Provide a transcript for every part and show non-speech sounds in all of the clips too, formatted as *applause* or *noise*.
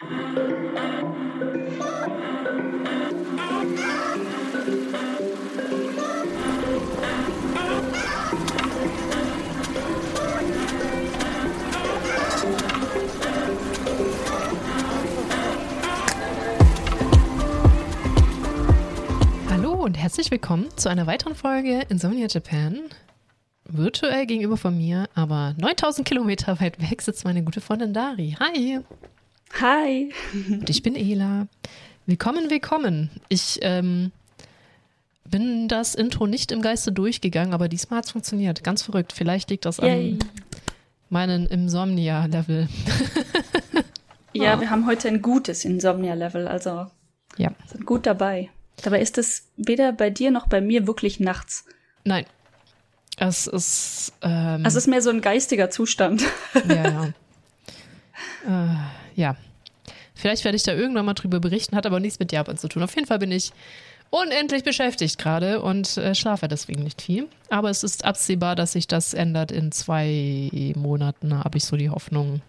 Hallo und herzlich willkommen zu einer weiteren Folge Insomnia Japan. Virtuell gegenüber von mir, aber 9000 Kilometer weit weg sitzt meine gute Freundin Dari. Hi! Hi! Und ich bin Ela. Willkommen, willkommen. Ich ähm, bin das Intro nicht im Geiste durchgegangen, aber diesmal hat es funktioniert. Ganz verrückt. Vielleicht liegt das Yay. an meinem Insomnia-Level. *laughs* Ja, Oh. wir haben heute ein gutes Insomnia-Level, also Ja. sind gut dabei. Dabei ist es weder bei dir noch bei mir wirklich nachts. Nein. Es ist. Ähm, es ist mehr so ein geistiger Zustand. Ja, ja. *laughs* äh, ja. Vielleicht werde ich da irgendwann mal drüber berichten, hat aber nichts mit Japan zu tun. Auf jeden Fall bin ich unendlich beschäftigt gerade und äh, schlafe deswegen nicht viel. Aber es ist absehbar, dass sich das ändert in zwei Monaten. Da habe ich so die Hoffnung,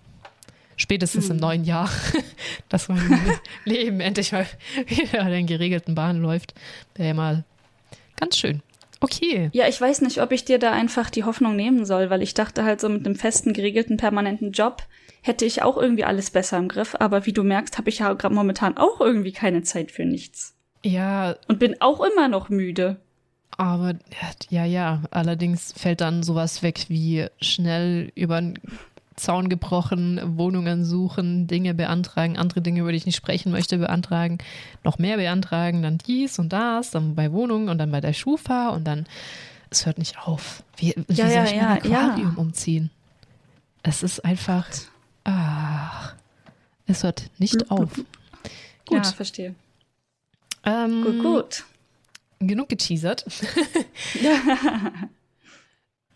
spätestens im neuen Jahr, *laughs* dass mein *laughs* Leben endlich mal wieder in den geregelten Bahnen läuft. Wäre ja mal ganz schön. Okay. Ja, ich weiß nicht, ob ich dir da einfach die Hoffnung nehmen soll, weil ich dachte halt so mit einem festen, geregelten, permanenten Job hätte ich auch irgendwie alles besser im Griff. Aber wie du merkst, habe ich ja gerade momentan auch irgendwie keine Zeit für nichts. Ja, Und bin auch immer noch müde. Aber ja, ja, allerdings fällt dann sowas weg wie schnell über den Zaun gebrochen, Wohnungen suchen, Dinge beantragen, andere Dinge, über die ich nicht sprechen möchte, beantragen, noch mehr beantragen, dann dies und das, dann bei Wohnungen und dann bei der Schufa und dann, es hört nicht auf. Wie, wie Ja, soll ja, ich mein Aquarium ja. umziehen? Es ist einfach, ach, es hört nicht auf. Gut, Ja, verstehe. ähm, Gut, gut. genug geteasert. *laughs*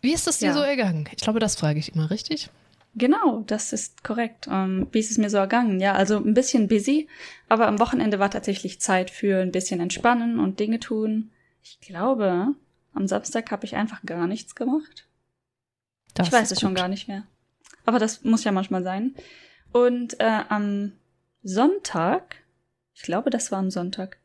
Wie ist es dir Ja. so ergangen? Ich glaube, das frage ich immer, richtig? Genau, das ist korrekt. Ähm, wie ist es mir so ergangen? Ja, also ein bisschen busy, aber am Wochenende war tatsächlich Zeit für ein bisschen entspannen und Dinge tun. Ich glaube, am Samstag habe ich einfach gar nichts gemacht. Das ich weiß es schon gut. gar nicht mehr. Aber das muss ja manchmal sein. Und äh, am Sonntag, ich glaube, das war am Sonntag,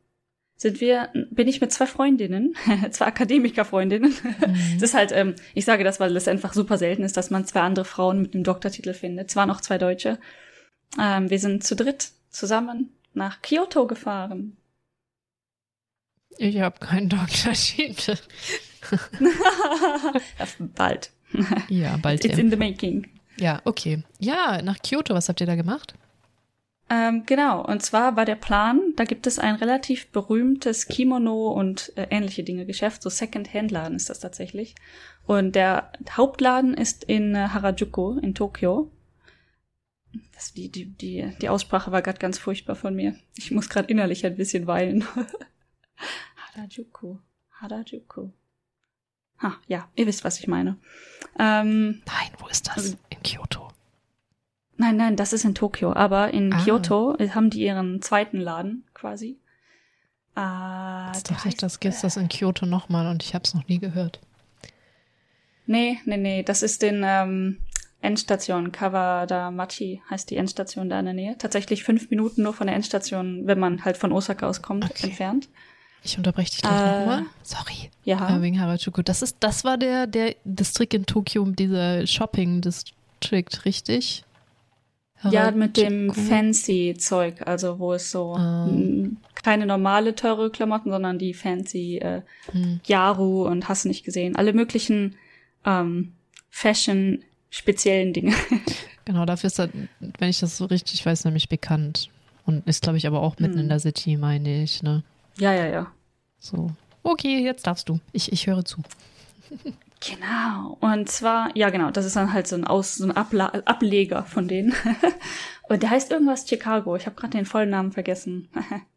sind wir, bin ich mit zwei Freundinnen, *laughs* zwei Akademikerfreundinnen. Mhm. Es ist halt, ähm, ich sage das, weil es einfach super selten ist, dass man zwei andere Frauen mit einem Doktortitel findet. Es waren auch zwei Deutsche. Ähm, wir sind zu dritt zusammen nach Kyoto gefahren. Ich habe keinen Doktortitel. *laughs* Bald. Ja, bald. It's in the making. Ja, okay. Ja, nach Kyoto, was habt ihr da gemacht? Ähm, genau, und zwar war der Plan, da gibt es ein relativ berühmtes Kimono und äh, ähnliche Dinge Geschäft, so Second-Hand-Laden ist das tatsächlich. Und der Hauptladen ist in äh, Harajuku in Tokio. Das, die, die, die, die Aussprache war gerade ganz furchtbar von mir. Ich muss gerade innerlich ein bisschen weinen. *laughs* Harajuku. Harajuku. Ha, ja, ihr wisst, was ich meine. Ähm, Nein, wo ist das? In Kyoto. Nein, nein, das ist in Tokio. Aber in Ah. Kyoto haben die ihren zweiten Laden quasi. Äh, Jetzt der dachte ich, das gibt das in Kyoto nochmal und ich habe es noch nie gehört. Nee, nee, nee, das ist in ähm, Endstation. Kawadamachi heißt die Endstation da in der Nähe. Tatsächlich fünf Minuten nur von der Endstation, wenn man halt von Osaka aus kommt, Okay. entfernt. Ich unterbreche dich gleich Äh, nochmal. Sorry. Ja. Äh, wegen Harajuku. Das, ist, das war der, der Distrikt in Tokio, dieser Shopping-District, richtig? Ja, mit dem Harajuku. fancy Zeug, also wo es so Ah. m, keine normale teure Klamotten, sondern die fancy äh, Hm. Yaru und hast nicht gesehen. Alle möglichen ähm, Fashion speziellen Dinge. *laughs* Genau, dafür ist er, wenn ich das so richtig weiß, nämlich bekannt. Und ist, glaube ich, aber auch mitten Hm. in der City, meine ich, ne? ja, ja, ja. So. Okay, jetzt darfst du. Ich, ich höre zu. *laughs* Genau. Und zwar, ja genau, das ist dann halt so ein, Aus, so ein Abla Ableger von denen. *laughs* Und der heißt irgendwas Chicago. Ich habe gerade den vollen Namen vergessen.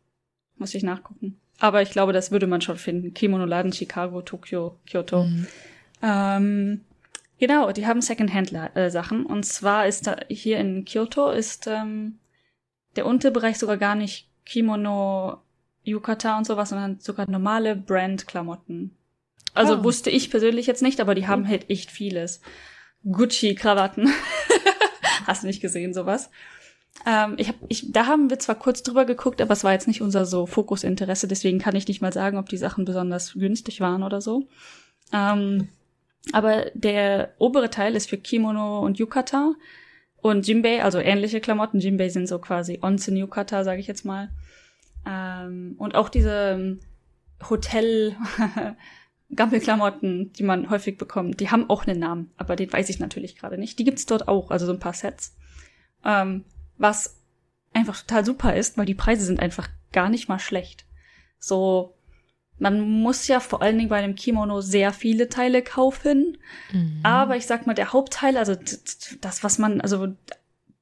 *laughs* Muss ich nachgucken. Aber ich glaube, das würde man schon finden. Kimono-Laden Chicago, Tokio, Kyoto. Mhm. Ähm, genau, die haben Second-Hand-Sachen. Und zwar ist da hier in Kyoto ist ähm, der Unterbereich sogar gar nicht Kimono, Yukata und sowas, sondern sogar normale Brand-Klamotten. Also Ah. wusste ich persönlich jetzt nicht, aber die haben halt echt vieles. Gucci-Krawatten. *laughs* Hast du nicht gesehen, sowas? Ähm, ich hab, ich, da haben wir zwar kurz drüber geguckt, aber es war jetzt nicht unser so Fokusinteresse, deswegen kann ich nicht mal sagen, ob die Sachen besonders günstig waren oder so. Ähm, aber der obere Teil ist für Kimono und Yukata und Jinbei, also ähnliche Klamotten. Jinbei sind so quasi Onsen Yukata, sage ich jetzt mal. Ähm, und auch diese Hotel *laughs* Gammelklamotten, die man häufig bekommt, die haben auch einen Namen, aber den weiß ich natürlich gerade nicht. Die gibt's dort auch, also so ein paar Sets. Ähm, was einfach total super ist, weil die Preise sind einfach gar nicht mal schlecht. So, man muss ja vor allen Dingen bei einem Kimono sehr viele Teile kaufen. Mhm. Aber ich sag mal, der Hauptteil, also das, was man, also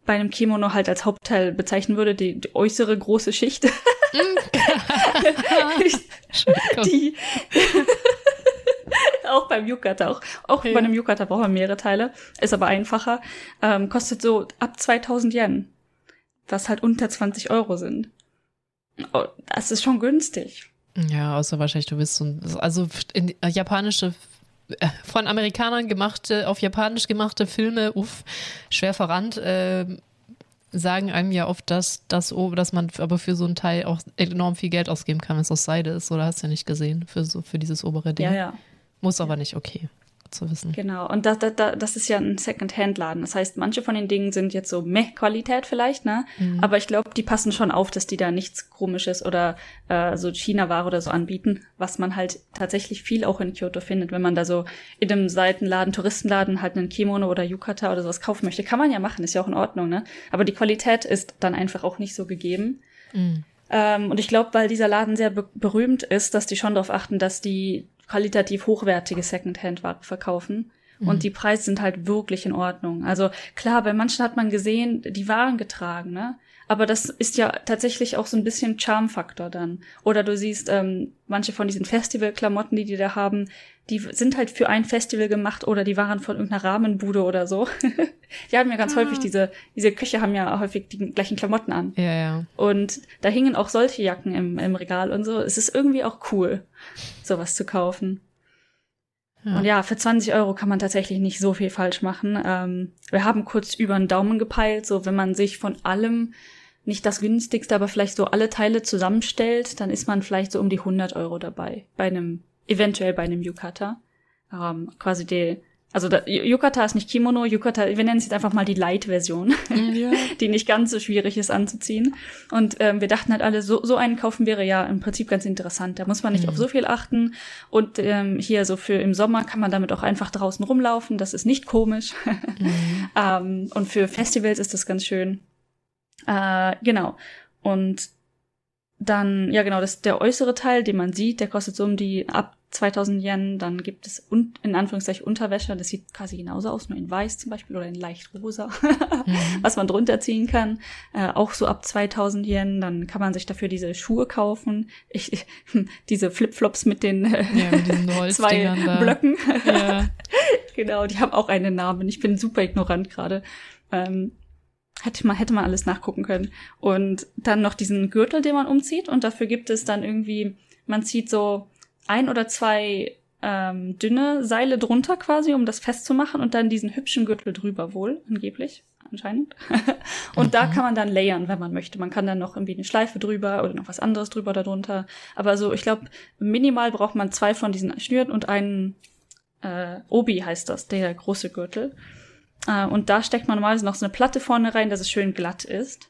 bei einem Kimono halt als Hauptteil bezeichnen würde, die, die äußere große Schicht. *laughs* *laughs* die auch beim Yukata, auch, auch ja. bei einem Yukata braucht man mehrere Teile, ist aber einfacher, ähm, kostet so ab 2000 Yen, was halt unter 20 Euro sind. Oh, das ist schon günstig. Ja, außer wahrscheinlich, du bist so ein, also in, äh, japanische, äh, von Amerikanern gemachte, auf Japanisch gemachte Filme, uff, schwer verrannt, äh, sagen einem ja oft, dass, dass, dass man aber für so ein Teil auch enorm viel Geld ausgeben kann, wenn es aus Seide ist, oder hast du ja nicht gesehen, für, so, für dieses obere Ding. Ja, ja. Muss aber nicht, okay zu wissen. Genau, und das, das, das ist ja ein Second-Hand-Laden. Das heißt, manche von den Dingen sind jetzt so Meh-Qualität vielleicht, ne? Mhm. Aber ich glaube, die passen schon auf, dass die da nichts Komisches oder äh, so China-Ware oder so anbieten, was man halt tatsächlich viel auch in Kyoto findet, wenn man da so in einem Seitenladen, Touristenladen halt einen Kimono oder Yukata oder sowas kaufen möchte. Kann man ja machen, ist ja auch in Ordnung, ne? Aber die Qualität ist dann einfach auch nicht so gegeben. Mhm. Ähm, und ich glaube, weil dieser Laden sehr be berühmt ist, dass die schon darauf achten, dass die qualitativ hochwertige Secondhand-Ware verkaufen. Mhm. Und die Preise sind halt wirklich in Ordnung. Also klar, bei manchen hat man gesehen, die Waren getragen, ne? Aber das ist ja tatsächlich auch so ein bisschen Charmfaktor dann. Oder du siehst, ähm, manche von diesen Festivalklamotten, die die da haben, die sind halt für ein Festival gemacht oder die waren von irgendeiner Rahmenbude oder so. *laughs* die haben ja ganz ah. häufig diese, diese Köche haben ja häufig die gleichen Klamotten an. Ja, ja. Und da hingen auch solche Jacken im, im Regal und so. Es ist irgendwie auch cool, sowas zu kaufen. Ja. Und ja, für 20 Euro kann man tatsächlich nicht so viel falsch machen. Ähm, wir haben kurz über einen Daumen gepeilt, so wenn man sich von allem nicht das günstigste, aber vielleicht so alle Teile zusammenstellt, dann ist man vielleicht so um die 100 Euro dabei. Bei einem, eventuell bei einem Yukata. Ähm, quasi die, also da, Yukata ist nicht Kimono, Yukata, wir nennen es jetzt einfach mal die Light-Version, ja. *laughs* die nicht ganz so schwierig ist anzuziehen. Und ähm, wir dachten halt alle, so, so einen kaufen wäre ja im Prinzip ganz interessant. Da muss man nicht mhm. auf so viel achten. Und ähm, hier so für im Sommer kann man damit auch einfach draußen rumlaufen. Das ist nicht komisch. mhm. *laughs* ähm, und für Festivals ist das ganz schön. Äh, genau. Und dann, ja genau, das der äußere Teil, den man sieht, der kostet so um die ab 2000 Yen. Dann gibt es un in Anführungszeichen Unterwäsche, das sieht quasi genauso aus, nur in weiß zum Beispiel oder in leicht rosa, *laughs* mhm. was man drunter ziehen kann. Äh, auch so ab 2000 Yen. Dann kann man sich dafür diese Schuhe kaufen. Ich, *laughs* diese Flipflops mit den ja, mit *laughs* zwei da. Blöcken. Ja. genau, die haben auch einen Namen. Ich bin super ignorant gerade. Ähm, Hätte man, hätte man alles nachgucken können. Und dann noch diesen Gürtel, den man umzieht. Und dafür gibt es dann irgendwie, man zieht so ein oder zwei ähm, dünne Seile drunter quasi, um das festzumachen. Und dann diesen hübschen Gürtel drüber wohl, angeblich, anscheinend. *laughs* und mhm. da kann man dann layern, wenn man möchte. Man kann dann noch irgendwie eine Schleife drüber oder noch was anderes drüber darunter. Aber so, ich glaube, minimal braucht man zwei von diesen Schnüren und einen äh, Obi heißt das, der große Gürtel. Äh, und da steckt man normalerweise noch so eine Platte vorne rein, dass es schön glatt ist.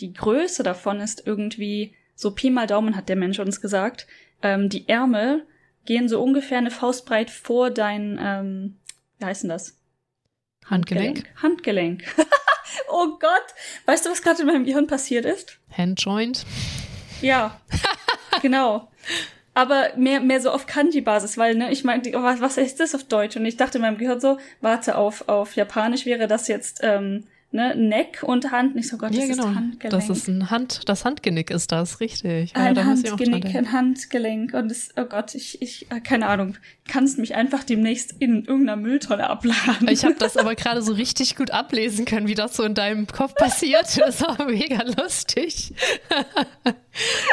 Die Größe davon ist irgendwie, so Pi mal Daumen hat der Mensch uns gesagt, ähm, die Ärmel gehen so ungefähr eine Faustbreit vor dein, ähm, wie heißt denn das? Handgelenk. Handgelenk. *laughs* oh Gott! Weißt du, was gerade in meinem Gehirn passiert ist? Handjoint. Ja, *laughs* genau aber mehr, mehr so auf Kanji-Basis, weil, ne, ich meine, was, was ist das auf Deutsch? Und ich dachte in meinem Gehirn so, warte, auf, auf Japanisch wäre das jetzt, ähm, ne, Neck und Hand. Nicht so Gott, ja, das genau. ist Handgelenk. Das ist ein Hand, das Handgenick ist das, richtig. Ja, ein Handgenick, ein Handgelenk und das, oh Gott, ich, ich, äh, keine Ahnung, kannst mich einfach demnächst in irgendeiner Mülltonne abladen. Ich habe das *laughs* aber gerade so richtig gut ablesen können, wie das so in deinem Kopf passiert. Das war mega lustig. *laughs*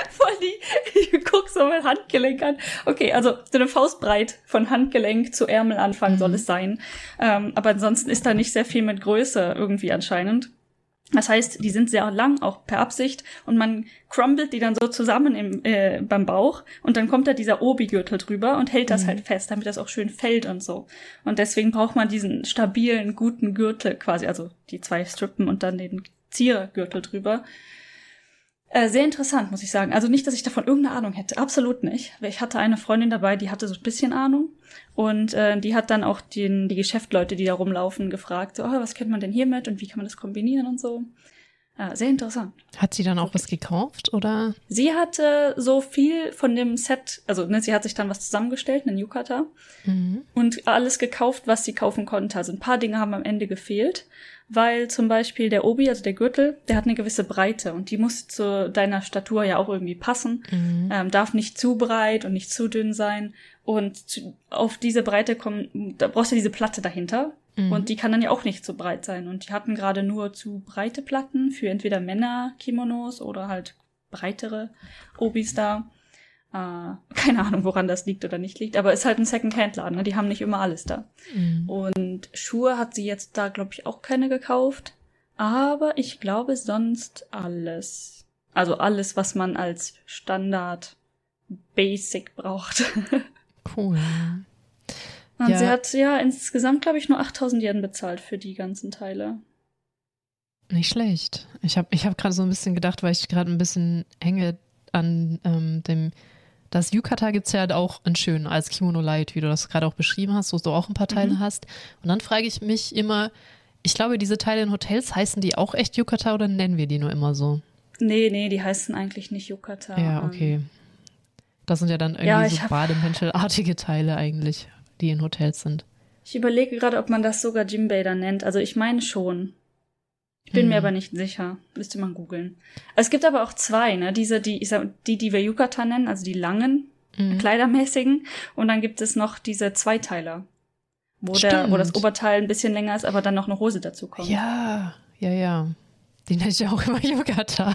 Voll die, ich guck so mein Handgelenk an. Okay, also so eine Faustbreit von Handgelenk zu Ärmelanfang mhm. soll es sein. Ähm, aber ansonsten ist da nicht sehr viel mit Größe irgendwie anscheinend. Das heißt, die sind sehr lang, auch per Absicht, und man crumbelt die dann so zusammen im, äh, beim Bauch und dann kommt da dieser Obi-Gürtel drüber und hält das mhm. halt fest, damit das auch schön fällt und so. Und deswegen braucht man diesen stabilen, guten Gürtel quasi, also die zwei Strippen und dann den Ziergürtel drüber. Äh, sehr interessant, muss ich sagen. Also nicht, dass ich davon irgendeine Ahnung hätte. Absolut nicht. Ich hatte eine Freundin dabei, die hatte so ein bisschen Ahnung. Und äh, die hat dann auch den, die Geschäftsleute, die da rumlaufen, gefragt, so, oh, was kennt man denn hiermit und wie kann man das kombinieren und so. Äh, sehr interessant. Hat sie dann auch okay. was gekauft oder? Sie hatte so viel von dem Set, also ne, sie hat sich dann was zusammengestellt, einen Yukata, mhm. und alles gekauft, was sie kaufen konnte. Also ein paar Dinge haben am Ende gefehlt weil zum Beispiel der Obi, also der Gürtel, der hat eine gewisse Breite und die muss zu deiner Statur ja auch irgendwie passen. Mhm. Ähm, darf nicht zu breit und nicht zu dünn sein. Und zu, auf diese Breite kommen, da brauchst du diese Platte dahinter. Mhm. Und die kann dann ja auch nicht zu breit sein. Und die hatten gerade nur zu breite Platten für entweder Männer-Kimonos oder halt breitere Obis da. Äh, keine Ahnung, woran das liegt oder nicht liegt, aber ist halt ein Second-Hand-Laden, ne? die haben nicht immer alles da. Mhm. Und Schuhe hat sie jetzt da, glaube ich, auch keine gekauft. Aber ich glaube sonst alles. Also alles, was man als Standard Basic braucht. *laughs* cool. Und ja. sie hat ja insgesamt, glaube ich, nur 8000 Yen bezahlt für die ganzen Teile. Nicht schlecht. Ich habe ich hab gerade so ein bisschen gedacht, weil ich gerade ein bisschen hänge an ähm, dem das Yukata gibt es ja auch in schön als Kimono Light, wie du das gerade auch beschrieben hast, wo du auch ein paar Teile mhm. hast. Und dann frage ich mich immer, ich glaube, diese Teile in Hotels heißen die auch echt Yukata oder nennen wir die nur immer so? Nee, nee, die heißen eigentlich nicht Yukata. Ja, okay. Das sind ja dann irgendwie ja, so Bademäntelartige Teile eigentlich, die in Hotels sind. Ich überlege gerade, ob man das sogar Jimbei dann nennt. Also ich meine schon. Ich bin hm. mir aber nicht sicher. Müsste man googeln. Es gibt aber auch zwei, ne? Diese, die, ich sag, die, die wir Yukata nennen, also die langen, mhm. kleidermäßigen. Und dann gibt es noch diese Zweiteiler. Wo, der, wo das Oberteil ein bisschen länger ist, aber dann noch eine Hose dazu kommt. Ja, ja, ja. Die nenne ich auch *laughs* immer Yukata.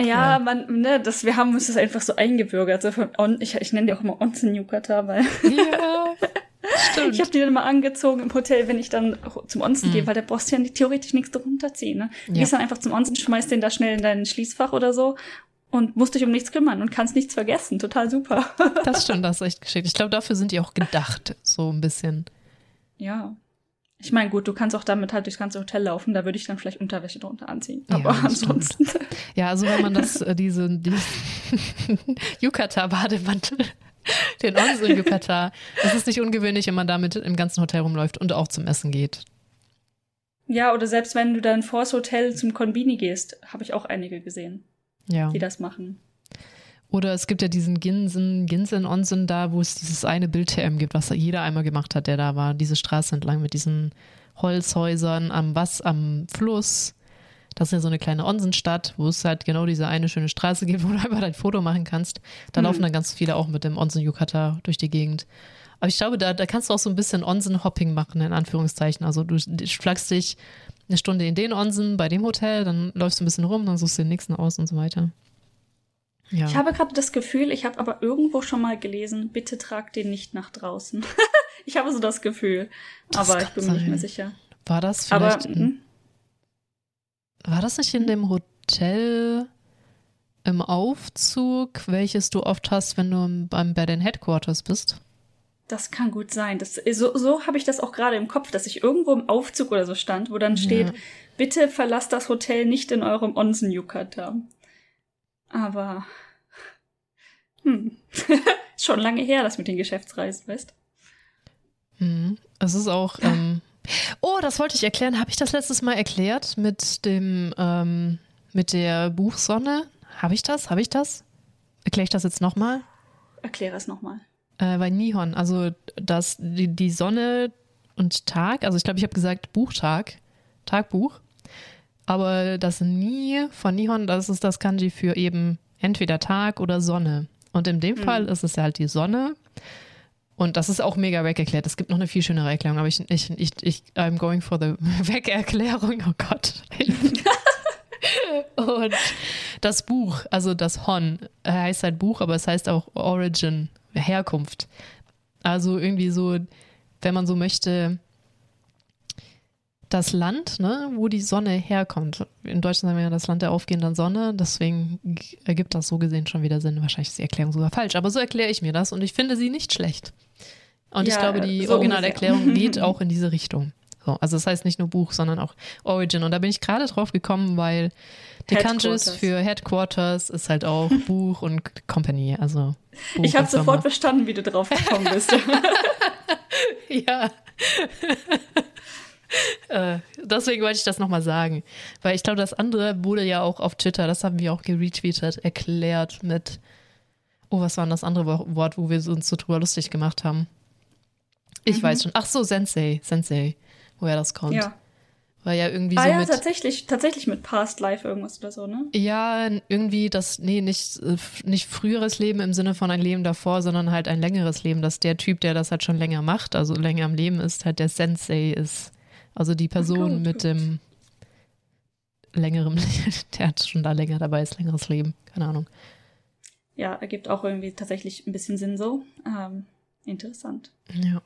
ja, ja, man, ne, das, wir haben uns das einfach so eingebürgert. So von, ich, ich nenne die auch immer Onsen Yukata, weil. Ja. *laughs* Stimmt. Ich habe die dann mal angezogen im Hotel, wenn ich dann zum Onsen mhm. gehe, weil da brauchst du ja theoretisch nichts drunter ziehen. Ne? Du ja. gehst dann einfach zum Onsen, schmeißt den da schnell in dein Schließfach oder so und musst dich um nichts kümmern und kannst nichts vergessen. Total super. *laughs* das stimmt, das ist echt geschickt. Ich glaube, dafür sind die auch gedacht, so ein bisschen. Ja. Ich meine, gut, du kannst auch damit halt durchs ganze Hotel laufen, da würde ich dann vielleicht Unterwäsche drunter anziehen. Aber ja, ansonsten. Stimmt. Ja, also wenn man das, äh, diese, diese *laughs* Yukata-Bademantel *laughs* den Onsen Yukata. Es ist nicht ungewöhnlich, wenn man damit im ganzen Hotel rumläuft und auch zum Essen geht. Ja, oder selbst wenn du dann vors Hotel zum Konbini gehst, habe ich auch einige gesehen, ja. die das machen. Oder es gibt ja diesen Ginsen, Ginsen Onsen da, wo es dieses eine Bild-TM gibt, was jeder einmal gemacht hat, der da war. Diese Straße entlang mit diesen Holzhäusern am was, am Fluss. Das ist ja so eine kleine Onsenstadt, wo es halt genau diese eine schöne Straße gibt, *laughs* wo du einfach dein Foto machen kannst. Da mhm. laufen dann ganz viele auch mit dem Onsen-Yukata durch die Gegend. Aber ich glaube, da, da kannst du auch so ein bisschen Onsen-Hopping machen, in Anführungszeichen. Also du schlagst dich eine Stunde in den Onsen bei dem Hotel, dann läufst du ein bisschen rum, dann suchst du den nächsten aus und so weiter. Ja. Ich habe gerade das Gefühl, ich habe aber irgendwo schon mal gelesen, bitte trag den nicht nach draußen. *laughs* ich habe so das Gefühl, das aber ich bin mir nicht mehr sicher. War das vielleicht aber? War das nicht in dem Hotel im Aufzug, welches du oft hast, wenn du beim, bei den Headquarters bist? Das kann gut sein. Das, so so habe ich das auch gerade im Kopf, dass ich irgendwo im Aufzug oder so stand, wo dann steht, ja. bitte verlasst das Hotel nicht in eurem Onsen-Yukata. Aber hm. *laughs* schon lange her, das mit den Geschäftsreisen, weißt? Hm. Es ist auch ähm, Oh, das wollte ich erklären. Habe ich das letztes Mal erklärt mit dem, ähm, mit der Buchsonne? Habe ich das? Habe ich das? Erkläre ich das jetzt nochmal? Erkläre es nochmal. Äh, bei Nihon, also das, die, die Sonne und Tag, also ich glaube, ich habe gesagt Buchtag, Tagbuch. Aber das Ni von Nihon, das ist das Kanji für eben entweder Tag oder Sonne. Und in dem mhm. Fall ist es halt die Sonne und das ist auch mega wegerklärt. Es gibt noch eine viel schönere Erklärung, aber ich, ich, ich, ich I'm going for the *laughs* Wegerklärung. Oh Gott. *laughs* Und das Buch, also das Hon, heißt halt Buch, aber es heißt auch Origin, Herkunft. Also irgendwie so, wenn man so möchte, das Land, ne, wo die Sonne herkommt. In Deutschland sagen wir ja das Land der aufgehenden Sonne, deswegen ergibt das so gesehen schon wieder Sinn. Wahrscheinlich ist die Erklärung sogar falsch, aber so erkläre ich mir das und ich finde sie nicht schlecht. Und ja, ich glaube, die so Originalerklärung geht *laughs* auch in diese Richtung. So, also das heißt nicht nur Buch, sondern auch Origin. Und da bin ich gerade drauf gekommen, weil die Kanjis für Headquarters ist halt auch *laughs* Buch und Company. Also Buch ich habe sofort verstanden, wie du drauf gekommen bist. *laughs* ja. *laughs* äh, deswegen wollte ich das nochmal sagen. Weil ich glaube, das andere wurde ja auch auf Twitter, das haben wir auch geretweetet, erklärt mit, oh, was war denn das andere Wort, wo wir uns so drüber lustig gemacht haben? Ich mhm. weiß schon. Ach so, Sensei, Sensei, woher das kommt. Ja. War ja irgendwie ah, so ja, mit, tatsächlich, tatsächlich mit Past Life irgendwas oder so, ne? Ja, irgendwie das, nee, nicht, äh, nicht früheres Leben im Sinne von ein Leben davor, sondern halt ein längeres Leben, dass der Typ, der das halt schon länger macht, also länger am Leben ist, halt der Sensei ist. Also die Person oh, mit dem längeren, *laughs* der hat schon da länger dabei ist, längeres Leben, keine Ahnung. Ja, ergibt auch irgendwie tatsächlich ein bisschen Sinn so. Ähm, interessant. Ja.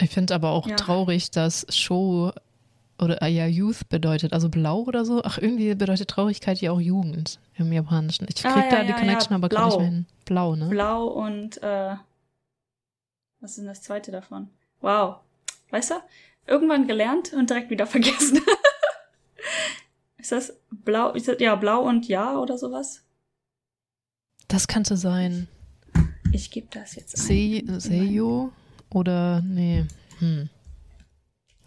Ich finde aber auch ja. traurig, dass Show oder äh, ja Youth bedeutet, also blau oder so. Ach, irgendwie bedeutet Traurigkeit ja auch Jugend im Japanischen. Ich krieg ah, ja, da die Connection aber gar nicht mehr hin. Blau, ne? Blau und äh, was ist denn das zweite davon? Wow. Weißt du? Irgendwann gelernt und direkt wieder *laughs* vergessen. ist das blau? Ist das, ja, blau und ja oder sowas? Das könnte sein. Ich gebe das jetzt ein. Seiyo? Oder, nee, hm.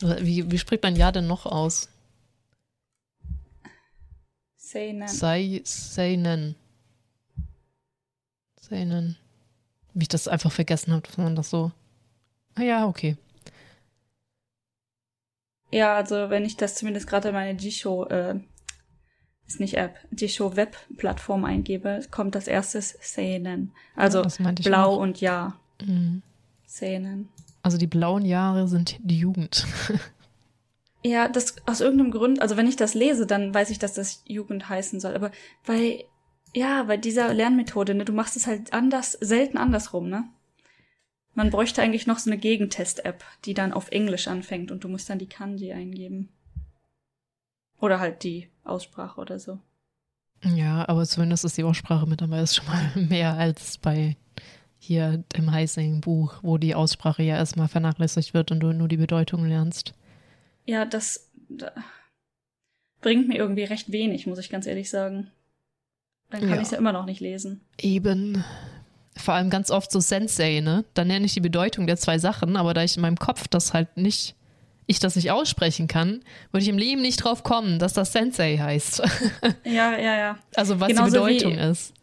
Wie, wie spricht man ja denn noch aus? Seinen. Sei, Seinen. Seinen. Wie ich das einfach vergessen habe, dass man das so. Ah ja, okay. Ja, also wenn ich das zumindest gerade meine Jisho, äh, ist nicht App, Jisho Web-Plattform eingebe, kommt das erste Seinen. Also ja, blau auch. und ja. Mhm. Szenen. Also die blauen Jahre sind die Jugend. *laughs* ja, das aus irgendeinem Grund, also wenn ich das lese, dann weiß ich, dass das Jugend heißen soll. Aber bei, ja, bei dieser Lernmethode, ne, du machst es halt anders, selten andersrum, ne? Man bräuchte eigentlich noch so eine Gegentest-App, die dann auf Englisch anfängt und du musst dann die Kanji eingeben. Oder halt die Aussprache oder so. Ja, aber zumindest ist die Aussprache mit dabei ist schon mal *laughs* mehr als bei hier im Heising-Buch, wo die Aussprache ja erstmal vernachlässigt wird und du nur die Bedeutung lernst. Ja, das, das bringt mir irgendwie recht wenig, muss ich ganz ehrlich sagen. Dann kann ja. ich es ja immer noch nicht lesen. Eben. Vor allem ganz oft so Sensei, ne? Dann nenne ich die Bedeutung der zwei Sachen, aber da ich in meinem Kopf das halt nicht, ich das nicht aussprechen kann, würde ich im Leben nicht drauf kommen, dass das Sensei heißt. *laughs* Ja, ja, ja. Also was Genauso die Bedeutung ist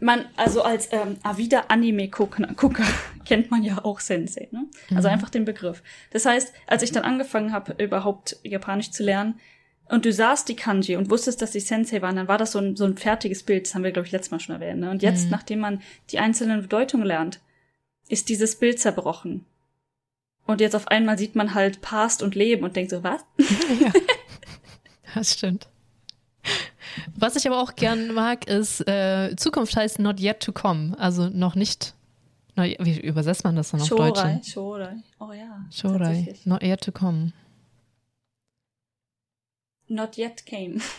man, also als ähm, Avida Anime-Gucker *laughs* kennt man ja auch Sensei, ne? Also mhm. einfach den Begriff. Das heißt, als ich dann angefangen habe, überhaupt Japanisch zu lernen, und du sahst die Kanji und wusstest, dass die Sensei waren, dann war das so ein, so ein fertiges Bild. Das haben wir, glaube ich, letztes Mal schon erwähnt. Ne? Und jetzt, mhm. nachdem man die einzelnen Bedeutungen lernt, ist dieses Bild zerbrochen. Und jetzt auf einmal sieht man halt Past und Leben und denkt so, was? *laughs* Ja, *laughs* das stimmt. Was ich aber auch gern mag, ist, äh, Zukunft heißt not yet to come. Also noch nicht. Wie übersetzt man das dann auf Shorai, Deutsch? Shorai. Oh ja. Shorai. Not yet to come. Not yet came. *laughs*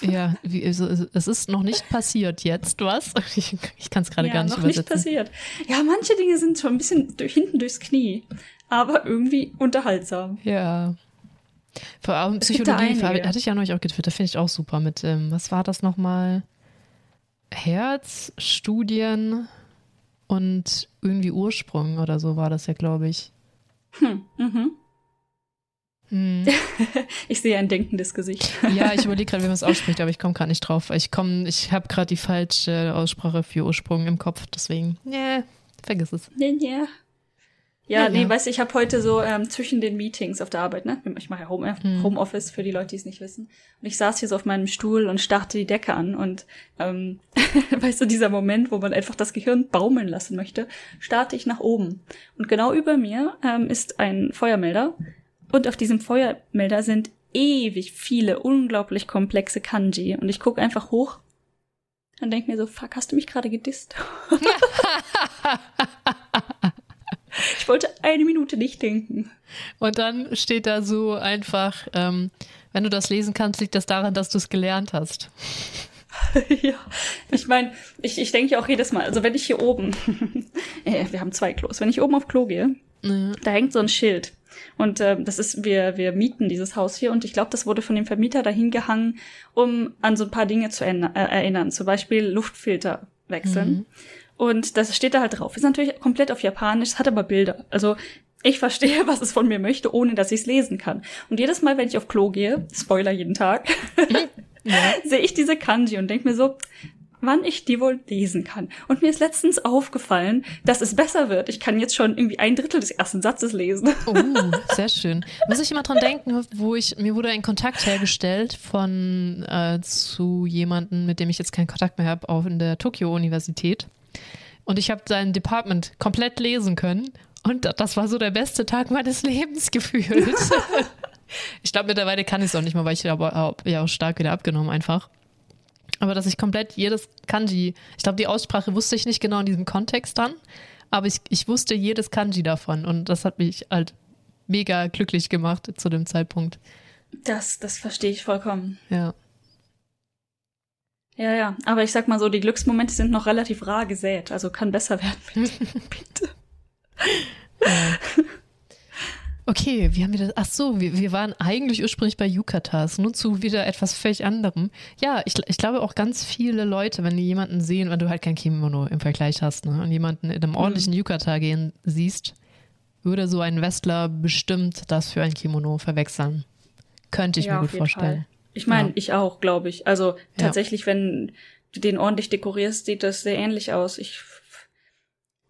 Ja, wie, also, es ist noch nicht passiert jetzt, was? *laughs* Ich, ich kann es gerade ja, gar nicht noch übersetzen. nicht passiert. Ja, manche Dinge sind schon ein bisschen durch, hinten durchs Knie, aber irgendwie unterhaltsam. Ja. Vor allem Psychologie hatte ich ja noch nicht auch getwittert, finde ich auch super mit, ähm, was war das nochmal? Herzstudien und irgendwie Ursprung oder so war das ja, glaube ich. Hm, mhm. Hm. *laughs* ich sehe ein denkendes Gesicht. ja, ich überlege gerade, wie man es ausspricht, aber ich komme gerade nicht drauf. Ich komme, ich habe gerade die falsche Aussprache für Ursprung im Kopf, deswegen, nee, vergiss es. Nee, nee. Ja, ja, nee, weißt du, ich habe heute so ähm, zwischen den Meetings auf der Arbeit, ne? Ich mache ja Home, hm. Homeoffice für die Leute, die es nicht wissen. Und ich saß hier so auf meinem Stuhl und starrte die Decke an. Und ähm, *laughs* weißt du, dieser Moment, wo man einfach das Gehirn baumeln lassen möchte, starte ich nach oben. Und genau über mir ähm, ist ein Feuermelder. Und auf diesem Feuermelder sind ewig viele, unglaublich komplexe Kanji. Und ich gucke einfach hoch und denke mir so, fuck, hast du mich gerade gedisst? *laughs* Ich wollte eine Minute nicht denken. Und dann steht da so einfach, ähm, wenn du das lesen kannst, liegt das daran, dass du es gelernt hast. *laughs* ja, ich meine, ich, ich denke auch jedes Mal, also wenn ich hier oben, *laughs* äh, wir haben zwei Klos, wenn ich oben auf Klo gehe, ja. da hängt so ein Schild. Und äh, das ist, wir, wir mieten dieses Haus hier und ich glaube, das wurde von dem Vermieter dahin gehangen, um an so ein paar Dinge zu äh, erinnern. Zum Beispiel Luftfilter wechseln. Mhm. Und das steht da halt drauf. Ist natürlich komplett auf Japanisch, hat aber Bilder. Also ich verstehe, *laughs* was es von mir möchte, ohne dass ich es lesen kann. Und jedes Mal, wenn ich auf Klo gehe, Spoiler jeden Tag, *laughs* ja. sehe ich diese Kanji und denke mir so, wann ich die wohl lesen kann. Und mir ist letztens aufgefallen, dass es besser wird. Ich kann jetzt schon irgendwie ein Drittel des ersten Satzes lesen. Oh, sehr schön. Muss ich immer dran denken, wo ich, mir wurde ein Kontakt hergestellt von äh, zu jemandem, mit dem ich jetzt keinen Kontakt mehr habe, auch in der Tokio-Universität. Und ich habe sein Department komplett lesen können. Und das war so der beste Tag meines Lebens gefühlt. *laughs* ich glaube, mittlerweile kann ich es auch nicht mehr, weil ich aber ja auch stark wieder abgenommen einfach. Aber dass ich komplett jedes Kanji, ich glaube, die Aussprache wusste ich nicht genau in diesem Kontext dann, aber ich, ich wusste jedes Kanji davon und das hat mich halt mega glücklich gemacht zu dem Zeitpunkt. Das, das verstehe ich vollkommen. Ja. Ja, ja, aber ich sag mal so, die Glücksmomente sind noch relativ rar gesät, also kann besser werden, bitte. *laughs* bitte. Ja. Okay, wie haben wir das? Ach so, wir, wir waren eigentlich ursprünglich bei Yukatas, nun zu wieder etwas völlig anderem. Ja, ich, ich glaube auch ganz viele Leute, wenn die jemanden sehen, wenn du halt kein Kimono im Vergleich hast, ne, und jemanden in einem ordentlichen mhm. Yukata gehen siehst, würde so ein Westler bestimmt das für ein Kimono verwechseln. Könnte ich ja, mir gut vorstellen. Fall. Ich meine, ja. ich auch, glaube ich. Also tatsächlich, ja. wenn du den ordentlich dekorierst, sieht das sehr ähnlich aus. Ich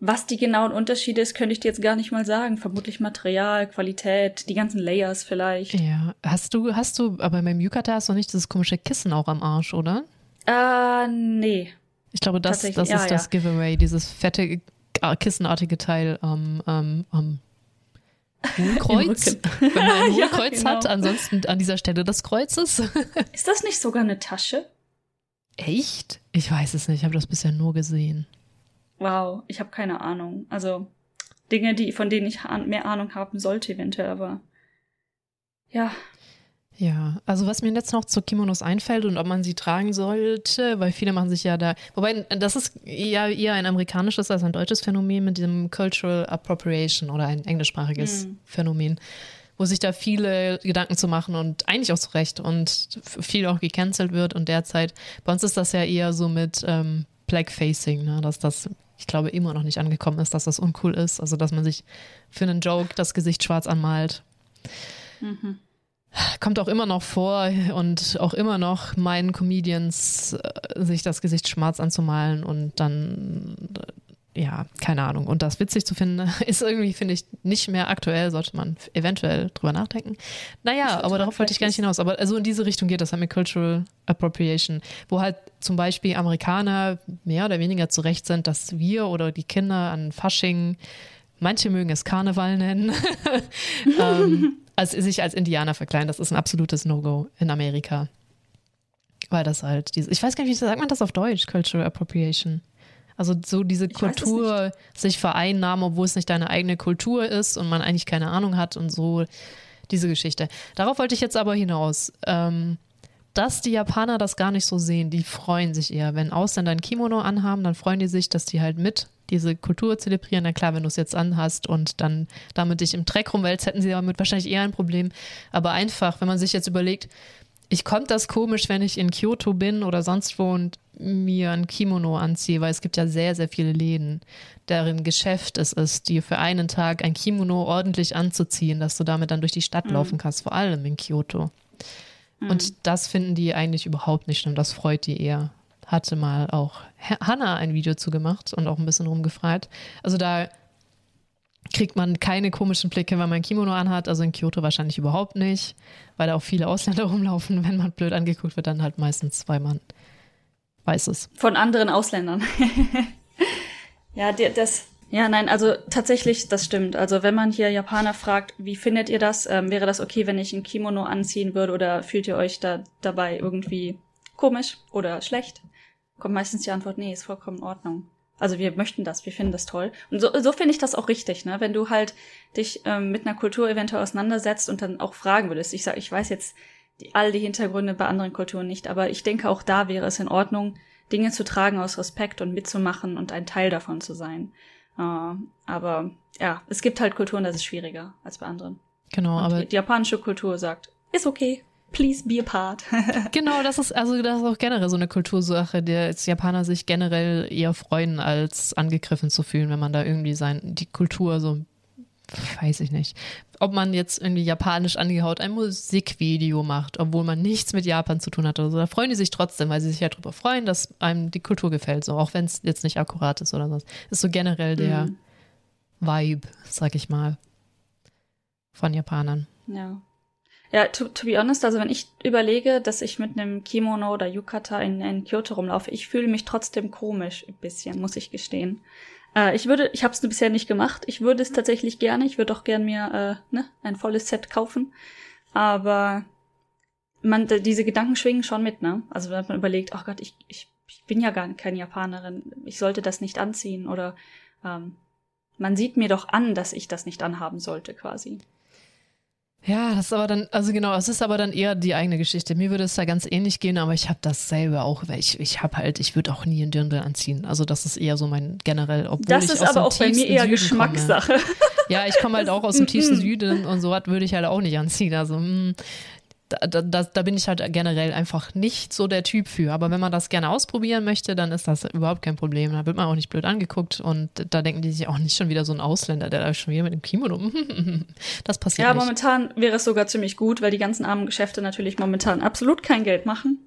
was die genauen Unterschiede ist, könnte ich dir jetzt gar nicht mal sagen. Vermutlich Material, Qualität, die ganzen Layers vielleicht. Ja, hast du, hast du, aber beim Yukata hast du nicht dieses komische Kissen auch am Arsch, oder? Äh, nee. Ich glaube, das, das ja, ist das Giveaway, dieses fette, kissenartige Teil am, ähm, am Hohlkreuz. *laughs* Wenn man ein Hohlkreuz ja, genau. hat, ansonsten an dieser Stelle des Kreuzes. ist das nicht sogar eine Tasche? Echt? Ich weiß es nicht, ich habe das bisher nur gesehen. Wow, ich habe keine Ahnung. Also Dinge, die von denen ich mehr Ahnung haben sollte eventuell, aber ja. Ja, also was mir jetzt noch zu Kimonos einfällt und ob man sie tragen sollte, weil viele machen sich ja da, wobei das ist ja eher ein amerikanisches als ein deutsches Phänomen mit dem Cultural Appropriation oder ein englischsprachiges mhm. Phänomen, wo sich da viele Gedanken zu machen und eigentlich auch zu Recht und viel auch gecancelt wird und derzeit, bei uns ist das ja eher so mit ähm, Blackfacing, ne, dass das ich glaube, immer noch nicht angekommen ist, dass das uncool ist. Also, dass man sich für einen Joke das Gesicht schwarz anmalt. Mhm. Kommt auch immer noch vor und auch immer noch meinen Comedians, äh, sich das Gesicht schwarz anzumalen und dann ja, keine Ahnung. Und das witzig zu finden, *laughs* ist irgendwie, finde ich, nicht mehr aktuell, sollte man eventuell drüber nachdenken. Naja, aber darauf wollte ich gar nicht hinaus. Aber also in diese Richtung geht das halt mit Cultural Appropriation, wo halt zum Beispiel Amerikaner mehr oder weniger zurecht sind, dass wir oder die Kinder an Fasching, manche mögen es Karneval nennen, *laughs* ähm, *laughs* als sich als Indianer verkleiden. Das ist ein absolutes No-Go in Amerika. Weil das halt diese, ich weiß gar nicht, wie sagt man das auf Deutsch, Cultural Appropriation? Also so diese ich Kultur sich vereinnahmen, obwohl es nicht deine eigene Kultur ist und man eigentlich keine Ahnung hat und so diese Geschichte. Darauf wollte ich jetzt aber hinaus. Ähm, dass die Japaner das gar nicht so sehen, die freuen sich eher. Wenn Ausländer ein Kimono anhaben, dann freuen die sich, dass die halt mit diese Kultur zelebrieren. Na klar, wenn du es jetzt anhast und dann damit dich im Dreck rumwälzt, hätten sie damit wahrscheinlich eher ein Problem. Aber einfach, wenn man sich jetzt überlegt, ich kommt das komisch, wenn ich in Kyoto bin oder sonst wo und mir ein Kimono anziehe, weil es gibt ja sehr, sehr viele Läden, deren Geschäft es ist, dir für einen Tag ein Kimono ordentlich anzuziehen, dass du damit dann durch die Stadt mhm. laufen kannst, vor allem in Kyoto. Mhm. Und das finden die eigentlich überhaupt nicht und das freut die eher. Hatte mal auch Hannah ein Video zu gemacht und auch ein bisschen rumgefragt. Also da kriegt man keine komischen Blicke, wenn man Kimono anhat. Also in Kyoto wahrscheinlich überhaupt nicht, weil da auch viele Ausländer *laughs* rumlaufen. Wenn man blöd angeguckt wird, dann halt meistens, weil man weiß es. Von anderen Ausländern. *laughs* ja, das, ja, nein, also tatsächlich, das stimmt. Also wenn man hier Japaner fragt, wie findet ihr das? Ähm, wäre das okay, wenn ich ein Kimono anziehen würde oder fühlt ihr euch da dabei irgendwie komisch oder schlecht? Kommt meistens die Antwort, nee, ist vollkommen in Ordnung. Also wir möchten das, wir finden das toll. Und so, so finde ich das auch richtig, ne? Wenn du halt dich ähm, mit einer Kultur eventuell auseinandersetzt und dann auch fragen würdest. Ich sage, ich weiß jetzt die, all die Hintergründe bei anderen Kulturen nicht, aber ich denke, auch da wäre es in Ordnung, Dinge zu tragen aus Respekt und mitzumachen und ein Teil davon zu sein. Uh, aber ja, es gibt halt Kulturen, das ist schwieriger als bei anderen. Genau, und aber die, die japanische Kultur sagt, ist okay, please be a part. *laughs* genau, das ist also das ist auch generell so eine Kultursache, der als Japaner sich generell eher freuen, als angegriffen zu fühlen, wenn man da irgendwie sein die Kultur so weiß ich nicht. Ob man jetzt irgendwie japanisch angehaut ein Musikvideo macht, obwohl man nichts mit Japan zu tun hat oder so, da freuen die sich trotzdem, weil sie sich ja darüber freuen, dass einem die Kultur gefällt, so auch wenn es jetzt nicht akkurat ist oder so. Ist so generell der Mhm. Vibe, sag ich mal, von Japanern. Ja. Ja, to, to be honest, also wenn ich überlege, dass ich mit einem Kimono oder Yukata in, in Kyoto rumlaufe, ich fühle mich trotzdem komisch ein bisschen, muss ich gestehen. Äh, ich würde, ich habe es bisher nicht gemacht. Ich würde es tatsächlich gerne. Ich würde auch gern mir äh, ne, ein volles Set kaufen. Aber man, diese Gedanken schwingen schon mit, ne? Also wenn man überlegt, ach Gott, ich, ich, ich bin ja gar keine Japanerin, ich sollte das nicht anziehen oder ähm, man sieht mir doch an, dass ich das nicht anhaben sollte, quasi. Ja, das ist aber dann, also genau, es ist aber dann eher die eigene Geschichte. Mir würde es da ganz ähnlich gehen, aber ich habe dasselbe auch, weil ich, ich habe halt, ich würde auch nie einen Dirndl anziehen. Also das ist eher so mein generell, obwohl Das ich ist aber auch bei mir eher Süden Geschmackssache. Komme. Ja, ich komme halt auch aus dem *laughs* tiefsten Süden und so was würde ich halt auch nicht anziehen. Also mm, da, da, da, bin ich halt generell einfach nicht so der Typ für. Aber wenn man das gerne ausprobieren möchte, dann ist das überhaupt kein Problem. Da wird man auch nicht blöd angeguckt und da denken die sich auch nicht schon wieder so ein Ausländer, der da schon wieder mit dem Kimono. *laughs* Das passiert Ja, nicht. momentan wäre es sogar ziemlich gut, weil die ganzen armen Geschäfte natürlich momentan absolut kein Geld machen.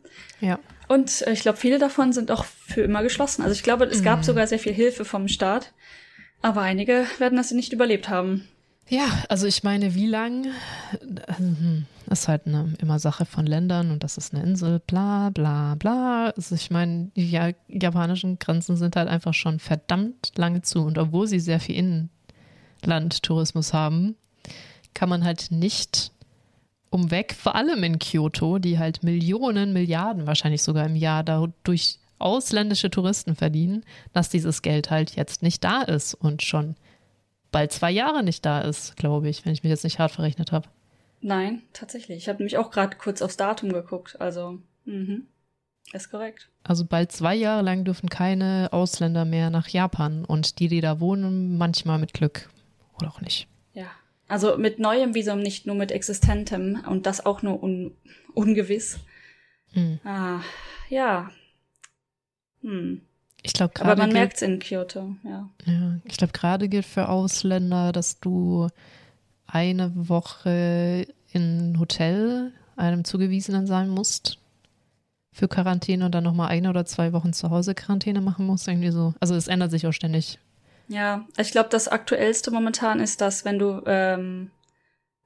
Ja. Und äh, ich glaube, viele davon sind auch für immer geschlossen. Also ich glaube, es gab sogar sehr viel Hilfe vom Staat. Aber einige werden das nicht überlebt haben. Ja, also ich meine, wie lang ähm, ist halt eine immer Sache von Ländern und das ist eine Insel, bla bla bla. Also ich meine, die ja, japanischen Grenzen sind halt einfach schon verdammt lange zu und obwohl sie sehr viel Inlandtourismus haben, kann man halt nicht umweg, vor allem in Kyoto, die halt Millionen, Milliarden wahrscheinlich sogar im Jahr dadurch ausländische Touristen verdienen, dass dieses Geld halt jetzt nicht da ist und schon bald zwei Jahre nicht da ist, glaube ich, wenn ich mich jetzt nicht hart verrechnet habe. Nein, tatsächlich. Ich habe nämlich auch gerade kurz aufs Datum geguckt. Also, mhm. Ist korrekt. Also bald zwei Jahre lang dürfen keine Ausländer mehr nach Japan und die, die da wohnen, manchmal mit Glück oder auch nicht. Ja. Also mit neuem Visum, nicht nur mit existentem und das auch nur un ungewiss. Hm. Ah, ja. Hm. Ich glaube Aber gerade man gilt, merkt's in Kyoto, ja. ja, ich glaube gerade gilt für Ausländer, dass du eine Woche in Hotel einem Zugewiesenen sein musst für Quarantäne und dann nochmal eine oder zwei Wochen zu Hause Quarantäne machen musst, irgendwie so. Also es ändert sich auch ständig. Ja, ich glaube, das aktuellste momentan ist, dass wenn du ähm,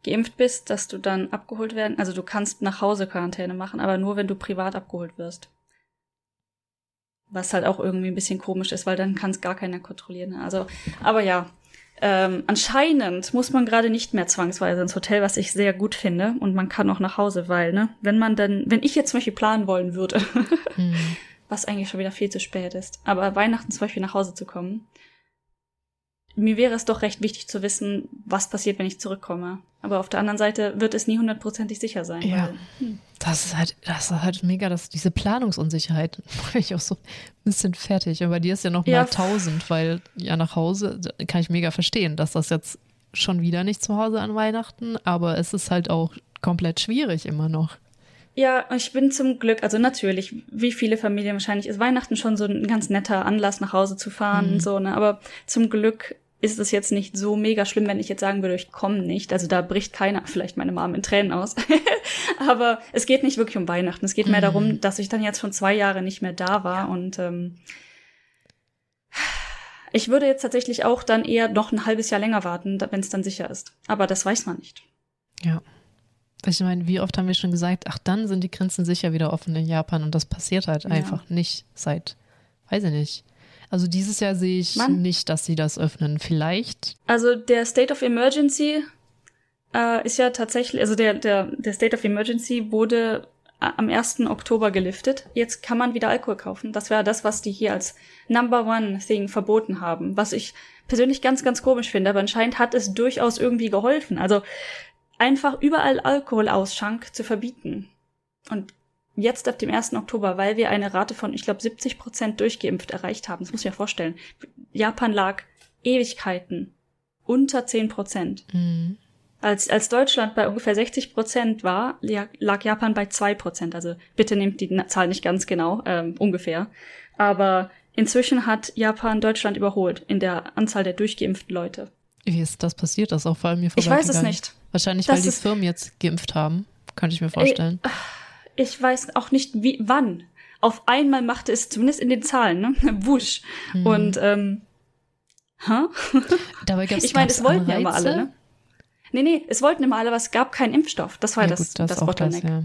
geimpft bist, dass du dann abgeholt werden. Also du kannst nach Hause Quarantäne machen, aber nur wenn du privat abgeholt wirst. Was halt auch irgendwie ein bisschen komisch ist, weil dann kann es gar keiner kontrollieren. ne? Also, aber ja, ähm, anscheinend muss man gerade nicht mehr zwangsweise ins Hotel, was ich sehr gut finde. Und man kann auch nach Hause, weil, ne, wenn man dann, wenn ich jetzt zum Beispiel planen wollen würde, *laughs* Hm. was eigentlich schon wieder viel zu spät ist, aber Weihnachten zum Beispiel nach Hause zu kommen, mir wäre es doch recht wichtig zu wissen, was passiert, wenn ich zurückkomme. Aber auf der anderen Seite wird es nie hundertprozentig sicher sein. Ja. weil- Das ist halt, das ist halt mega, dass diese Planungsunsicherheit *laughs* mache ich auch so ein bisschen fertig. Und bei dir ist ja noch Ja. mal tausend, weil ja nach Hause kann ich mega verstehen, dass das jetzt schon wieder nicht zu Hause an Weihnachten, aber es ist halt auch komplett schwierig immer noch. Ja, ich bin zum Glück, also natürlich, wie viele Familien wahrscheinlich, ist Weihnachten schon so ein ganz netter Anlass, nach Hause zu fahren Mhm. und so, ne? Aber zum Glück ist es jetzt nicht so mega schlimm, wenn ich jetzt sagen würde, ich komme nicht. Also da bricht keiner, *laughs* vielleicht meine Mom in Tränen aus. *laughs* Aber es geht nicht wirklich um Weihnachten. Es geht mehr Mhm. darum, dass ich dann jetzt schon zwei Jahre nicht mehr da war und ähm, ich würde jetzt tatsächlich auch dann eher noch ein halbes Jahr länger warten, wenn es dann sicher ist. Aber das weiß man nicht. Ja. Ich meine, wie oft haben wir schon gesagt, ach, dann sind die Grenzen sicher wieder offen in Japan und das passiert halt Ja. einfach nicht seit, weiß ich nicht. Also dieses Jahr sehe ich Mann. nicht, dass sie das öffnen. Vielleicht, Also der State of Emergency äh, ist ja tatsächlich, also der, der, der State of Emergency wurde am 1. Oktober geliftet. Jetzt kann man wieder Alkohol kaufen. Das wäre das, was die hier als Number One Thing verboten haben. Was ich persönlich ganz, ganz komisch finde. Aber anscheinend hat es durchaus irgendwie geholfen. Also einfach überall Alkoholausschank zu verbieten. Und jetzt ab dem 1. Oktober, weil wir eine Rate von, ich glaube, 70 Prozent durchgeimpft erreicht haben. Das muss ich mir vorstellen. Japan lag Ewigkeiten unter 10 Prozent. Mhm. Als, als Deutschland bei ungefähr 60 Prozent war, lag Japan bei 2 Prozent. Also bitte nehmt die Zahl nicht ganz genau, ähm, ungefähr. Aber inzwischen hat Japan Deutschland überholt in der Anzahl der durchgeimpften Leute. Wie ist das passiert? Das ist auch vor allem mir Ich weiß es nicht. Wahrscheinlich, das weil die Firmen jetzt geimpft haben. Könnte ich mir vorstellen. Ich, ich weiß auch nicht, wie, wann. Auf einmal machte es zumindest in den Zahlen, ne? *laughs* Wusch. Hm. Und ähm, hä? *laughs* Dabei gab's, ich meine, es wollten ja immer alle, ne? Nee, nee, es wollten immer alle, aber es gab keinen Impfstoff. Das war ja, das, gut, das, das Bottleneck. Das, ja.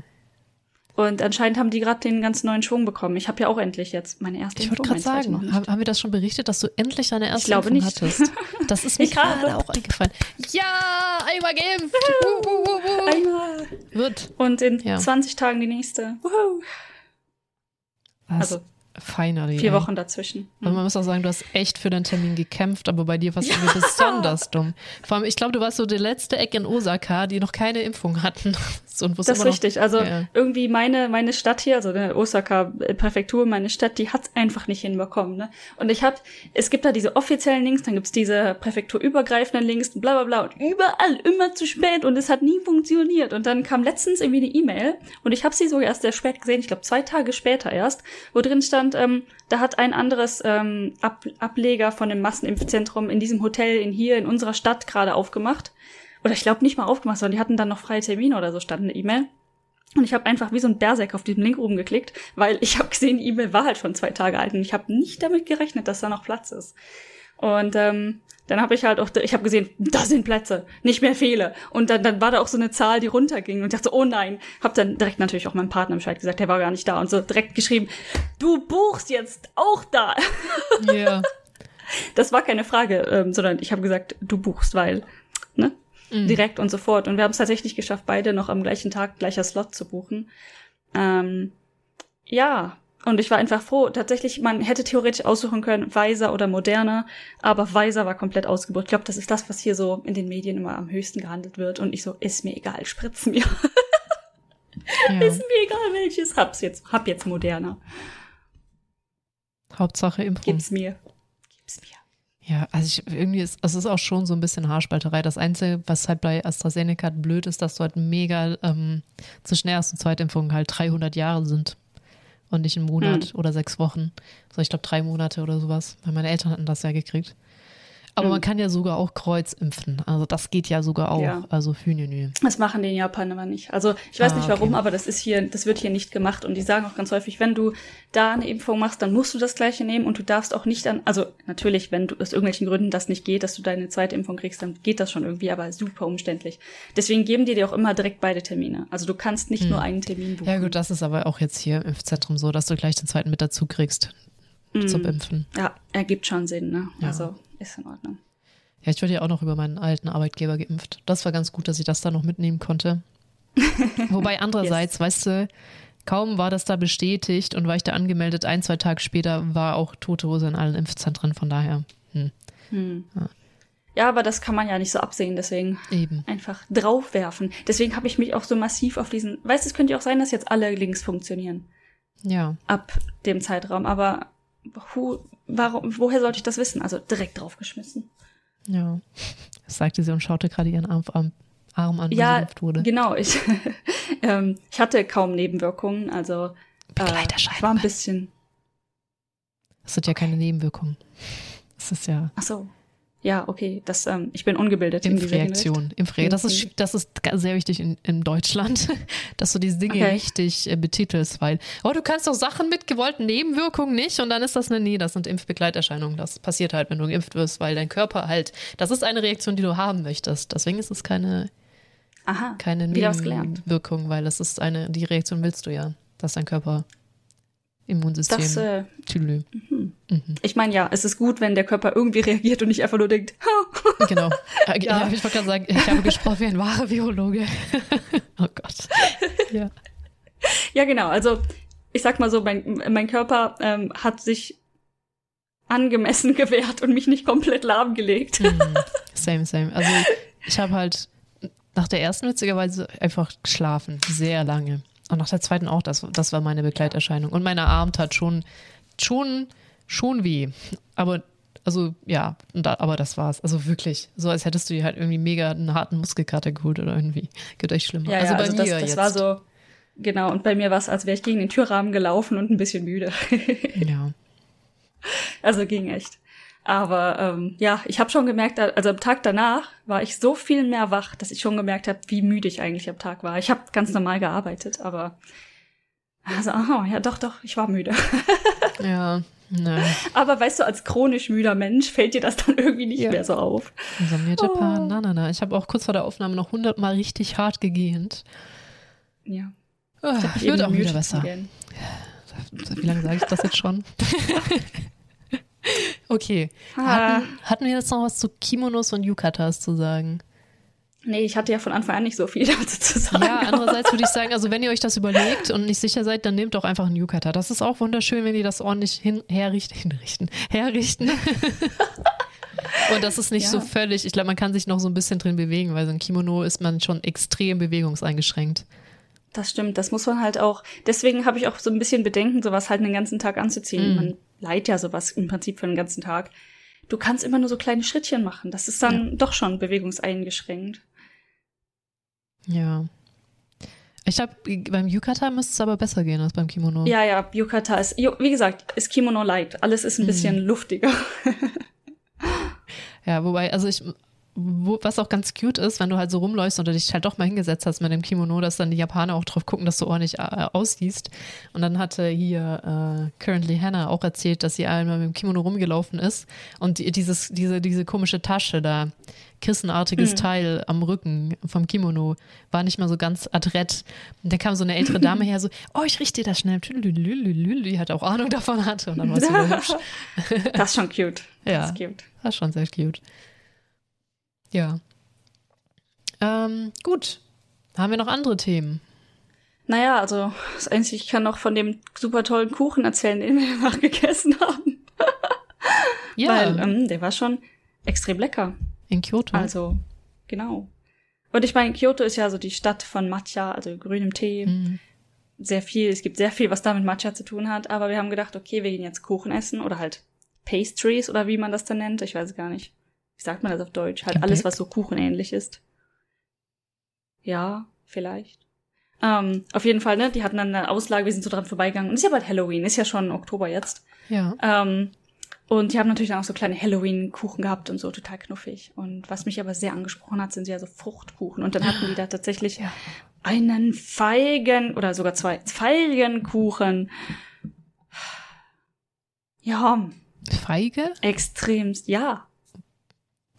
Und anscheinend haben die gerade den ganz neuen Schwung bekommen. Ich habe ja auch endlich jetzt meine erste ich wollte gerade sagen, haben, haben wir das schon berichtet, dass du endlich deine erste ich glaube Impfung nicht. hattest? *laughs* Das ist mir gerade auch eingefallen. Ja, einmal geimpft! uh, uh, uh, einmal! Wird. Und in ja. 20 Tagen die nächste. Woohoo. Also Finally. Vier Wochen dazwischen. Also man muss auch sagen, du hast echt für deinen Termin gekämpft, aber bei dir war es ja. irgendwie besonders *laughs* dumm. Vor allem, ich glaube, du warst so der letzte Eck in Osaka, die noch keine Impfung hatten. *laughs* So, das ist richtig. Also ja. irgendwie meine, meine Stadt hier, also der Osaka-Präfektur, meine Stadt, die hat's einfach nicht hinbekommen. Ne? Und ich hab, es gibt da diese offiziellen Links, dann gibt's diese präfekturübergreifenden Links, bla bla bla und überall immer zu spät und es hat nie funktioniert. Und dann kam letztens irgendwie eine E-Mail und ich habe sie sogar erst sehr spät gesehen, ich glaube zwei Tage später erst, wo drin stand, ähm, da hat ein anderes ähm, Ab Ableger von dem Massenimpfzentrum in diesem Hotel in hier in unserer Stadt gerade aufgemacht oder ich glaube nicht mal aufgemacht, sondern die hatten dann noch freie Termine oder so, stand eine E-Mail. Und ich habe einfach wie so ein Berserk auf diesen Link oben geklickt, weil ich habe gesehen, die E-Mail war halt schon zwei Tage alt und ich habe nicht damit gerechnet, dass da noch Platz ist. Und ähm, dann habe ich halt auch, ich habe gesehen, da sind Plätze, nicht mehr viele. Und dann, dann war da auch so eine Zahl, die runterging und ich dachte, oh nein. Hab dann direkt natürlich auch meinem Partner Bescheid gesagt, der war gar nicht da und so direkt geschrieben, du buchst jetzt auch da. *laughs* Ja. Yeah. Das war keine Frage, ähm, sondern ich habe gesagt, du buchst, weil, ne? Mhm. Direkt und sofort. Und wir haben es tatsächlich geschafft, beide noch am gleichen Tag gleicher Slot zu buchen. Ähm, ja, und ich war einfach froh. Tatsächlich, man hätte theoretisch aussuchen können, Weiser oder Moderner, aber Weiser war komplett ausgebucht. Ich glaube, das ist das, was hier so in den Medien immer am höchsten gehandelt wird. Und ich so, ist mir egal, spritz mir. Ja. ist mir egal welches. Hab's jetzt, hab jetzt Moderner. Hauptsache Impfung. Gib's mir. Gib's mir. Ja, also ich, irgendwie ist, also es ist auch schon so ein bisschen Haarspalterei. Das Einzige, was halt bei AstraZeneca blöd ist, dass du halt mega ähm, zwischen ersten und zweiten halt 300 Jahre sind und nicht einen Monat hm. oder sechs Wochen. So, ich glaube drei Monate oder sowas, weil meine Eltern hatten das ja gekriegt. Aber mhm. man kann ja sogar auch kreuzimpfen. Also das geht ja sogar auch. Ja. Also Hühnenü. Das machen die in Japan aber nicht. Also ich weiß ah, nicht warum, okay. aber das ist hier, das wird hier nicht gemacht. Und die sagen auch ganz häufig, wenn du da eine Impfung machst, dann musst du das gleiche nehmen und du darfst auch nicht an, also natürlich, wenn du aus irgendwelchen Gründen das nicht geht, dass du deine zweite Impfung kriegst, dann geht das schon irgendwie, aber super umständlich. Deswegen geben die dir auch immer direkt beide Termine. Also du kannst nicht hm. nur einen Termin buchen. Ja gut, das ist aber auch jetzt hier im Impfzentrum so, dass du gleich den zweiten mit dazu kriegst hm. zum Impfen. Ja, ergibt schon Sinn, ne? Ja. Also ist in Ordnung. Ja, ich wurde ja auch noch über meinen alten Arbeitgeber geimpft. Das war ganz gut, dass ich das da noch mitnehmen konnte. *laughs* Wobei andererseits, yes. weißt du, kaum war das da bestätigt und war ich da angemeldet, ein, zwei Tage später war auch tote Hose in allen Impfzentren, von daher. Hm. Hm. Ja. ja. aber das kann man ja nicht so absehen, deswegen Eben. einfach draufwerfen. Deswegen habe ich mich auch so massiv auf diesen, weißt du, es könnte ja auch sein, dass jetzt alle Links funktionieren. Ja. Ab dem Zeitraum, aber hu, warum, woher sollte ich das wissen? Also direkt draufgeschmissen. Ja, das sagte sie und schaute gerade ihren Arm, Arm, Arm an, ja, sie wurde. genau. Ich, *laughs* ähm, ich hatte kaum Nebenwirkungen, also äh, war ein bisschen. Das sind ja keine Nebenwirkungen. Das ist ja. Ach so ja, okay, das, ähm, ich bin ungebildet. Impfreaktion. Impfre das, ist, das ist sehr wichtig in, in Deutschland, *laughs* dass du diese Dinge okay. richtig äh, betitelst, weil, oh, du kannst doch Sachen mit gewollten Nebenwirkungen nicht und dann ist das eine, nee, das sind Impfbegleiterscheinungen. Das passiert halt, wenn du geimpft wirst, weil dein Körper halt, das ist eine Reaktion, die du haben möchtest. Deswegen ist es keine, Aha, keine Nebenwirkung, weil das ist eine, die Reaktion willst du ja, dass dein Körper Immunsystem. Das, äh, mhm. Mhm. Ich meine, ja, es ist gut, wenn der Körper irgendwie reagiert und nicht einfach nur denkt, ha. *laughs* Genau. *laughs* Äh, ja. Ich wollte gerade sagen, ich habe gesprochen wie ein wahrer Biologe. *laughs* oh Gott. Ja. Ja, genau. Also ich sag mal so, mein, mein Körper ähm, hat sich angemessen gewehrt und mich nicht komplett lahmgelegt. Mm, same, same. Also ich habe halt nach der ersten witzigerweise einfach geschlafen, sehr lange. Und nach der zweiten auch, das, das war meine Begleiterscheinung. Und meine Arm tat schon, schon, schon weh. Aber, also, ja, da, aber das war's. Also wirklich, so als hättest du dir halt irgendwie mega einen harten Muskelkater geholt oder irgendwie. Geht euch schlimmer. Ja, also ja, bei also mir das, das jetzt. war so, genau. Und bei mir war es, als wäre ich gegen den Türrahmen gelaufen und ein bisschen müde. Ja. *laughs* Also ging echt. Aber ähm, ja, ich habe schon gemerkt, also am Tag danach war ich so viel mehr wach, dass ich schon gemerkt habe, wie müde ich eigentlich am Tag war. Ich habe ganz normal gearbeitet, aber also, aha, ja, doch, doch, ich war müde. *laughs* Ja, ne. aber weißt du, als chronisch müder Mensch fällt dir das dann irgendwie nicht Ja. mehr so auf. Unser Japan, na, na, na. Ich habe auch kurz vor der Aufnahme noch hundertmal richtig hart gegähnt. Ja. Oh, hab mich wird auch wieder gemutet besser. Wie lange sage ich das jetzt schon? *laughs* okay. Hatten, hatten wir jetzt noch was zu Kimonos und Yukatas zu sagen? Nee, ich hatte ja von Anfang an nicht so viel *laughs* dazu zu sagen. Ja, andererseits würde ich *laughs* sagen, also wenn ihr euch das überlegt und nicht sicher seid, dann nehmt doch einfach einen Yukata. Das ist auch wunderschön, wenn die das ordentlich hin, herrichten, *laughs* hinrichten, herrichten. und das ist nicht Ja. so völlig, ich glaube, man kann sich noch so ein bisschen drin bewegen, weil so ein Kimono ist man schon extrem bewegungseingeschränkt. Das stimmt, das muss man halt auch. Deswegen habe ich auch so ein bisschen Bedenken, sowas halt den ganzen Tag anzuziehen. Mhm. Man leiht ja sowas im Prinzip für den ganzen Tag. Du kannst immer nur so kleine Schrittchen machen. Das ist dann doch schon bewegungseingeschränkt. Ja. Ich glaube, beim Yukata müsste es aber besser gehen als beim Kimono. Ja, ja, Yukata ist, wie gesagt, ist Kimono light. Alles ist ein Mhm. bisschen luftiger. *laughs* Ja, wobei, also ich, wo, was auch ganz cute ist, wenn du halt so rumläufst und du dich halt doch mal hingesetzt hast mit dem Kimono, dass dann die Japaner auch drauf gucken, dass du ordentlich äh, aussiehst. Und dann hatte hier äh, Currently Hannah auch erzählt, dass sie einmal mit dem Kimono rumgelaufen ist und die, dieses, diese, diese komische Tasche da, kissenartiges Mhm. Teil am Rücken vom Kimono, war nicht mal so ganz adrett. Und dann kam so eine ältere Dame her, so, oh, ich richte dir das schnell. Die hat auch Ahnung davon hatte. Und dann war sie wieder *laughs* hübsch. Das ist schon cute. Ja. Das ist cute. Das ist schon sehr cute. Ja. Ähm, gut. Haben wir noch andere Themen? Naja, also das Einzige, ich kann noch von dem super tollen Kuchen erzählen, den wir *laughs* danach gegessen haben. *laughs* Ja, Weil ähm, der war schon extrem lecker. in Kyoto. Also, genau. Und ich meine, Kyoto ist ja so die Stadt von Matcha, also grünem Tee. Mhm. Sehr viel, es gibt sehr viel, was da mit Matcha zu tun hat. Aber wir haben gedacht, okay, wir gehen jetzt Kuchen essen oder halt Pastries oder wie man das dann nennt. Ich weiß es gar nicht. Wie sagt man das auf Deutsch? Halt Gebäck? alles, was so kuchenähnlich ist. Ja, vielleicht. Ähm, auf jeden Fall, ne? Die hatten dann eine Auslage, wir sind so dran vorbeigegangen. Und es ist ja bald Halloween, ist ja schon Oktober jetzt. ja. Ähm, und die haben natürlich dann auch so kleine Halloween-Kuchen gehabt und so, total knuffig. Und was mich aber sehr angesprochen hat, sind ja so Fruchtkuchen. Und dann hatten die da tatsächlich Ja. einen Feigen oder sogar zwei Feigenkuchen. Ja, Feige? extremst, ja.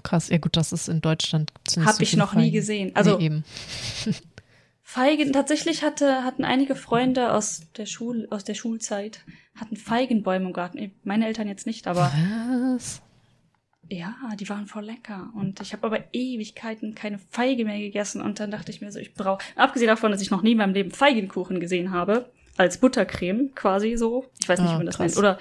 Krass. Ja, gut, das ist in Deutschland. gibt's nicht Hab so ich noch nie Feigen. gesehen. Also nee, eben. *laughs* Feigen, tatsächlich hatte, hatten einige Freunde aus der Schul, aus der Schulzeit, hatten Feigenbäume im Garten. Meine Eltern jetzt nicht, aber Was? Ja, die waren voll lecker. Und ich habe aber Ewigkeiten keine Feige mehr gegessen. Und dann dachte ich mir so, ich brauche, abgesehen davon, dass ich noch nie in meinem Leben Feigenkuchen gesehen habe, als Buttercreme quasi so. Ich weiß nicht, Ah, wie man das krass. nennt. Oder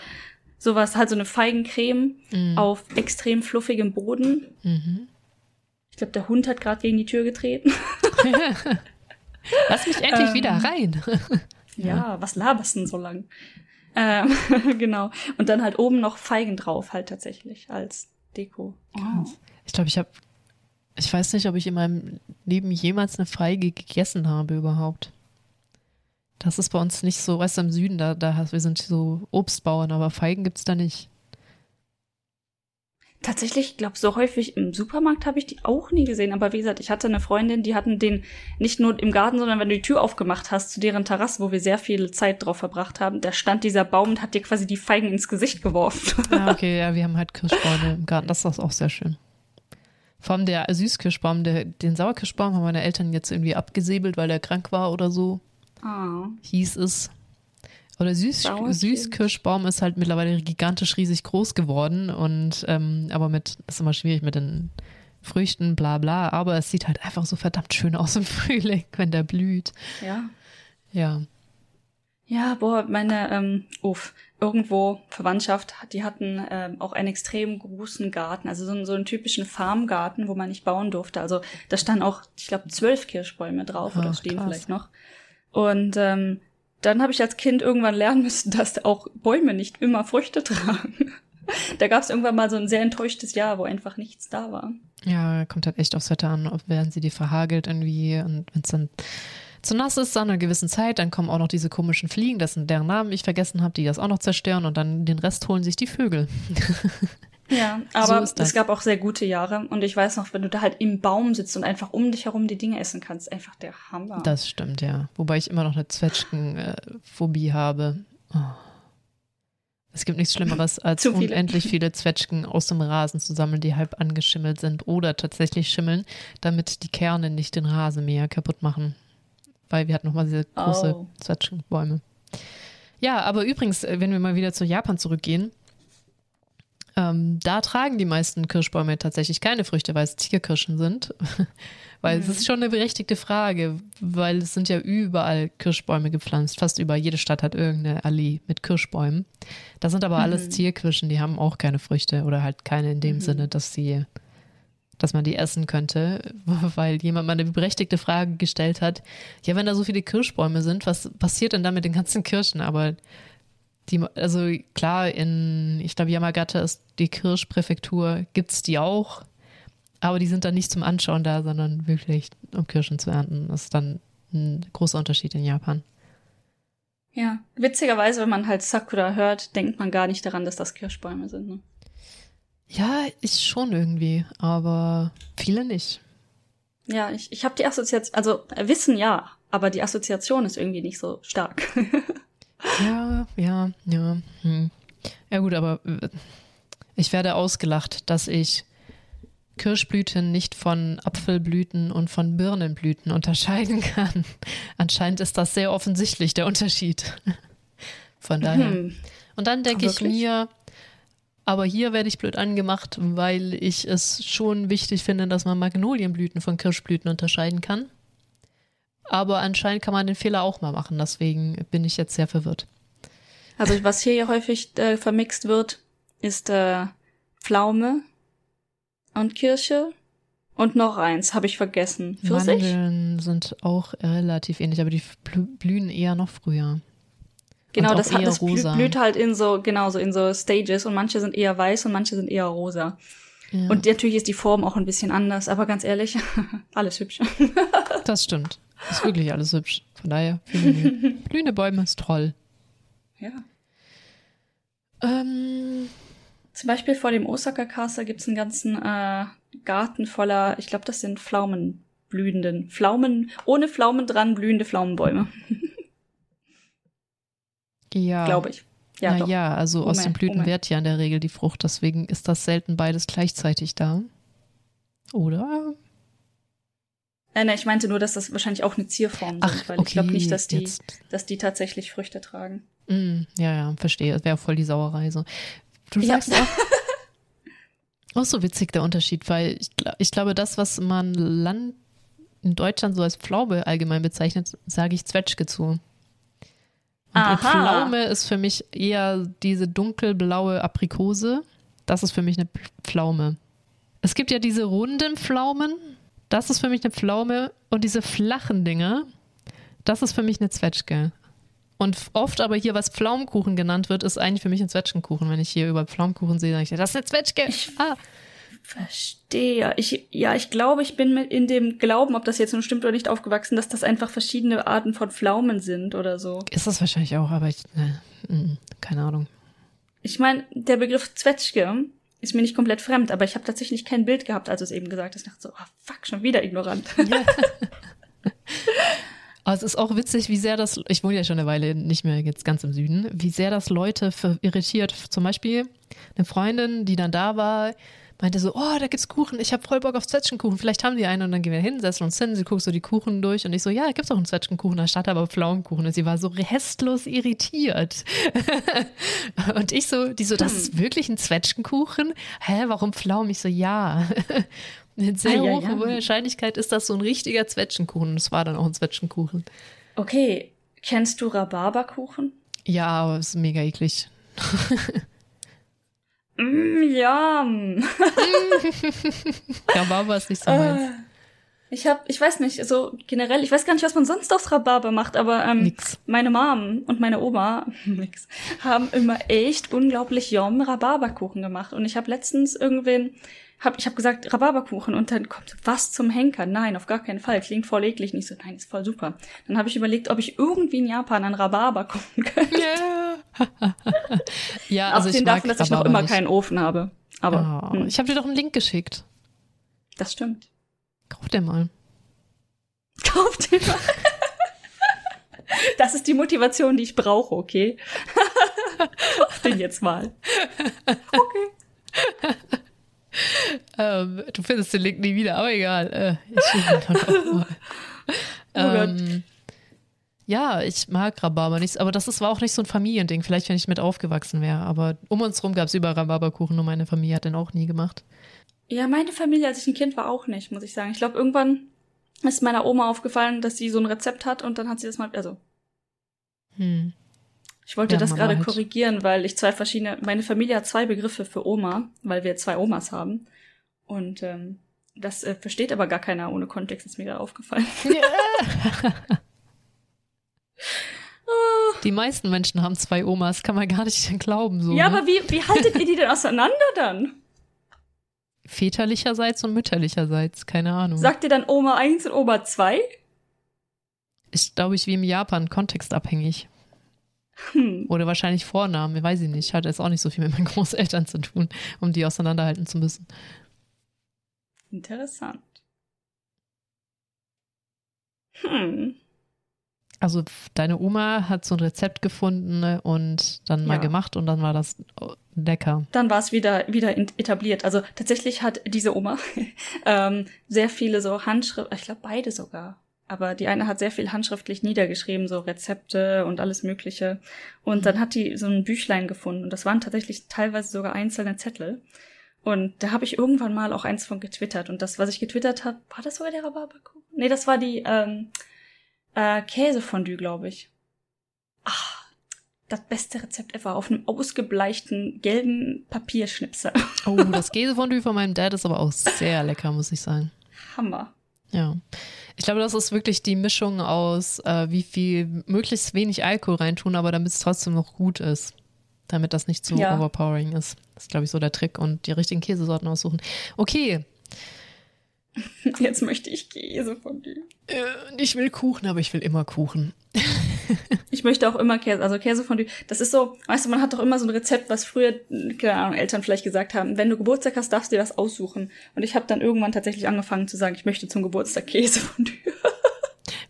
sowas, halt so eine Feigencreme Mhm. auf extrem fluffigem Boden. Mhm. Ich glaube, der Hund hat gerade gegen die Tür getreten. *laughs* Lass mich endlich Ähm. wieder rein. *laughs* ja, was laberst denn so lang? Ähm, *laughs* genau. Und dann halt oben noch Feigen drauf, halt tatsächlich, als Deko. Oh. Ich glaube, ich habe. Ich weiß nicht, ob ich in meinem Leben jemals eine Feige gegessen habe überhaupt. Das ist bei uns nicht so, weißt du, im Süden, da, da hast, wir sind so Obstbauern, aber Feigen gibt's da nicht. Tatsächlich, ich glaube, so häufig im Supermarkt habe ich die auch nie gesehen. Aber wie gesagt, ich hatte eine Freundin, die hatten den nicht nur im Garten, sondern wenn du die Tür aufgemacht hast zu deren Terrasse, wo wir sehr viel Zeit drauf verbracht haben, da stand dieser Baum und hat dir quasi die Feigen ins Gesicht geworfen. *laughs* Ja, okay, ja, wir haben halt Kirschbäume im Garten. Das ist auch sehr schön. Vor allem der Süßkirschbaum, der, den Sauerkirschbaum haben meine Eltern jetzt irgendwie abgesäbelt, weil der krank war oder so, Ah. hieß es. Oder Süß. Süßkirschbaum ist halt mittlerweile gigantisch riesig groß geworden und ähm, aber mit, das ist immer schwierig mit den Früchten, bla bla, aber es sieht halt einfach so verdammt schön aus im *laughs* Frühling, wenn der blüht. Ja. Ja. Ja, boah, meine, ähm, uff, irgendwo Verwandtschaft, die hatten ähm, auch einen extrem großen Garten, also so, einen, so einen typischen Farmgarten, wo man nicht bauen durfte. Also da standen auch, ich glaube, zwölf Kirschbäume drauf Ach, oder stehen krass. vielleicht noch. Und ähm, dann habe ich als Kind irgendwann lernen müssen, *laughs* dass auch Bäume nicht immer Früchte tragen. *laughs* da gab es irgendwann mal so ein sehr enttäuschtes Jahr, wo einfach nichts da war. Ja, kommt halt echt aufs Wetter an, ob werden sie die verhagelt irgendwie und wenn es dann zu nass ist, dann einer gewissen Zeit, dann kommen auch noch diese komischen Fliegen, das sind deren Namen ich vergessen habe, die das auch noch zerstören und dann den Rest holen sich die Vögel. *laughs* Ja, aber so es gab auch sehr gute Jahre und ich weiß noch, wenn du da halt im Baum sitzt und einfach um dich herum die Dinge essen kannst, einfach der Hammer. Das stimmt, ja. Wobei ich immer noch eine Zwetschgenphobie habe. Oh. Es gibt nichts Schlimmeres, als unendlich viele Zwetschgen aus dem Rasen zu sammeln, die halb angeschimmelt sind oder tatsächlich schimmeln, damit die Kerne nicht den Rasenmäher kaputt machen. Weil wir hatten nochmal diese große oh. Zwetschgenbäume. Ja, aber übrigens, äh, wenn wir mal wieder zu Japan zurückgehen, ähm, da tragen die meisten Kirschbäume tatsächlich keine Früchte, weil es Tierkirschen sind. *laughs* weil mhm. es ist schon eine berechtigte Frage, weil es sind ja überall Kirschbäume gepflanzt. Fast über jede Stadt hat irgendeine Allee mit Kirschbäumen. Das sind aber mhm. alles Tierkirschen, die haben auch keine Früchte oder halt keine in dem mhm. Sinne, dass sie dass man die essen könnte, *laughs* weil jemand mal eine berechtigte Frage gestellt hat. Ja, wenn da so viele Kirschbäume sind, was passiert denn da mit den ganzen Kirschen? Aber die, also klar, in, ich glaube, Yamagata ist die Kirschpräfektur, gibt es die auch, aber die sind dann nicht zum Anschauen da, sondern wirklich, um Kirschen zu ernten. Das ist dann ein großer Unterschied in Japan. Ja, witzigerweise, wenn man halt Sakura hört, denkt man gar nicht daran, dass das Kirschbäume sind. Ne? Ja, ich schon irgendwie, aber viele nicht. Ja, ich, ich habe die Assoziation, also Wissen ja, aber die Assoziation ist irgendwie nicht so stark. *laughs* Ja, ja, ja. Hm. Ja gut, aber äh, ich werde ausgelacht, dass ich Kirschblüten nicht von Apfelblüten und von Birnenblüten unterscheiden kann. *laughs* Anscheinend ist das sehr offensichtlich der Unterschied. *laughs* Von daher. Hm. Und dann denke ich mir, aber hier werde ich blöd angemacht, weil ich es schon wichtig finde, dass man Magnolienblüten von Kirschblüten unterscheiden kann. Aber anscheinend kann man den Fehler auch mal machen. Deswegen bin ich jetzt sehr verwirrt. Also was hier ja häufig äh, vermixt wird, ist äh, Pflaume und Kirsche. Und noch eins, habe ich vergessen. Pfirsich? Mandeln sind auch relativ ähnlich, aber die blühen eher noch früher. Genau, das, hat, das rosa. blüht halt in so, genau so in so Stages und manche sind eher weiß und manche sind eher rosa. Ja. Und natürlich ist die Form auch ein bisschen anders, aber ganz ehrlich, *laughs* alles hübsch. das stimmt. Ist wirklich alles hübsch. Von daher, blühende Bäume ist toll. Ja. Ähm, Zum Beispiel vor dem Osaka Castle gibt es einen ganzen äh, Garten voller, ich glaube, das sind Pflaumenblühenden, Pflaumen, ohne Pflaumen dran blühende Pflaumenbäume. *laughs* ja. Glaube ich. Ja, Na ja, also Moment, aus den Blüten Moment. wird ja in der Regel die Frucht, deswegen ist das selten beides gleichzeitig da. Oder? Äh, ne, ich meinte nur, dass das wahrscheinlich auch eine Zierform Ach, sind, weil okay, ich glaube nicht, dass die, dass die tatsächlich Früchte tragen. Mm, ja, ja, verstehe. Das wäre voll die Sauerei so. Du sagst ja. auch, *laughs* auch so witzig der Unterschied, weil ich, ich glaube, das, was man Land in Deutschland so als Pflaume allgemein bezeichnet, sage ich Zwetschge zu. Und Aha. Pflaume ist für mich eher diese dunkelblaue Aprikose. Das ist für mich eine Pflaume. Es gibt ja diese runden Pflaumen, das ist für mich eine Pflaume und diese flachen Dinger, das ist für mich eine Zwetschge. Und oft aber hier, was Pflaumenkuchen genannt wird, ist eigentlich für mich ein Zwetschgenkuchen. Wenn ich hier über Pflaumenkuchen sehe, sage ich, das ist eine Zwetschge. Ich ah. verstehe. Ich, ja, ich glaube, ich bin mit in dem Glauben, ob das jetzt nun stimmt oder nicht, aufgewachsen, dass das einfach verschiedene Arten von Pflaumen sind oder so. Ist das wahrscheinlich auch, aber ich, ne, mm, keine Ahnung. Ich meine, der Begriff Zwetschge ist mir nicht komplett fremd, aber ich habe tatsächlich kein Bild gehabt, als du es eben gesagt hast. Ich dachte so, oh, fuck, schon wieder ignorant. Ja. *laughs* Aber es ist auch witzig, wie sehr das, ich wohne ja schon eine Weile nicht mehr jetzt ganz im Süden, wie sehr das Leute irritiert. Zum Beispiel eine Freundin, die dann da war, meinte so, oh, da gibt's Kuchen, ich habe voll Bock auf Zwetschgenkuchen, vielleicht haben die einen und dann gehen wir hin, setzen uns hin, sie guckt so die Kuchen durch und ich so, ja, da gibt's auch einen Zwetschgenkuchen, da stand aber Pflaumenkuchen und sie war so restlos irritiert. *laughs* und ich so, die so, das ist hm. wirklich ein Zwetschgenkuchen? Hä, warum Pflaumen? Ich so, ja. *laughs* Mit sehr ah, hoher ja, ja. Wahrscheinlichkeit ist das so ein richtiger Zwetschgenkuchen. Und es war dann auch ein Zwetschgenkuchen. Okay, Kennst du Rhabarberkuchen? Ja, aber ist mega eklig. *laughs* Mm, *laughs* ja. Rhabarber ist nicht so meins. Äh, Ich hab, ich weiß nicht, so generell, ich weiß gar nicht, was man sonst aus Rhabarber macht, aber ähm, Nix. meine Mom und meine Oma *laughs* nix, haben immer echt unglaublich yum Rhabarberkuchen gemacht. Und ich habe letztens irgendwen, hab, ich habe gesagt Rhabarberkuchen und dann kommt was zum Henker. Nein, auf gar keinen Fall. Klingt voll eklig. Nicht so, nein, ist voll super. Dann habe ich überlegt, ob ich irgendwie in Japan einen Rhabarber kochen *laughs* könnte. Ja. Ja, also ich mag davon, dass ich noch immer nicht. keinen Ofen habe. Aber Oh, ich habe dir doch einen Link geschickt. das stimmt. Kauf dir mal. Kauft den mal. Das ist die Motivation, die ich brauche, okay? *laughs* Kauf den jetzt mal. Okay. Ähm, du findest den Link nie wieder, aber egal. Äh, ich schicke ihn dann auch mal. Oh Gott. Ja, ich mag Rhabarber nicht, aber das ist, war auch nicht so ein Familiending. Vielleicht, wenn ich mit aufgewachsen wäre. Aber um uns rum gab es überall Rhabarberkuchen und meine Familie hat den auch nie gemacht. Ja, meine Familie, als ich ein Kind war, auch nicht, muss ich sagen. Ich glaube, irgendwann ist meiner Oma aufgefallen, dass sie so ein Rezept hat und dann hat sie das mal, also Hm. ich wollte Ja, das gerade halt. korrigieren, weil ich zwei verschiedene, meine Familie hat zwei Begriffe für Oma, weil wir zwei Omas haben. Und ähm, das äh, versteht aber gar keiner ohne Kontext, ist mir gerade aufgefallen. *laughs* *laughs* *laughs* Die meisten Menschen haben zwei Omas, kann man gar nicht glauben. So, ja, ne? aber wie, wie haltet ihr die denn auseinander dann? Väterlicherseits und mütterlicherseits, keine Ahnung. Sagt ihr dann Oma 1 und Oma 2? ist, glaube ich, wie im Japan kontextabhängig. Hm. Oder wahrscheinlich Vornamen, weiß ich nicht. Hat jetzt auch nicht so viel mit meinen Großeltern zu tun, um die auseinanderhalten zu müssen. Interessant. Hm. Also deine Oma hat so ein Rezept gefunden ne, und dann mal Ja. gemacht und dann war das oh, lecker. Dann war es wieder, wieder etabliert. Also tatsächlich hat diese Oma *laughs* ähm, sehr viele so Handschrift, ich glaube beide sogar. Aber die eine hat sehr viel handschriftlich niedergeschrieben, so Rezepte und alles Mögliche. Und dann hat die so ein Büchlein gefunden. Und das waren tatsächlich teilweise sogar einzelne Zettel. Und da habe ich irgendwann mal auch eins von getwittert. Und das, was ich getwittert habe, war das sogar der Rhabarberkuchen? Nee, das war die ähm, äh, Käsefondue, glaube ich. Ah, das beste Rezept ever. Auf einem ausgebleichten gelben Papierschnipsel. Oh, das Käsefondue von meinem Dad ist aber auch sehr lecker, muss ich sagen. Hammer. Ja. Ich glaube, das ist wirklich die Mischung aus, äh, wie viel, möglichst wenig Alkohol reintun, aber damit es trotzdem noch gut ist. Damit das nicht zu Ja. overpowering ist. Das ist, glaube ich, so der Trick und die richtigen Käsesorten aussuchen. Okay, *laughs* Jetzt möchte ich Käsefondue. äh, ich will Kuchen, aber ich will immer Kuchen. *laughs* Ich möchte auch immer Käse, also Käsefondue. Das ist so, weißt du, man hat doch immer so ein Rezept, was früher, keine Ahnung, Eltern vielleicht gesagt haben, wenn du Geburtstag hast, darfst du dir das aussuchen. Und ich habe dann irgendwann tatsächlich angefangen zu sagen, ich möchte zum Geburtstag Käsefondue. *laughs*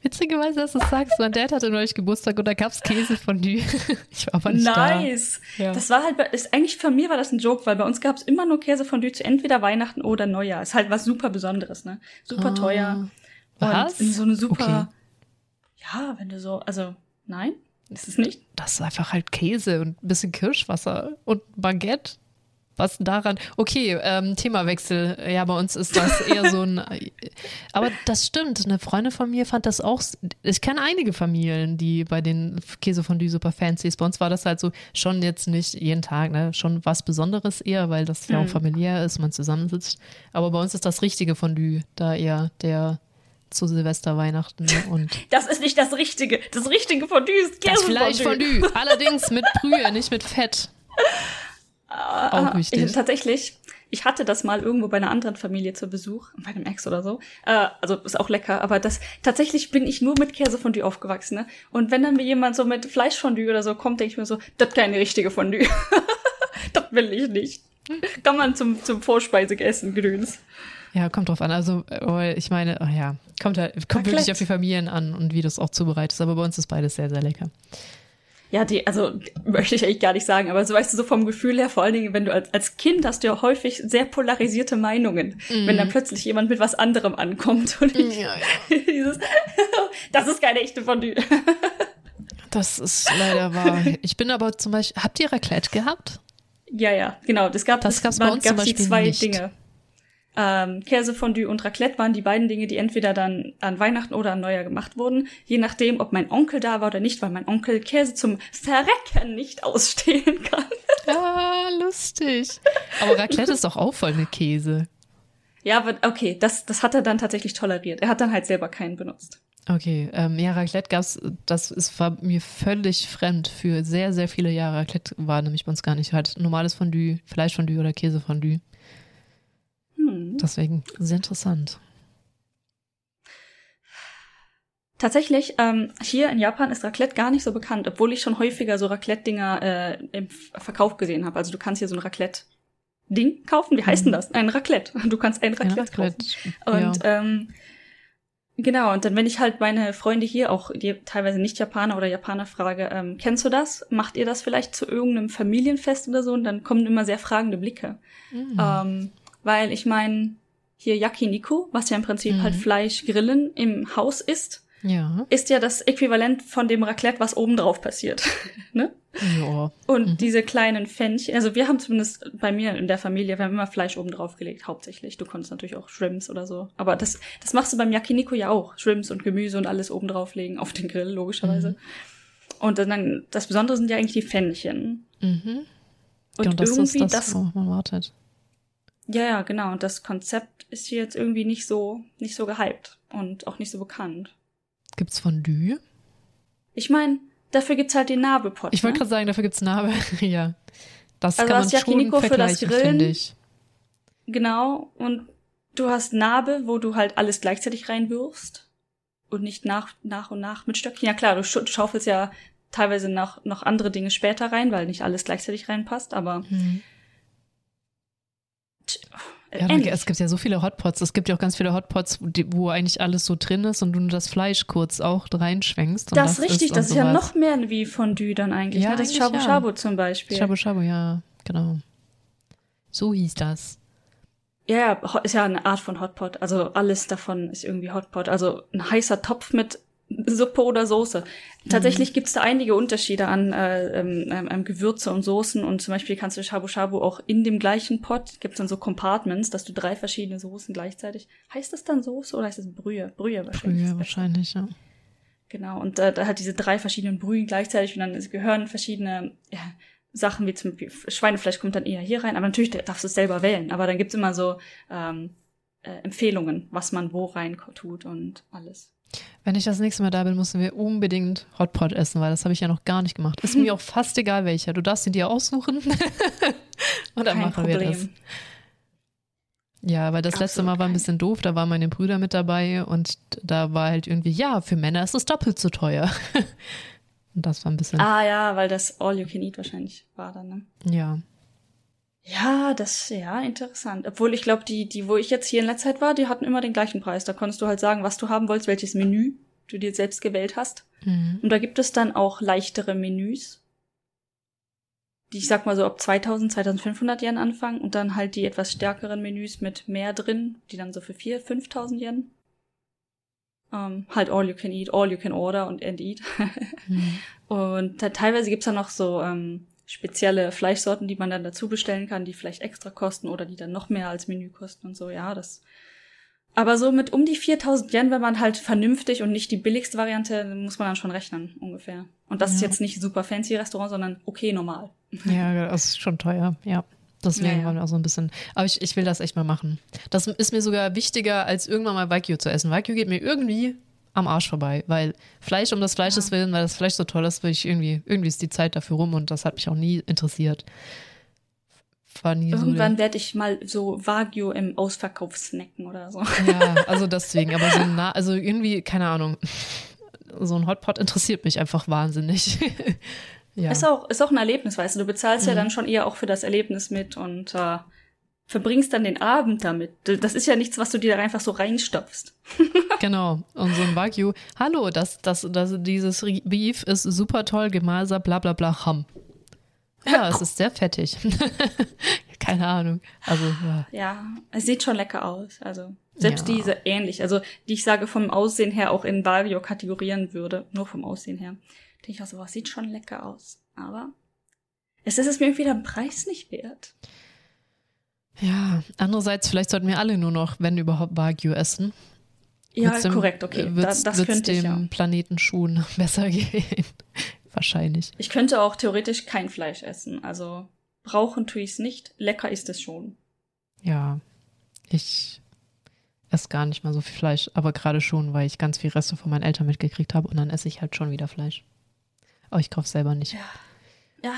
Witzigerweise, dass du es sagst, mein Dad hatte neulich Geburtstag und da gab's Käsefondue. *laughs* Ich war aber nicht nice. Ja. Das war halt, ist, eigentlich von mir war das ein Joke, weil bei uns gab es immer nur Käsefondue zu entweder Weihnachten oder Neujahr. Ist halt was super Besonderes, ne? Super Ah. teuer. Was? Und so eine super, Okay. ja, wenn du so, also, nein, ist es nicht. da. Das ist einfach halt Käse und ein bisschen Kirschwasser und Baguette. Was daran? Okay, ähm, Themawechsel. Ja, bei uns ist das eher so ein. *laughs* Aber das stimmt. Eine Freundin von mir fand das auch. Ich kenne einige Familien, die bei den Käsefondue super fancy ist. Bei uns war das halt so schon jetzt nicht jeden Tag, ne? Schon was Besonderes eher, weil das ja auch Mhm. familiär ist, man zusammensitzt. Aber bei uns ist das richtige Fondue da eher der zu Silvester, Weihnachten und *laughs* Das ist nicht das Richtige. Das Richtige Fondue ist das Käsefondue. Fleischfondue. Allerdings mit Brühe, nicht mit Fett. *laughs* Auch wichtig. Ich, tatsächlich, ich hatte das mal irgendwo bei einer anderen Familie zu Besuch, bei einem Ex oder so. Äh, also ist auch lecker, aber das tatsächlich bin ich nur mit Käsefondue aufgewachsen. Ne? Und wenn dann mir jemand so mit Fleischfondue oder so kommt, denke ich mir so, das ist keine richtige Fondue. *laughs* das will ich nicht. Kann man zum, zum Vorspeise essen, Grüns. Ja, kommt drauf an. Also, äh, ich meine, ach ja, kommt halt, kommt wirklich auf die Familien an und wie du es auch zubereitest. Aber bei uns ist beides sehr, sehr lecker. Ja, die, also möchte ich eigentlich gar nicht sagen, aber so weißt du, so vom Gefühl her, vor allen Dingen, wenn du als, als Kind hast du ja häufig sehr polarisierte Meinungen, wenn dann plötzlich jemand mit was anderem ankommt und ich, Ja, *laughs* dieses, *laughs* das ist keine echte Fondue. Das ist leider wahr. *laughs* Ich bin aber zum Beispiel, habt ihr Raclette gehabt? Ja, ja, genau. Das gab Das gab's bei uns zum gab's die Beispiel zwei nicht. Dinge. Ähm, Käsefondue und Raclette waren die beiden Dinge, die entweder dann an Weihnachten oder an Neujahr gemacht wurden, je nachdem, ob mein Onkel da war oder nicht, weil mein Onkel Käse zum Verrecken nicht ausstehen kann. *laughs* Ah, lustig. Aber Raclette ist doch auch voll mit Käse. Ja, aber okay, das, das hat er dann tatsächlich toleriert. Er hat dann halt selber keinen benutzt. Okay, ähm, ja, Raclette gab's, das ist, war mir völlig fremd für sehr, sehr viele Jahre. Raclette war nämlich bei uns gar nicht halt normales Fondue, Fleischfondue oder Käsefondue. Hm. Deswegen sehr interessant. Tatsächlich, ähm, hier in Japan ist Raclette gar nicht so bekannt, obwohl ich schon häufiger so Raclette-Dinger äh, im Verkauf gesehen habe. Also du kannst hier so ein Raclette-Ding kaufen. Wie heißt denn das? Ein Raclette. *laughs* Du kannst ein Raclette, Ja, kaufen. Und ja. ähm, genau, und dann wenn ich halt meine Freunde hier, auch die teilweise nicht Japaner oder Japaner frage, ähm, kennst du das? Macht ihr das vielleicht zu irgendeinem Familienfest oder so? Und dann kommen immer sehr fragende Blicke. Mhm. Ähm, weil ich meine, hier Yakiniku, was ja im Prinzip Mhm. halt Fleisch grillen im Haus ist, ja. ist ja das Äquivalent von dem Raclette, was oben drauf passiert. *laughs* ne? Ja. Und Mhm. diese kleinen Fännchen, also wir haben zumindest bei mir in der Familie, wir haben immer Fleisch oben drauf gelegt, hauptsächlich. Du konntest natürlich auch Shrimps oder so. Aber das, das machst du beim Yakiniku ja auch. Shrimps und Gemüse und alles oben drauflegen, auf den Grill, logischerweise. Mhm. Und dann- das Besondere sind ja eigentlich die Fännchen. Mhm. Und Genau, das ist irgendwie das, das, worauf man wartet. Ja, ja, genau. Und das Konzept ist hier jetzt irgendwie nicht so, nicht so gehypt und auch nicht so bekannt. Gibt's Fondue? Ich meine, dafür gibt's halt den Nabelpot. Ich wollte ne? gerade sagen, dafür gibt's Narbe. *laughs* ja. Das Also kann man hast schon für das Grillen. Genau, und du hast Nabe, wo du halt alles gleichzeitig reinwirfst und nicht nach, nach und nach mit Stöckchen. Ja klar, du schaufelst ja teilweise noch, noch andere Dinge später rein, weil nicht alles gleichzeitig reinpasst, aber Mhm. Ja, äh, ähnlich. es gibt ja so viele Hotpots. Es gibt ja auch ganz viele Hotpots, wo, eigentlich alles so drin ist und du nur das Fleisch kurz auch reinschwenkst. Und das ist richtig, das ist ja sowas. noch mehr wie Fondue dann eigentlich. Ja, ne? Das eigentlich Shabu ja. Shabu zum Beispiel. Shabu Shabu, ja, genau. So hieß das. Ja, ja, ist ja eine Art von Hotpot. Also alles davon ist irgendwie Hotpot. Also ein heißer Topf mit Suppe oder Soße. Tatsächlich Mhm. gibt's da einige Unterschiede an äh, ähm, ähm, Gewürze und Soßen und zum Beispiel kannst du Shabu Shabu auch in dem gleichen Pot, gibt's dann so Compartments, dass du drei verschiedene Soßen gleichzeitig. Heißt das dann Soße oder heißt das Brühe? Brühe wahrscheinlich. besser. wahrscheinlich, ja. Genau, und äh, da hat diese drei verschiedenen Brühen gleichzeitig und dann gehören verschiedene ja, Sachen, wie zum Beispiel Schweinefleisch kommt dann eher hier rein, aber natürlich darfst du es selber wählen, aber dann gibt's immer so ähm, äh, Empfehlungen, was man wo rein tut und alles. Wenn ich das nächste Mal da bin, müssen wir unbedingt Hotpot essen, weil das habe ich ja noch gar nicht gemacht. Ist mir *laughs* auch fast egal welcher. Du darfst ihn dir aussuchen. *laughs* Und dann Kein machen wir das. Problem. Ja, weil das letzte Absolut Mal war ein bisschen doof, da waren meine Brüder mit dabei und da war halt irgendwie, ja, für Männer ist es doppelt so teuer. *laughs* Und das war ein bisschen, Ah ja, weil das All You Can Eat wahrscheinlich war dann, ne? ja. Ja, das, ja, interessant. Obwohl ich glaube, die, die, wo ich jetzt hier in letzter Zeit war, die hatten immer den gleichen Preis. Da konntest du halt sagen, was du haben wolltest, welches Menü du dir selbst gewählt hast. Mhm. Und da gibt es dann auch leichtere Menüs, die ich sag mal so ab 2000, 2500 Yen anfangen und dann halt die etwas stärkeren Menüs mit mehr drin, die dann so für 4.000, 5000 Yen. Ähm, halt all you can eat, all you can order und and eat. *laughs* Mhm. und da, teilweise gibt's dann noch so ähm, spezielle Fleischsorten, die man dann dazu bestellen kann, die vielleicht extra kosten oder die dann noch mehr als Menü kosten und so. Ja, das. Aber so mit um die 4000 Yen, wenn man halt vernünftig und nicht die billigste Variante, muss man dann schon rechnen, ungefähr. Und das ist Ja. jetzt nicht super fancy Restaurant, sondern okay, normal. Ja, das ist schon teuer, ja. Deswegen Ja, ja. wir auch so ein bisschen. Aber ich, ich will das echt mal machen. Das ist mir sogar wichtiger, als irgendwann mal Wagyu zu essen. Wagyu geht mir irgendwie am Arsch vorbei, weil Fleisch um das Fleisches willen, weil das Fleisch so toll ist, will ich irgendwie, irgendwie ist die Zeit dafür rum und das hat mich auch nie interessiert. Nie Irgendwann werde ich mal so Wagyu im Ausverkauf snacken oder so. so. Ja, also deswegen, aber so nah, also irgendwie, keine Ahnung. *laughs* So ein Hotpot interessiert mich einfach wahnsinnig. *laughs* ja. Ist auch, ist auch ein Erlebnis, weißt du. Du bezahlst ja Mhm. dann schon eher auch für das Erlebnis mit und äh, verbringst dann den Abend damit. Das ist ja nichts, was du dir da einfach so reinstopfst. *laughs* Genau. Und so ein Wagyu. Hallo, das, das, das, dieses Beef ist super toll, Gemaser, bla bla bla, Ham. Ja, es ist sehr fettig. *laughs* Keine Ahnung. Also, ja. Ja, es sieht schon lecker aus. Also selbst Ja. diese ähnlich, also die ich sage vom Aussehen her auch in Wagyu kategorieren würde, nur vom Aussehen her, denke ich auch so, was sieht schon lecker aus. Aber es ist es mir irgendwie der Preis nicht wert. Ja, andererseits, vielleicht sollten wir alle nur noch, wenn überhaupt, Wagyu essen. Ja, Wird's dem- korrekt, okay. Da, Wird's, das wird's könnte dem ich ja. Planeten Schuhen *laughs* besser gehen. *laughs* Wahrscheinlich. Ich könnte auch theoretisch kein Fleisch essen. Also brauchen tue ich es nicht. Lecker ist es schon. Ja, ich esse gar nicht mal so viel Fleisch, aber gerade schon, weil ich ganz viel Reste von meinen Eltern mitgekriegt habe und dann esse ich halt schon wieder Fleisch. Aber ich kaufe selber nicht. Ja,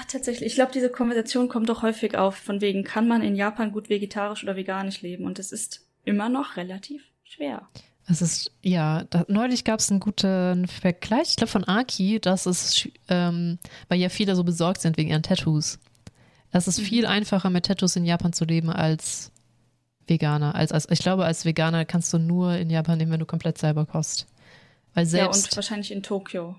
tatsächlich. Ich glaube, diese Konversation kommt doch häufig auf, von wegen, kann man in Japan gut vegetarisch oder veganisch leben? Und es ist immer noch relativ schwer. Es ist, ja, da, neulich gab es einen guten Vergleich, ich glaube von Aki, dass es, ähm, weil ja viele so besorgt sind wegen ihren Tattoos. Es ist viel einfacher, mit Tattoos in Japan zu leben als Veganer. Als, als, ich glaube, als Veganer kannst du nur in Japan leben, wenn du komplett selber kochst. Weil ja, und selbst, wahrscheinlich in Tokio.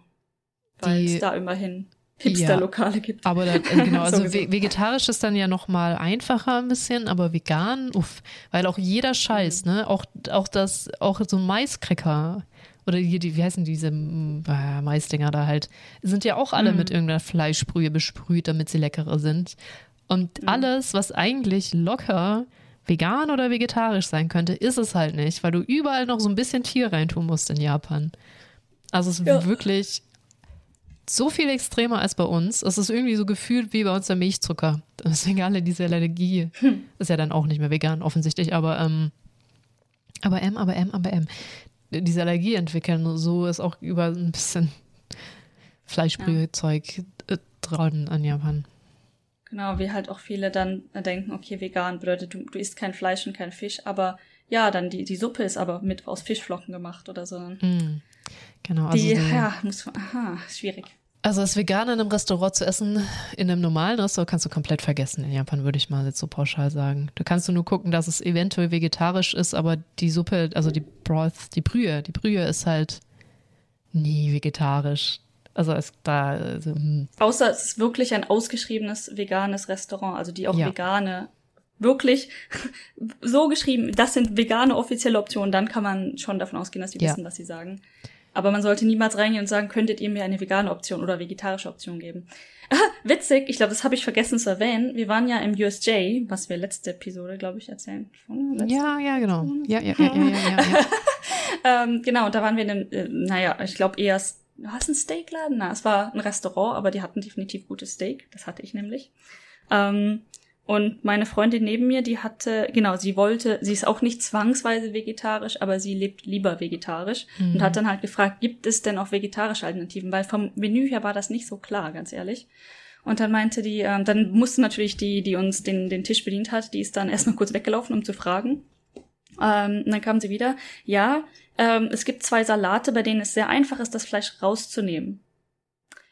Weil es da immerhin Hipster-Lokale gibt. aber da, äh, genau, *laughs* also ve vegetarisch ist dann ja noch mal einfacher ein bisschen, aber vegan, uff, weil auch jeder Scheiß, Mhm. ne, auch, auch das, auch so ein Maiskräcker oder hier, die, wie heißen diese äh, Maisdinger da halt, sind ja auch alle Mhm. mit irgendeiner Fleischbrühe besprüht, damit sie leckerer sind. Und Mhm. alles, was eigentlich locker vegan oder vegetarisch sein könnte, ist es halt nicht, weil du überall noch so ein bisschen Tier reintun musst in Japan. Also es ist Ja. wirklich so viel extremer als bei uns. Es ist irgendwie so gefühlt wie bei uns der Milchzucker. Deswegen alle diese Allergie. Ist ja dann auch nicht mehr vegan, offensichtlich, aber ähm, aber M, aber M, aber M. Diese Allergie entwickeln, so ist auch über ein bisschen Fleischbrühe-Zeug äh, dran an Japan. Genau, wie halt auch viele dann denken, okay, vegan bedeutet, du, du isst kein Fleisch und kein Fisch, aber ja, dann die, die Suppe ist aber mit aus Fischflocken gemacht oder so. Mm. Genau, also, Die, so, ja, muss man, aha, schwierig. Also das Vegan in einem Restaurant zu essen, in einem normalen Restaurant kannst du komplett vergessen in Japan, würde ich mal jetzt so pauschal sagen. Du kannst nur gucken, dass es eventuell vegetarisch ist, aber die Suppe, also die Broth, die Brühe, die Brühe ist halt nie vegetarisch. Also ist da, also, hm. Außer es ist wirklich ein ausgeschriebenes veganes Restaurant, also die auch Ja. vegane, wirklich *laughs* so geschrieben, das sind vegane offizielle Optionen, dann kann man schon davon ausgehen, dass sie Ja. wissen, was sie sagen. Aber man sollte niemals reingehen und sagen, könntet ihr mir eine vegane Option oder vegetarische Option geben. *laughs* Ah, witzig, ich glaube, das habe ich vergessen zu erwähnen. Wir waren ja im USJ, was wir letzte Episode, glaube ich, erzählen. Letzte? ja, ja, genau. Ja, ja, ja, ja, ja, ja, ja. *laughs* Ähm, genau, und da waren wir in einem, äh, naja, ich glaube eher, war es ein Steakladen? Na, es war ein Restaurant, aber die hatten definitiv gutes Steak. Das hatte ich nämlich. Ähm, und meine Freundin neben mir, die hatte, genau, sie wollte, sie ist auch nicht zwangsweise vegetarisch, aber sie lebt lieber vegetarisch und hat dann halt gefragt, gibt es denn auch vegetarische Alternativen? Weil vom Menü her war das nicht so klar, ganz ehrlich. Und dann meinte die, ähm, dann musste natürlich die, die uns den, den Tisch bedient hat, die ist dann erstmal kurz weggelaufen, um zu fragen. Ähm, und dann kam sie wieder, ja, ähm, es gibt zwei Salate, bei denen es sehr einfach ist, das Fleisch rauszunehmen.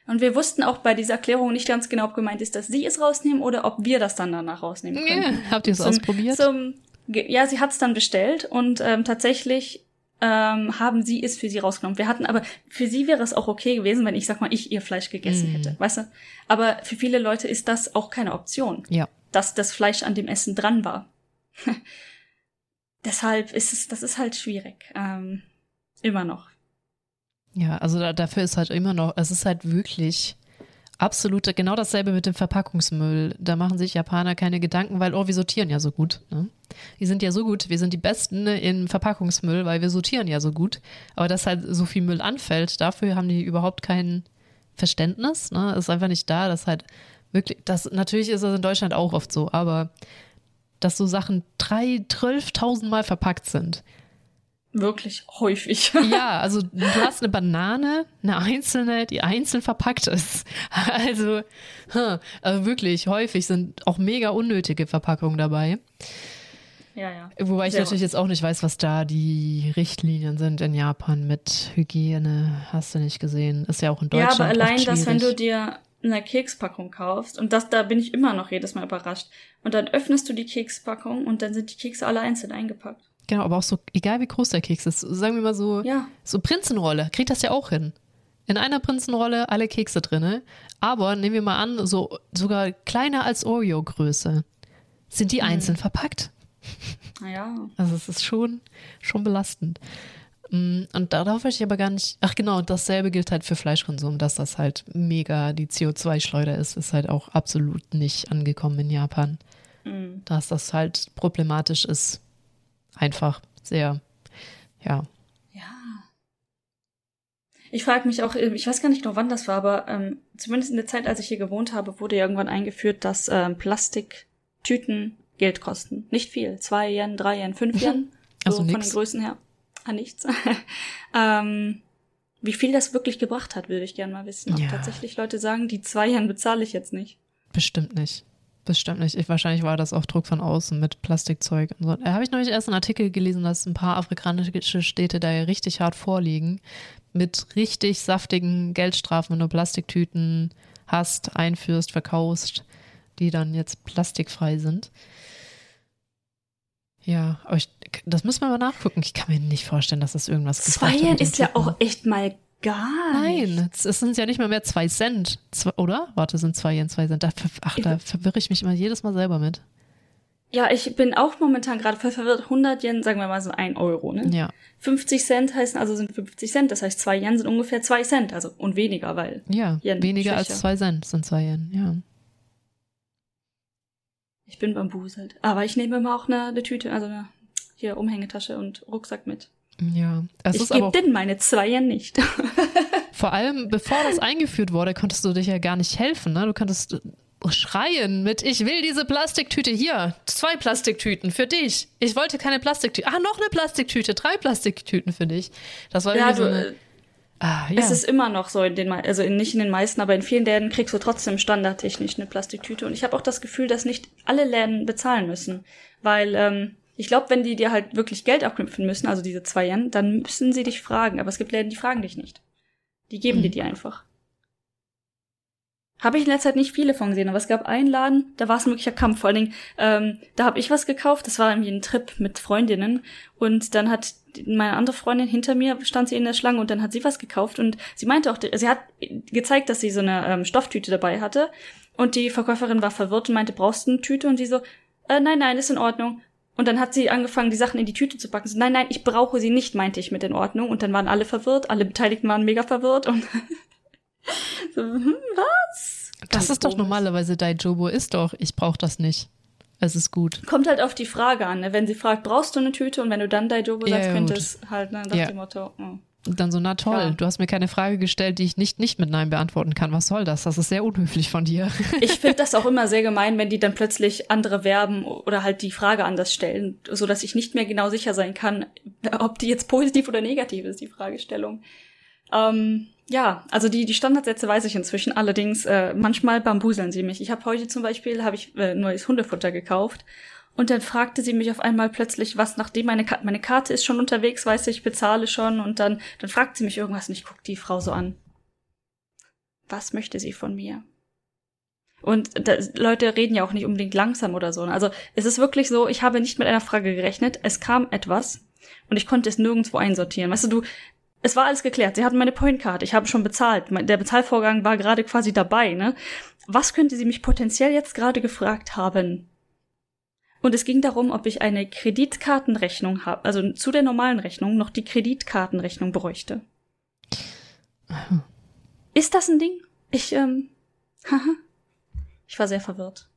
Und wir wussten auch bei dieser Erklärung nicht ganz genau, ob gemeint ist, dass sie es rausnehmen oder ob wir das dann danach rausnehmen können. Ja, Habt ihr es ausprobiert? Zum, ja, sie hat es dann bestellt und ähm, tatsächlich ähm, haben sie es für sie rausgenommen. Wir hatten aber, für sie wäre es auch okay gewesen, wenn ich sag mal, ich ihr Fleisch gegessen Mhm. hätte, weißt du? Aber für viele Leute ist das auch keine Option, ja. dass das Fleisch an dem Essen dran war. *laughs* Deshalb ist es, das ist halt schwierig. Ähm, immer noch. Ja, also da, dafür ist halt immer noch, es ist halt wirklich absolut genau dasselbe mit dem Verpackungsmüll. Da machen sich Japaner keine Gedanken, weil, oh, wir sortieren ja so gut. Ne? Wir sind ja so gut, wir sind die Besten in Verpackungsmüll, weil wir sortieren ja so gut. Aber dass halt so viel Müll anfällt, dafür haben die überhaupt kein Verständnis. Ne? Ist einfach nicht da, dass halt wirklich, das natürlich ist das in Deutschland auch oft so, aber dass so Sachen drei, zwölftausend Mal verpackt sind. Wirklich häufig. *laughs* Ja, also du hast eine Banane, eine einzelne, die einzeln verpackt ist. *laughs* Also, hm, also wirklich häufig sind auch mega unnötige Verpackungen dabei. ja, ja. Wobei ich Sehr natürlich jetzt auch nicht weiß, was da die Richtlinien sind in Japan mit Hygiene. Hast du nicht gesehen? Ist ja auch in Ja, Deutschland. aber allein, dass wenn du dir eine Kekspackung kaufst, und das, da bin ich immer noch jedes Mal überrascht, und dann öffnest du die Kekspackung und dann sind die Kekse alle einzeln eingepackt. Genau, aber auch so, egal wie groß der Keks ist, sagen wir mal so, Ja. So Prinzenrolle, kriegt das ja auch hin. In einer Prinzenrolle alle Kekse drinne. Aber nehmen wir mal an, so sogar kleiner als Oreo-Größe. Sind die einzeln verpackt? Naja. Also es ist schon, schon belastend. Mm, Und darauf wollte ich aber gar nicht. Ach genau, dasselbe gilt halt für Fleischkonsum, dass das halt mega die CO2-Schleuder ist, ist halt auch absolut nicht angekommen in Japan. Mhm. dass das halt problematisch ist. Einfach sehr, ja. Ja. Ich frage mich auch, ich weiß gar nicht noch, wann das war, aber ähm, zumindest in der Zeit, als ich hier gewohnt habe, wurde ja irgendwann eingeführt, dass ähm, Plastiktüten Geld kosten. Nicht viel. Zwei Yen, drei Yen, fünf Yen. *laughs* Also so nix. von den Größen her. Ah, nichts. *laughs* ähm, wie viel das wirklich gebracht hat, würde ich gerne mal wissen. Ob Ja. tatsächlich Leute sagen, die zwei Yen bezahle ich jetzt nicht. Bestimmt nicht. Bestimmt nicht. Ich, wahrscheinlich war das auch Druck von außen mit Plastikzeug und so. Da habe ich neulich erst einen Artikel gelesen, dass ein paar afrikanische Städte da ja richtig hart vorliegen. Mit richtig saftigen Geldstrafen, wenn du Plastiktüten hast, einführst, verkaufst, die dann jetzt plastikfrei sind. Ja, aber ich, das müssen wir mal nachgucken. Ich kann mir nicht vorstellen, dass das irgendwas Zwei mit den ist ja auch echt mal gar nicht. Nein, es sind ja nicht mal mehr zwei Cent, Zwei, oder? Warte, sind zwei Yen, zwei Cent. Da, ach, da verwirre ich mich immer jedes Mal selber mit. Ja, ich bin auch momentan gerade voll verwirrt. 100 Yen, sagen wir mal so ein Euro, ne? Ja, 50 Cent heißen also sind 50 Cent. Das heißt, zwei Yen sind ungefähr zwei Cent. Also, und weniger, weil. ja, Yen, weniger schwächer. als zwei Cent sind zwei Yen, ja. Ich bin bambuselt. Aber ich nehme immer auch eine, eine Tüte, also eine hier Umhängetasche und Rucksack mit. Ja, es ich gebe denn meine zwei Yen nicht. *laughs* vor allem, bevor das eingeführt wurde, konntest du dich ja gar nicht helfen, ne? Du konntest schreien mit, ich will diese Plastiktüte hier, zwei Plastiktüten für dich. Ich wollte keine Plastiktüte. Ah, noch eine Plastiktüte, drei Plastiktüten für dich. Das war ja, so du, eine, äh, ah, ja. es ist immer noch so in den, also in, nicht in den meisten, aber in vielen Läden kriegst du trotzdem standardtechnisch eine Plastiktüte. Und ich habe auch das Gefühl, dass nicht alle Läden bezahlen müssen, weil ähm, ich glaube, wenn die dir halt wirklich Geld abknüpfen müssen, also diese zwei Yen, dann müssen sie dich fragen. Aber es gibt Läden, die fragen dich nicht. Die geben Hm. dir die einfach. Habe ich in letzter Zeit nicht viele von gesehen, aber es gab einen Laden, da war es ein wirklicher Kampf. Vor allen Dingen, ähm, da habe ich was gekauft, das war irgendwie ein Trip mit Freundinnen und dann hat meine andere Freundin hinter mir, stand sie in der Schlange und dann hat sie was gekauft und sie meinte auch, sie hat gezeigt, dass sie so eine ähm, Stofftüte dabei hatte und die Verkäuferin war verwirrt und meinte, brauchst du eine Tüte? Und sie so, äh, nein, nein, ist in Ordnung. Und dann hat sie angefangen, die Sachen in die Tüte zu packen. So, nein, nein, ich brauche sie nicht, meinte ich mit in Ordnung. Und dann waren alle verwirrt, alle Beteiligten waren mega verwirrt und *laughs* so, hm, was? das ist doch normalerweise Daijobo ist doch, ich brauche das nicht. Es ist gut. Kommt halt auf die Frage an, ne? Wenn sie fragt, brauchst du eine Tüte? Und wenn du dann Daijobo Ja, sagst, ja, könnte gut. es halt, ne, nach Ja. dem Motto, hm. Und dann so, na toll, Ja. du hast mir keine Frage gestellt, die ich nicht, nicht mit Nein beantworten kann. Was soll das? Das ist sehr unhöflich von dir. *laughs* Ich finde das auch immer sehr gemein, wenn die dann plötzlich andere Verben oder halt die Frage anders stellen, so dass ich nicht mehr genau sicher sein kann, ob die jetzt positiv oder negativ ist, die Fragestellung. Ähm, ja, also die, die Standardsätze weiß ich inzwischen. Allerdings, äh, manchmal bambuseln sie mich. Ich habe heute zum Beispiel, habe ich äh, neues Hundefutter gekauft. Und dann fragte sie mich auf einmal plötzlich was, nachdem meine, Ka meine Karte ist schon unterwegs, weiß ich, bezahle schon. Und dann, dann fragt sie mich irgendwas und ich guck die Frau so an. Was möchte sie von mir? Und da, Leute reden ja auch nicht unbedingt langsam oder so. Also es ist wirklich so, ich habe nicht mit einer Frage gerechnet. Es kam etwas und ich konnte es nirgendwo einsortieren. Weißt du, du, es war alles geklärt. Sie hatten meine Pointkarte. Ich habe schon bezahlt. Der Bezahlvorgang war gerade quasi dabei. Ne? Was könnte sie mich potenziell jetzt gerade gefragt haben? Und es ging darum, ob ich eine Kreditkartenrechnung habe, also zu der normalen Rechnung noch die Kreditkartenrechnung bräuchte. Ist das ein Ding? Ich, ähm, *laughs* haha. Ich war sehr verwirrt.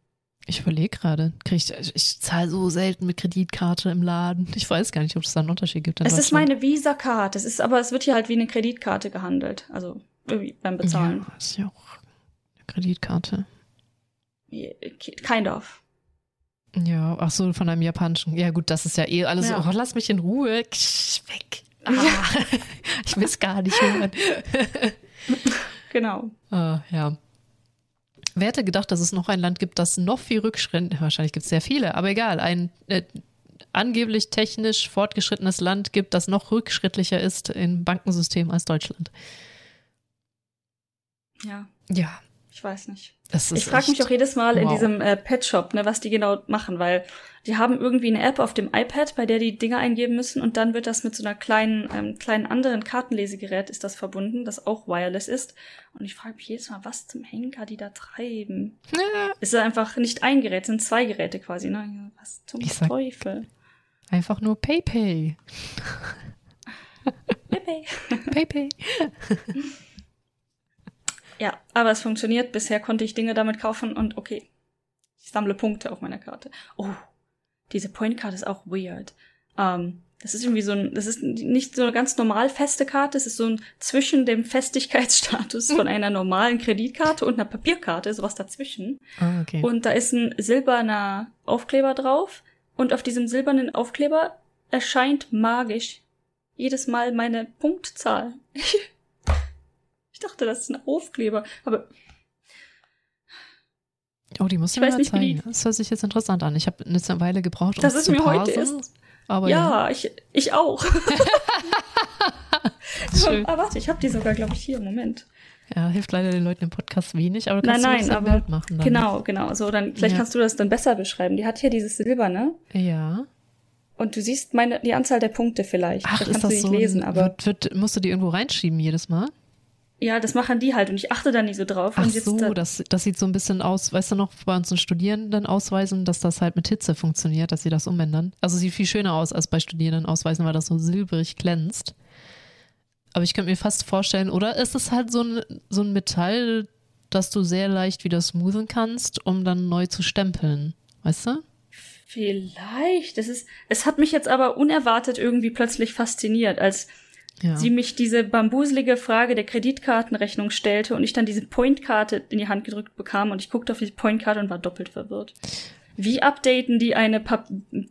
Ich überlege gerade, ich, also ich zahle so selten mit Kreditkarte im Laden. Ich weiß gar nicht, ob es da einen Unterschied gibt. Es ist meine Visa-Card. Es ist, aber es wird hier halt wie eine Kreditkarte gehandelt. Also irgendwie beim Bezahlen. Ja, ist ja auch eine Kreditkarte. Kind of. Ja, ach so, von einem japanischen. Ja, gut, das ist ja eh alles Ja. so, oh, lass mich in Ruhe. Ksch, weg. Ah, *laughs* ich will es gar nicht hören. *laughs* Genau. Ah, ja. Wer hätte gedacht, dass es noch ein Land gibt, das noch viel Rückschritt, wahrscheinlich gibt es sehr viele, aber egal, ein äh, angeblich technisch fortgeschrittenes Land gibt, das noch rückschrittlicher ist im Bankensystem als Deutschland. Ja, Ja, ich weiß nicht. Ich frage mich auch jedes Mal in wow. diesem äh, Pet Shop, ne, was die genau machen, weil die haben irgendwie eine App auf dem iPad, bei der die Dinge eingeben müssen und dann wird das mit so einer kleinen, ähm, kleinen anderen Kartenlesegerät ist das verbunden, das auch wireless ist. Und ich frage mich jedes Mal, was zum Henker die da treiben. Ja, Es ist einfach nicht ein Gerät, sind zwei Geräte quasi, ne? Ja, Was zum sag- Teufel? einfach nur PayPay. Yippie. *laughs* PayPay. *laughs* *laughs* Ja, aber es funktioniert. Bisher konnte ich Dinge damit kaufen und okay. Ich sammle Punkte auf meiner Karte. Oh, diese Point-Karte ist auch weird. Ähm, das ist irgendwie so ein, das ist nicht so eine ganz normal feste Karte, es ist so ein zwischen dem Festigkeitsstatus von *laughs* einer normalen Kreditkarte und einer Papierkarte, sowas dazwischen. Ah, okay. Und da ist ein silberner Aufkleber drauf und auf diesem silbernen Aufkleber erscheint magisch jedes Mal meine Punktzahl. *laughs* ich dachte, das ist ein Aufkleber, aber oh, die musst du ich mir mal nicht, wie zeigen. Das hört sich jetzt interessant an. Ich habe eine Weile gebraucht, um Das es ist zu mir heute parsen, erst- Aber ja, ich, ich auch. *laughs* Schön. ah, warte, ich habe die sogar, glaube ich, hier. Moment. Ja, hilft leider den Leuten im Podcast wenig, aber du Nein, kannst nein, es ein aber Bild machen. Dann. Genau, genau. So, dann vielleicht Ja. kannst du das dann besser beschreiben. Die hat hier dieses Silberne Ja. und du siehst meine die Anzahl der Punkte vielleicht. Ach, da ist kannst du das nicht so? lesen, aber wird, wird, musst du die irgendwo reinschieben jedes Mal? Ja, das machen die halt und ich achte da nicht so drauf. Ach so, da, das, das sieht so ein bisschen aus, weißt du noch, bei unseren Studierenden ausweisen, dass das halt mit Hitze funktioniert, dass sie das umändern. Also sieht viel schöner aus als bei Studierenden ausweisen, weil das so silbrig glänzt. Aber ich könnte mir fast vorstellen, oder ist es halt so ein, so ein Metall, das du sehr leicht wieder smoothen kannst, um dann neu zu stempeln. Weißt du? vielleicht. Das ist. Es hat mich jetzt aber unerwartet irgendwie plötzlich fasziniert, als Ja. sie mich diese bambuselige Frage der Kreditkartenrechnung stellte und ich dann diese Pointkarte in die Hand gedrückt bekam und ich guckte auf diese Pointkarte und war doppelt verwirrt. Wie updaten die eine Pap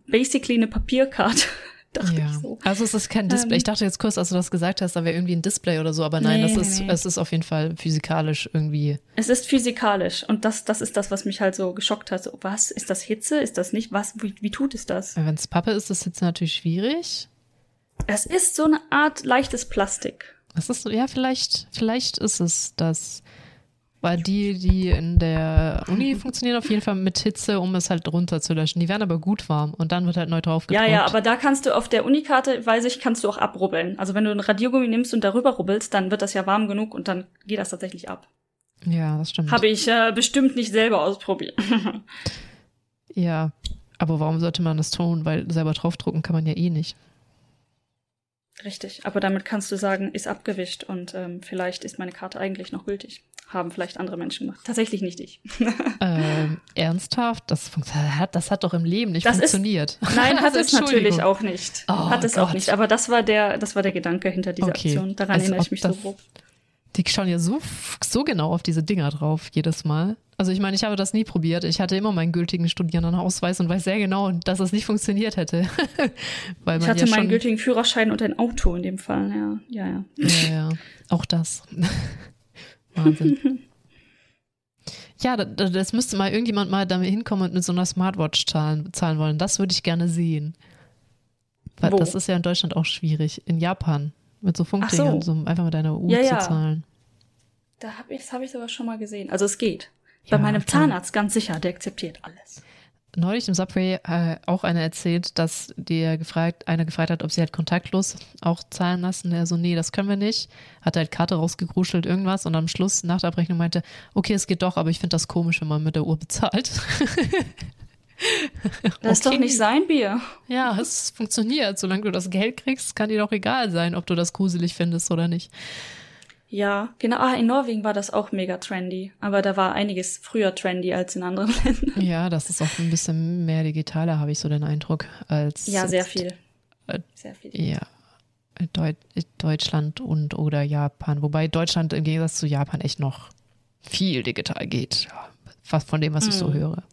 basically eine Papierkarte? *laughs* Dachte Ja. ich so. Also es ist kein Display. Ähm. ich dachte jetzt kurz, als du das gesagt hast, da wäre irgendwie ein Display oder so, aber nein, Nee, es, nee, ist, nee. es ist auf jeden Fall physikalisch irgendwie. Es ist physikalisch und das, das ist das, was mich halt so geschockt hat. So, was? Ist das Hitze? Ist das nicht? Was? Wie, wie tut es das? Wenn es Pappe ist, ist jetzt natürlich schwierig. Es ist so eine Art leichtes Plastik. Es ist so, ja, vielleicht, vielleicht ist es das. Weil die, die in der Uni *laughs* funktionieren auf jeden Fall mit Hitze, um es halt runterzulöschen. Die werden aber gut warm und dann wird halt neu drauf Ja, gedruckt. ja, aber da kannst du auf der Unikarte, weiß ich, kannst du auch abrubbeln. Also wenn du ein Radiergummi nimmst und darüber rubbelst, dann wird das ja warm genug und dann geht das tatsächlich ab. Ja, das stimmt. Habe ich äh, bestimmt nicht selber ausprobiert. *laughs* ja, aber warum sollte man das tun? Weil selber draufdrucken kann man ja eh nicht. Richtig, aber damit kannst du sagen, ist abgewischt und ähm, vielleicht ist meine Karte eigentlich noch gültig. Haben vielleicht andere Menschen gemacht. Tatsächlich nicht ich. *laughs* ähm, ernsthaft? Das, hat, das hat doch im Leben nicht Das ist- funktioniert. Nein, hat *laughs* Also, es natürlich Entschuldigung. auch nicht. Oh hat es Gott. auch nicht. Aber das war der, das war der Gedanke hinter dieser Okay. Aktion. Daran Als erinnere ich mich so das- grob. Die schauen ja so, so genau auf diese Dinger drauf, jedes Mal. Also ich meine, ich habe das nie probiert. Ich hatte immer meinen gültigen Studierendenausweis und weiß sehr genau, dass es nicht funktioniert hätte. *laughs* Weil Ich hatte ja meinen gültigen Führerschein und ein Auto in dem Fall. Ja, ja, ja. Ja, ja. Auch das. *laughs* Wahnsinn. Ja, da- da- das müsste mal irgendjemand mal damit hinkommen und mit so einer Smartwatch zahlen, zahlen wollen. Das würde ich gerne sehen. Weil Wo? das ist ja in Deutschland auch schwierig. In Japan. Mit so Funkdingern, Ach so. so einfach mit deiner Uhr Ja, zu ja. zahlen. Da hab ich, das habe ich sogar schon mal gesehen. Also es geht. Bei Ja, meinem klar. Zahnarzt ganz sicher, der akzeptiert alles. Neulich im Subway äh, auch einer erzählt, dass der gefragt, einer gefragt hat, ob sie halt kontaktlos auch zahlen lassen. Der so, nee, das können wir nicht. Hat halt Karte rausgegruschelt, irgendwas und am Schluss nach der Abrechnung meinte, okay, es geht doch, aber ich finde das komisch, wenn man mit der Uhr bezahlt. *laughs* *laughs* Das ist doch Okay. nicht sein Bier. Ja, es funktioniert. Solange du das Geld kriegst, kann dir doch egal sein, ob du das gruselig findest oder nicht. Ja, genau. Ah, in Norwegen war das auch mega trendy. Aber da war einiges früher trendy als in anderen *laughs* Ländern. Ja, das ist auch ein bisschen mehr digitaler, habe ich so den Eindruck, als Ja, sehr viel. äh, Sehr viel. Ja, Deut Deutschland und oder Japan. Wobei Deutschland im Gegensatz zu Japan echt noch viel digital geht. Fast von dem, was ich so Mhm. höre.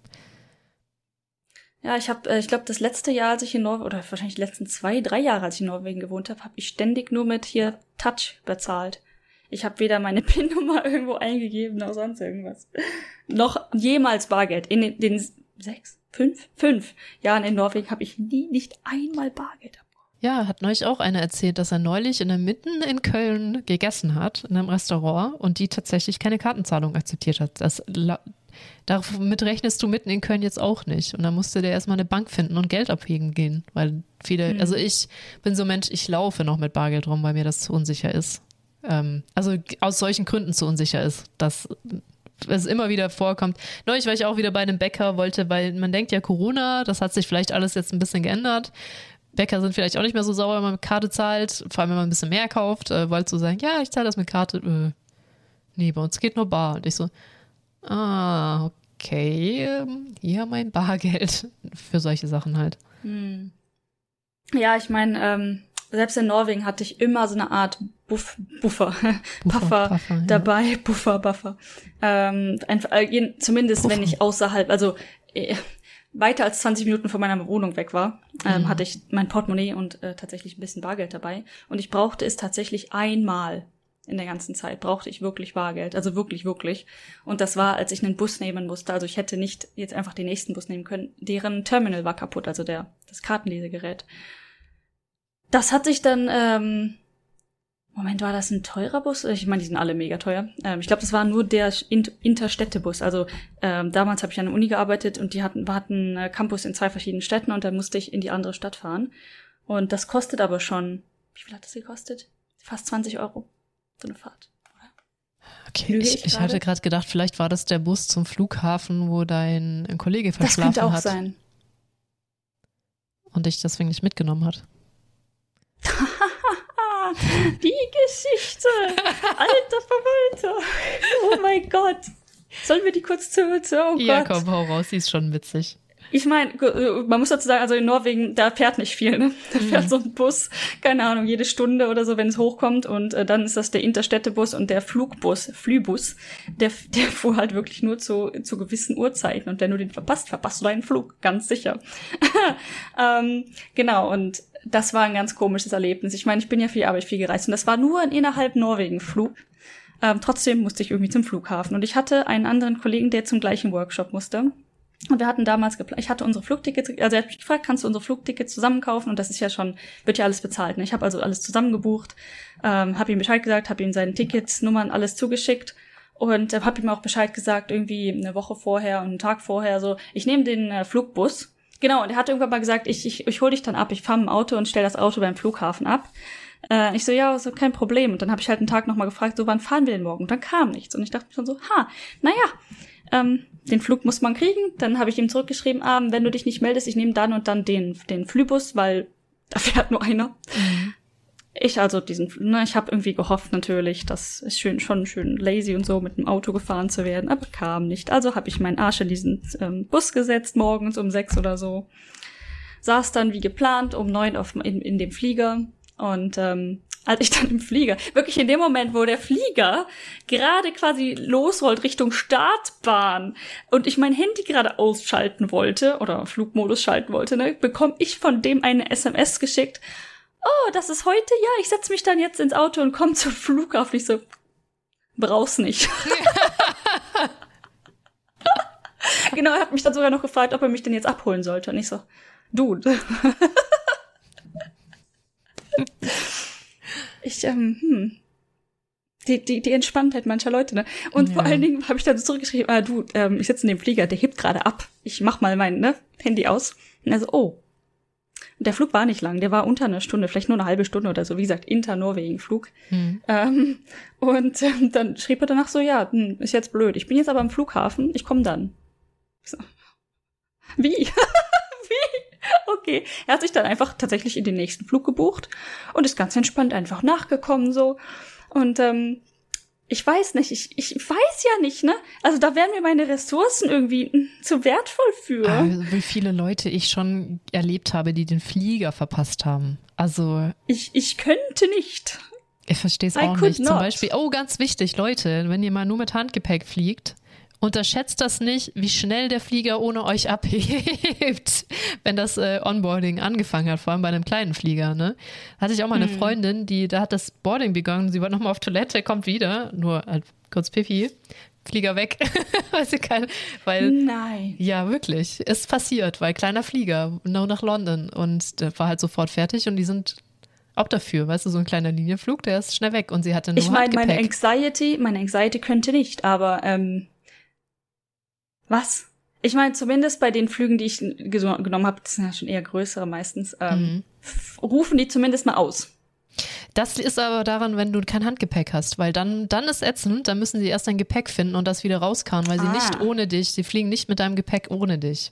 Ja, ich habe, äh, ich glaube, das letzte Jahr, als ich in Norwegen, oder wahrscheinlich die letzten zwei, drei Jahre, als ich in Norwegen gewohnt habe, habe ich ständig nur mit hier Touch bezahlt. Ich habe weder meine *laughs* PIN-Nummer irgendwo eingegeben noch sonst irgendwas. noch jemals Bargeld. In den, den sechs, fünf, fünf Jahren in Norwegen habe ich nie, nicht einmal Bargeld. Ja, hat neulich auch einer erzählt, dass er neulich in der Mitten in Köln gegessen hat, in einem Restaurant, und die tatsächlich keine Kartenzahlung akzeptiert hat. Das, damit rechnest du mitten in Köln jetzt auch nicht. Und dann musste der erstmal eine Bank finden und Geld abheben gehen. Weil viele, Mhm. also ich bin so ein Mensch, ich laufe noch mit Bargeld rum, weil mir das zu unsicher ist. Ähm, also aus solchen Gründen zu unsicher ist, dass es immer wieder vorkommt. Neulich war ich auch wieder bei einem Bäcker, wollte, weil man denkt ja Corona, das hat sich vielleicht alles jetzt ein bisschen geändert. Bäcker sind vielleicht auch nicht mehr so sauer, wenn man mit Karte zahlt, vor allem wenn man ein bisschen mehr kauft. Äh, wollte so sagen, ja, ich zahle das mit Karte. Äh, nee, bei uns geht nur bar. Und ich so, ah, okay, hier mein Bargeld *laughs* für solche Sachen halt. Hm. Ja, ich meine, ähm, selbst in Norwegen hatte ich immer so eine Art Buff, Buffer, *laughs* Buffer, Buffer, Buffer dabei, ja. *laughs* Buffer, Buffer. Ähm, einfach, äh, zumindest Buffer. wenn ich außerhalb, also äh, weiter als 20 Minuten von meiner Wohnung weg war, ähm, mhm. hatte ich mein Portemonnaie und äh, tatsächlich ein bisschen Bargeld dabei. Und ich brauchte es tatsächlich einmal in der ganzen Zeit brauchte ich wirklich Bargeld, also wirklich, wirklich. Und das war, als ich einen Bus nehmen musste. Also ich hätte nicht jetzt einfach den nächsten Bus nehmen können. Deren Terminal war kaputt, also der das Kartenlesegerät. Das hat sich dann, ähm, Moment, war das ein teurer Bus? Ich meine, die sind alle mega teuer. Ähm, ich glaube, das war nur der Interstädtebus. Also ähm, damals habe ich an der Uni gearbeitet und die hatten, hatten einen Campus in zwei verschiedenen Städten und dann musste ich in die andere Stadt fahren. Und das kostet aber schon, wie viel hat das gekostet? Fast 20 Euro. So eine Fahrt. Okay, ich, ich, ich hatte gerade gedacht, vielleicht war das der Bus zum Flughafen, wo dein Kollege verschlafen hat. Das könnte auch hat sein. Und dich deswegen nicht mitgenommen hat. *laughs* Die Geschichte. Alter Verwalter. Oh mein Gott. Sollen wir die kurz zu oh Ja, komm, hau raus, die ist schon witzig. Ich meine, man muss dazu sagen, also in Norwegen, da fährt nicht viel, ne? Da fährt mhm. so ein Bus, keine Ahnung, jede Stunde oder so, wenn es hochkommt. Und äh, dann ist das der Interstädtebus und der Flugbus, Flübus, der, der fuhr halt wirklich nur zu, zu gewissen Uhrzeiten. Und wenn du den verpasst, verpasst du deinen Flug, ganz sicher. *laughs* ähm, genau, und das war ein ganz komisches Erlebnis. Ich meine, ich bin ja viel Arbeit viel gereist und das war nur ein innerhalb Norwegen Flug. Ähm, trotzdem musste ich irgendwie zum Flughafen. Und ich hatte einen anderen Kollegen, der zum gleichen Workshop musste. Und wir hatten damals geplant, ich hatte unsere Flugtickets, also er hat mich gefragt, kannst du unsere Flugtickets zusammenkaufen? Und das ist ja schon, wird ja alles bezahlt. Ne? Ich habe also alles zusammengebucht, ähm, habe ihm Bescheid gesagt, habe ihm seine Tickets, Nummern, alles zugeschickt und äh, habe ihm auch Bescheid gesagt, irgendwie eine Woche vorher und einen Tag vorher, so, ich nehme den äh, Flugbus. Genau, und er hat irgendwann mal gesagt, ich, ich, ich hole dich dann ab, ich fahre im Auto und stell das Auto beim Flughafen ab. Äh, ich so, ja, so kein Problem. Und dann habe ich halt einen Tag nochmal gefragt, so, wann fahren wir denn morgen? Und dann kam nichts. Und ich dachte mir schon so, ha, naja, ähm, den Flug muss man kriegen. Dann habe ich ihm zurückgeschrieben, ah, wenn du dich nicht meldest, ich nehme dann und dann den, den Flübus, weil *laughs* da fährt nur einer. Mhm. Ich also diesen, ne, ich habe irgendwie gehofft natürlich, dass es schön, schon schön lazy und so mit dem Auto gefahren zu werden, aber kam nicht. Also habe ich meinen Arsch in diesen ähm, Bus gesetzt, morgens um sechs oder so. Saß dann wie geplant um neun auf, in, in dem Flieger und ähm, als ich dann im Flieger, wirklich in dem Moment, wo der Flieger gerade quasi losrollt Richtung Startbahn und ich mein Handy gerade ausschalten wollte oder Flugmodus schalten wollte, ne, bekomme ich von dem eine SMS geschickt. Oh, das ist heute? Ja, ich setze mich dann jetzt ins Auto und komme zum Flughafen. Ich so, brauch's nicht. *laughs* genau, er hat mich dann sogar noch gefragt, ob er mich denn jetzt abholen sollte. Und ich so, Dude. Ich, ähm, hm. Die, die, die Entspanntheit mancher Leute, ne? Und ja. vor allen Dingen habe ich dann zurückgeschrieben, ah, du, ähm, ich sitze in dem Flieger, der hebt gerade ab. Ich mach mal mein ne, Handy aus. Und er so, oh. Und der Flug war nicht lang, der war unter einer Stunde, vielleicht nur eine halbe Stunde oder so, wie gesagt, Inter-Norwegen-Flug. Hm. Ähm, und ähm, dann schrieb er danach so, ja, hm, ist jetzt blöd. Ich bin jetzt aber am Flughafen, ich komme dann. So. Wie? *laughs* *laughs* okay. Er hat sich dann einfach tatsächlich in den nächsten Flug gebucht und ist ganz entspannt einfach nachgekommen so. Und ähm, ich weiß nicht, ich, ich weiß ja nicht, ne? Also da wären mir meine Ressourcen irgendwie zu wertvoll für. Also, wie viele Leute ich schon erlebt habe, die den Flieger verpasst haben. Also. Ich, ich könnte nicht. Ich verstehe es auch nicht. Not. Zum Beispiel, oh, ganz wichtig, Leute, wenn ihr mal nur mit Handgepäck fliegt, Unterschätzt das nicht, wie schnell der Flieger ohne euch *laughs* abhebt, wenn das äh, Onboarding angefangen hat, vor allem bei einem kleinen Flieger. Ne? Hatte ich auch mal eine mhm. Freundin, die da hat das Boarding begonnen, sie war nochmal auf Toilette, kommt wieder, nur halt kurz Pipi, Flieger weg. weil sie keine, weil, Nein. Ja, wirklich. Ist passiert, weil kleiner Flieger, nur nach London und der war halt sofort fertig und die sind auch dafür, weißt du, so ein kleiner Linienflug, der ist schnell weg und sie hatte nur Ich meine, meine Anxiety, meine Anxiety könnte nicht, aber ähm, was? Ich meine, zumindest bei den Flügen, die ich genommen habe, das sind ja schon eher größere meistens, ähm, mhm. rufen die zumindest mal aus. Das ist aber daran, wenn du kein Handgepäck hast, weil dann, dann ist ätzend, dann müssen sie erst dein Gepäck finden und das wieder rauskauen, weil sie ah. nicht ohne dich, sie fliegen nicht mit deinem Gepäck ohne dich.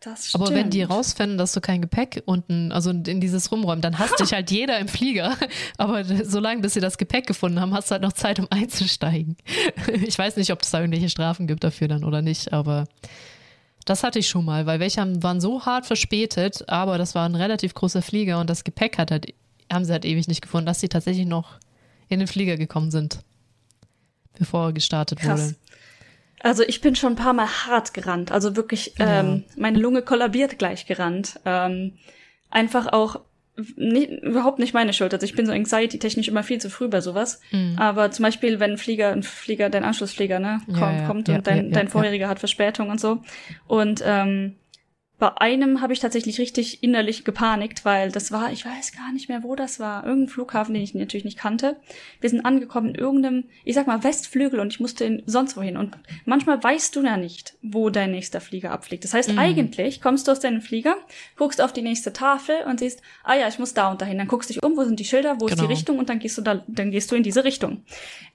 Das Aber wenn die rausfinden, dass du kein Gepäck unten, also in dieses rumräumen, dann hasst dich halt jeder im Flieger. *laughs* Aber solange bis sie das Gepäck gefunden haben, hast du halt noch Zeit, um einzusteigen. *laughs* Ich weiß nicht, ob es da irgendwelche Strafen gibt dafür dann oder nicht, aber das hatte ich schon mal, weil welche haben- waren so hart verspätet, aber das war ein relativ großer Flieger und das Gepäck hat halt, haben sie halt ewig nicht gefunden, dass sie tatsächlich noch in den Flieger gekommen sind, bevor gestartet Krass. wurde. Also ich bin schon ein paar Mal hart gerannt. Also wirklich, ähm, meine Lunge kollabiert gleich gerannt. Ähm, einfach auch nie, überhaupt nicht meine Schuld. Also ich bin so anxiety-technisch immer viel zu früh bei sowas. Aber zum Beispiel, wenn ein Flieger, ein Flieger, dein Anschlussflieger, ne, Ja, kommt, ja, kommt ja, und dein, ja, ja, dein ja. vorheriger hat Verspätung und so. Und ähm, bei einem habe ich tatsächlich richtig innerlich gepanikt, weil das war, ich weiß gar nicht mehr, wo das war. Irgendein Flughafen, den ich natürlich nicht kannte. Wir sind angekommen in irgendeinem, ich sag mal, Westflügel und ich musste in sonst wohin. Und manchmal weißt du ja nicht, wo dein nächster Flieger abfliegt. Das heißt, eigentlich kommst du aus deinem Flieger, guckst auf die nächste Tafel und siehst, ah ja, ich muss da und dahin. Dann guckst dich um, wo sind die Schilder, wo ist Genau. die Richtung und dann gehst du da, dann gehst du in diese Richtung.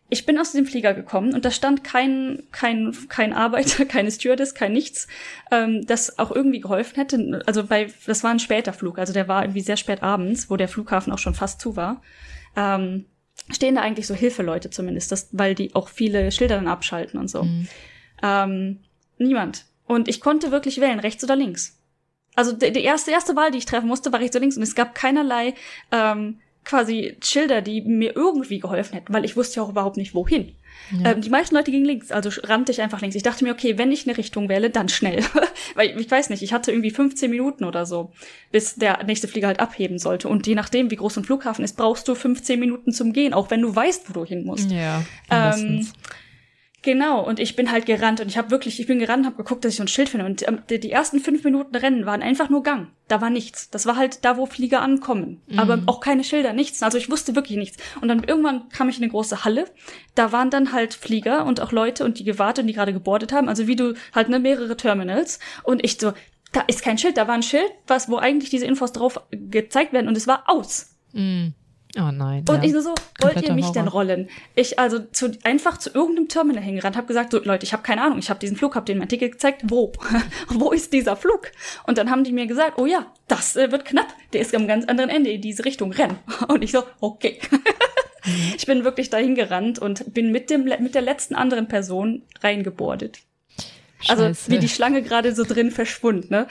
Ich bin aus dem Flieger gekommen und da stand kein, kein, kein Arbeiter, *laughs* keine Stewardess, kein nichts, ähm, das auch irgendwie geholfen hätte. Also bei, das war ein später Flug, also der war irgendwie sehr spät abends, wo der Flughafen auch schon fast zu war. Ähm, stehen da eigentlich so Hilfeleute zumindest, das, weil die auch viele Schilder dann abschalten und so. Ähm, niemand. Und ich konnte wirklich wählen, rechts oder links. Also die, die erste, erste Wahl, die ich treffen musste, war rechts oder links. Und es gab keinerlei ähm, quasi Schilder, die mir irgendwie geholfen hätten, weil ich wusste ja auch überhaupt nicht, wohin. Ähm, die meisten Leute gingen links, also rannte ich einfach links. Ich dachte mir, okay, wenn ich eine Richtung wähle, dann schnell. *laughs* weil ich weiß nicht, ich hatte irgendwie 15 Minuten oder so, bis der nächste Flieger halt abheben sollte. Und je nachdem, wie groß ein Flughafen ist, brauchst du 15 Minuten zum Gehen, auch wenn du weißt, wo du hin musst. Ja, Ähm. Genau, und ich bin halt gerannt und ich habe wirklich, ich bin gerannt und habe geguckt, dass ich so ein Schild finde. Und ähm, die, die ersten fünf Minuten Rennen waren einfach nur Gang. Da war nichts. Das war halt da, wo Flieger ankommen. Aber auch keine Schilder, nichts. Also ich wusste wirklich nichts. Und dann irgendwann kam ich in eine große Halle. Da waren dann halt Flieger und auch Leute und die gewartet und die gerade gebordet haben. Also wie du halt ne mehrere Terminals. Und ich so, da ist kein Schild. Da war ein Schild, was wo eigentlich diese Infos drauf gezeigt werden und es war aus. Oh nein. Und ja. ich nur so, wollt Kompletter ihr mich denn Horror. rollen? Ich also zu, einfach zu irgendeinem Terminal hingerannt, habe gesagt, so Leute, ich habe keine Ahnung, ich habe diesen Flug, habe denen mein Ticket gezeigt, wo? *laughs* wo ist dieser Flug? Und dann haben die mir gesagt, oh ja, das äh, wird knapp, der ist am ganz anderen Ende in diese Richtung, renn. *laughs* Und ich so, okay. *laughs* ich bin wirklich dahin gerannt und bin mit dem mit der letzten anderen Person reingebordet. Also Scheiße. wie die Schlange gerade so drin verschwunden, ne?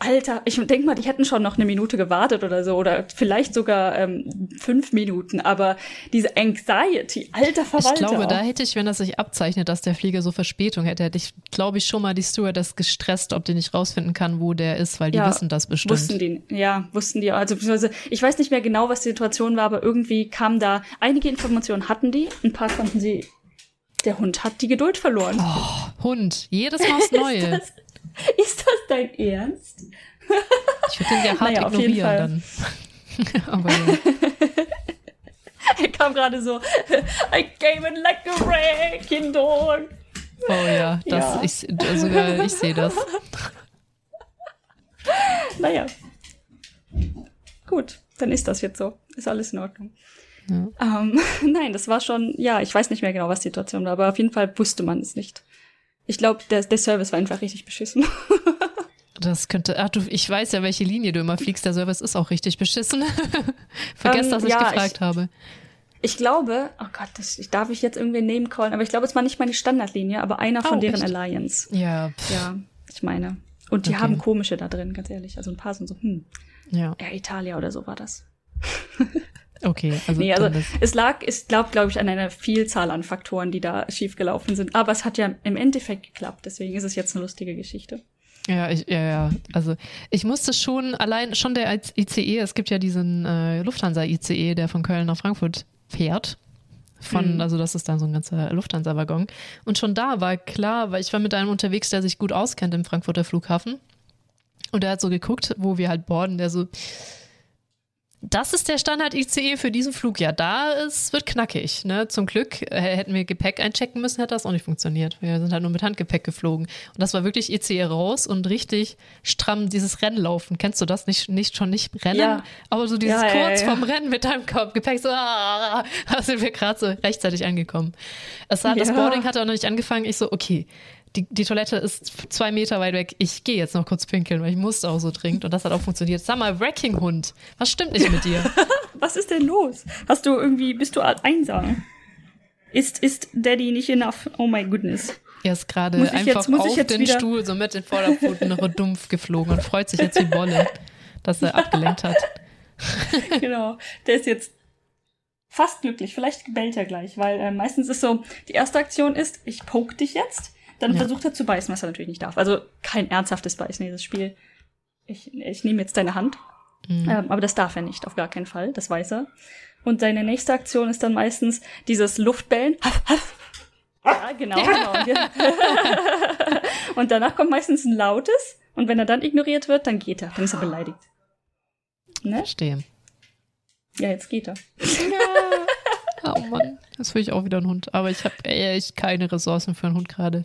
Alter, ich denk mal, die hätten schon noch eine Minute gewartet oder so oder vielleicht sogar ähm, fünf Minuten, aber diese Anxiety, alter Ich Verwalter. glaube, da hätte ich, wenn das sich abzeichnet, dass der Flieger so Verspätung hätte, hätte ich, glaube ich, schon mal die Stewardess gestresst, ob die nicht rausfinden kann, wo der ist, weil die Ja, wissen das bestimmt. Wussten die, ja, wussten die. Also beziehungsweise, ich weiß nicht mehr genau, was die Situation war, aber irgendwie kam da, einige Informationen hatten die, ein paar konnten sie, der Hund hat die Geduld verloren. Hund, jedes Mal aufs *laughs* Neue. *laughs* Ist das, dein Ernst? Ich würde den ja hart Naja, auf jeden ignorieren dann. *laughs* Aber ja. *laughs* Er kam gerade so, I came in like a wrecking dog. Oh ja, das, Ja. Ich, sogar ich sehe das. Naja. Gut, dann ist das jetzt so. Ist alles in Ordnung. Ähm, nein, das war schon, ja, ich weiß nicht mehr genau, was die Situation war, aber auf jeden Fall wusste man es nicht. Ich glaube, der, der Service war einfach richtig beschissen. *laughs* Das könnte, ach du, ich weiß ja, welche Linie du immer fliegst. Der Service ist auch richtig beschissen. *laughs* Vergesst, Ähm, dass ich ja, gefragt ich- habe. Ich glaube, oh Gott, das, ich darf ich jetzt irgendwie Name callen, aber ich glaube, es war nicht meine Standardlinie, aber einer von Oh, deren echt? Alliance. Ja, pff, Ja, ich meine. Und die Okay. haben komische da drin, ganz ehrlich. Also ein paar sind so, hm, ja, Air Italia oder so war das. *laughs* okay. Also, Nee, also es lag, es glaubt, glaube ich, an einer Vielzahl an Faktoren, die da schiefgelaufen sind. Aber es hat ja im Endeffekt geklappt, deswegen ist es jetzt eine lustige Geschichte. Ja, ich, ja, ja. Also ich musste schon allein schon der ICE, es gibt ja diesen äh, Lufthansa-ICE, der von Köln nach Frankfurt fährt. Von, Mhm. also das ist dann so ein ganzer Lufthansa-Waggon. Und schon da war klar, weil ich war mit einem unterwegs, der sich gut auskennt im Frankfurter Flughafen. Und der hat so geguckt, wo wir halt boarden, der so, das ist der Standard-ICE für diesen Flug. Ja, da ist, wird knackig. Ne? Zum Glück äh, hätten wir Gepäck einchecken müssen, hätte das auch nicht funktioniert. Wir sind halt nur mit Handgepäck geflogen. Und das war wirklich ICE raus und richtig stramm dieses Rennlaufen. Kennst du das? Nicht, nicht schon nicht Rennen, Ja. aber so dieses Ja, kurz ja. vorm Rennen mit deinem Kopf, Gepäck so, ah, da sind wir gerade so rechtzeitig angekommen. Es war, Das. Boarding hatte auch noch nicht angefangen. Ich so, okay, die, die Toilette ist zwei Meter weit weg. Ich gehe jetzt noch kurz pinkeln, weil ich musste auch so dringend. Und das hat auch funktioniert. Sag mal, Wrecking-Hund, was stimmt nicht mit dir? *laughs* Was ist denn los? Hast du irgendwie, bist du einsam? Ist, ist Daddy nicht enough? Oh my goodness. Er ist gerade einfach jetzt- muss ich auf den wieder- Stuhl so mit den Vorderpfoten dumpf geflogen und freut sich jetzt wie Bolle, dass er abgelenkt hat. *laughs* genau. Der ist jetzt fast glücklich. Vielleicht bellt er gleich, weil äh, meistens ist so, die erste Aktion ist, ich poke dich jetzt. Dann Ja. versucht er zu beißen, was er natürlich nicht darf. Also kein ernsthaftes Beißen, dieses Spiel. Ich, ich nehme jetzt deine Hand. Mhm. Ähm, aber das darf er nicht, auf gar keinen Fall. Das weiß er. Und seine nächste Aktion ist dann meistens dieses Luftbellen. *laughs* Ja, genau. genau. und *laughs* danach kommt meistens ein lautes. Und wenn er dann ignoriert wird, dann geht er. Dann ist er beleidigt. Ne? Verstehe. Ja, jetzt geht er. Oh Mann, das will ich auch wieder einen Hund. Aber ich habe echt keine Ressourcen für einen Hund gerade.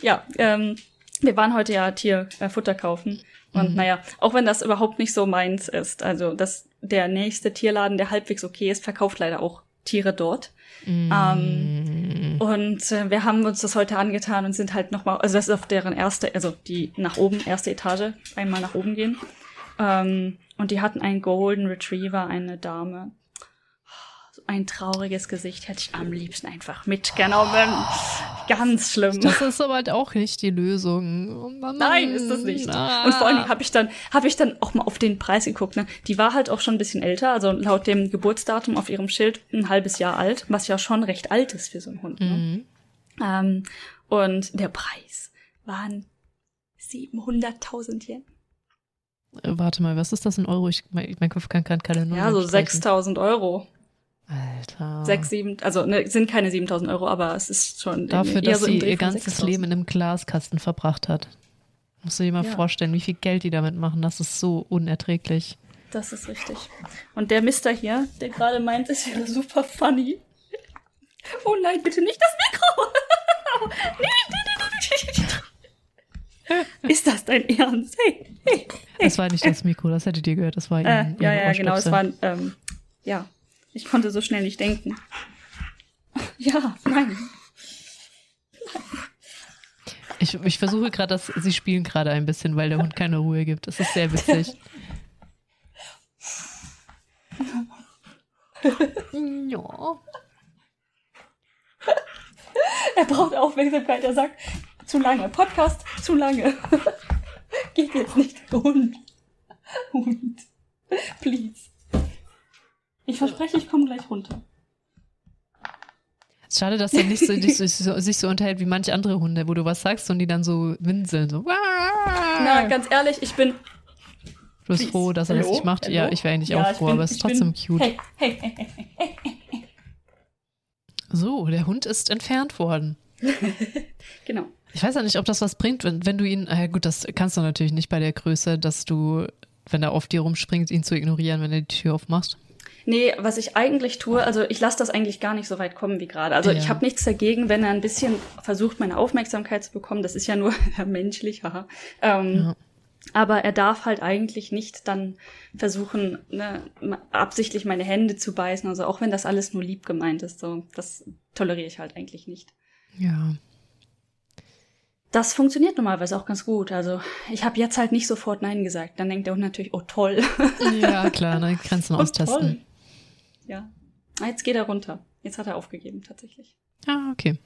Ja, ähm, wir waren heute ja Tierfutter äh, Futter kaufen. Und Mhm. naja, auch wenn das überhaupt nicht so meins ist, also das, der nächste Tierladen, der halbwegs okay ist, verkauft leider auch Tiere dort. Ähm, und äh, wir haben uns das heute angetan und sind halt nochmal, also das ist auf deren erste, also die nach oben, erste Etage, einmal nach oben gehen. Ähm, und die hatten einen Golden Retriever, eine Dame. So ein trauriges Gesicht hätte ich am liebsten einfach mitgenommen. Ganz schlimm. Das ist aber halt auch nicht die Lösung. Oh. Nein, ist das nicht. Ah. Und vor allen Dingen habe ich dann, habe ich dann auch mal auf den Preis geguckt. Ne? Die war halt auch schon ein bisschen älter, also laut dem Geburtsdatum auf ihrem Schild ein halbes Jahr alt, was ja schon recht alt ist für so einen Hund. Ne? Mhm. Ähm, und der Preis waren 700.000 Yen. Äh, Warte mal, was ist das in Euro? Ich, mein, mein Kopf kann gerade keine Nummer Ja, so sprechen. 6.000 Euro. Alter. Sechs, sieben, also ne, sind keine 7.000 Euro, aber es ist schon Dafür, eher dass so sie ihr ganzes 6.000. Leben in einem Glaskasten verbracht hat. Musst du dir mal Ja. vorstellen, wie viel Geld die damit machen. Das ist so unerträglich. Das ist richtig. Und der Mister hier, der gerade meint, ist ja super funny. Oh nein, bitte nicht das Mikro! *laughs* Nee, nee, nee, nee. Ist das dein Ernst? Hey, hey. Das war nicht das Mikro, das hättet ihr gehört. Das war Äh, ihr, ja, ja, genau, es Ohrstöpsel. war, ähm, ja, ich konnte so schnell nicht denken. *laughs* Ja, nein. Ich, ich versuche gerade, dass sie spielen gerade ein bisschen, weil der Hund keine Ruhe gibt. Das ist sehr witzig. ja. *laughs* Er braucht Aufmerksamkeit, er sagt, zu lange. Podcast, zu lange. *laughs* Geht jetzt nicht. Hund. Hund. Please. Ich verspreche, ich komme gleich runter. Schade, dass er nicht so, nicht so, sich so unterhält wie manche andere Hunde, wo du was sagst und die dann so winseln. So. Na, ganz ehrlich, ich bin. Du bist froh, dass er das Hallo? nicht macht. Hallo? Ja, ich wäre eigentlich Ja, auch froh, bin- aber es ist ich bin- trotzdem cute. Hey, hey, hey. So, der Hund ist entfernt worden. *laughs* Genau. Ich weiß ja nicht, ob das was bringt, wenn, wenn du ihn, äh, gut, das kannst du natürlich nicht bei der Größe, dass du, wenn er auf dir rumspringt, ihn zu ignorieren, wenn du die Tür aufmachst. Nee, was ich eigentlich tue, also ich lasse das eigentlich gar nicht so weit kommen wie gerade. Also Ja. ich habe nichts dagegen, wenn er ein bisschen versucht, meine Aufmerksamkeit zu bekommen. Das ist ja nur *laughs* menschlich, haha. Ähm, Ja. Aber er darf halt eigentlich nicht dann versuchen, ne, absichtlich meine Hände zu beißen. Also auch wenn das alles nur lieb gemeint ist, so das toleriere ich halt eigentlich nicht. Ja. Das funktioniert normalerweise auch ganz gut. Also ich habe jetzt halt nicht sofort Nein gesagt. Dann denkt der Hund natürlich, oh toll. Ja, *laughs* klar, ne, Grenzen Oh, austesten. toll. Ja. Ah, Jetzt geht er runter. Jetzt hat er aufgegeben, tatsächlich. Ah, okay.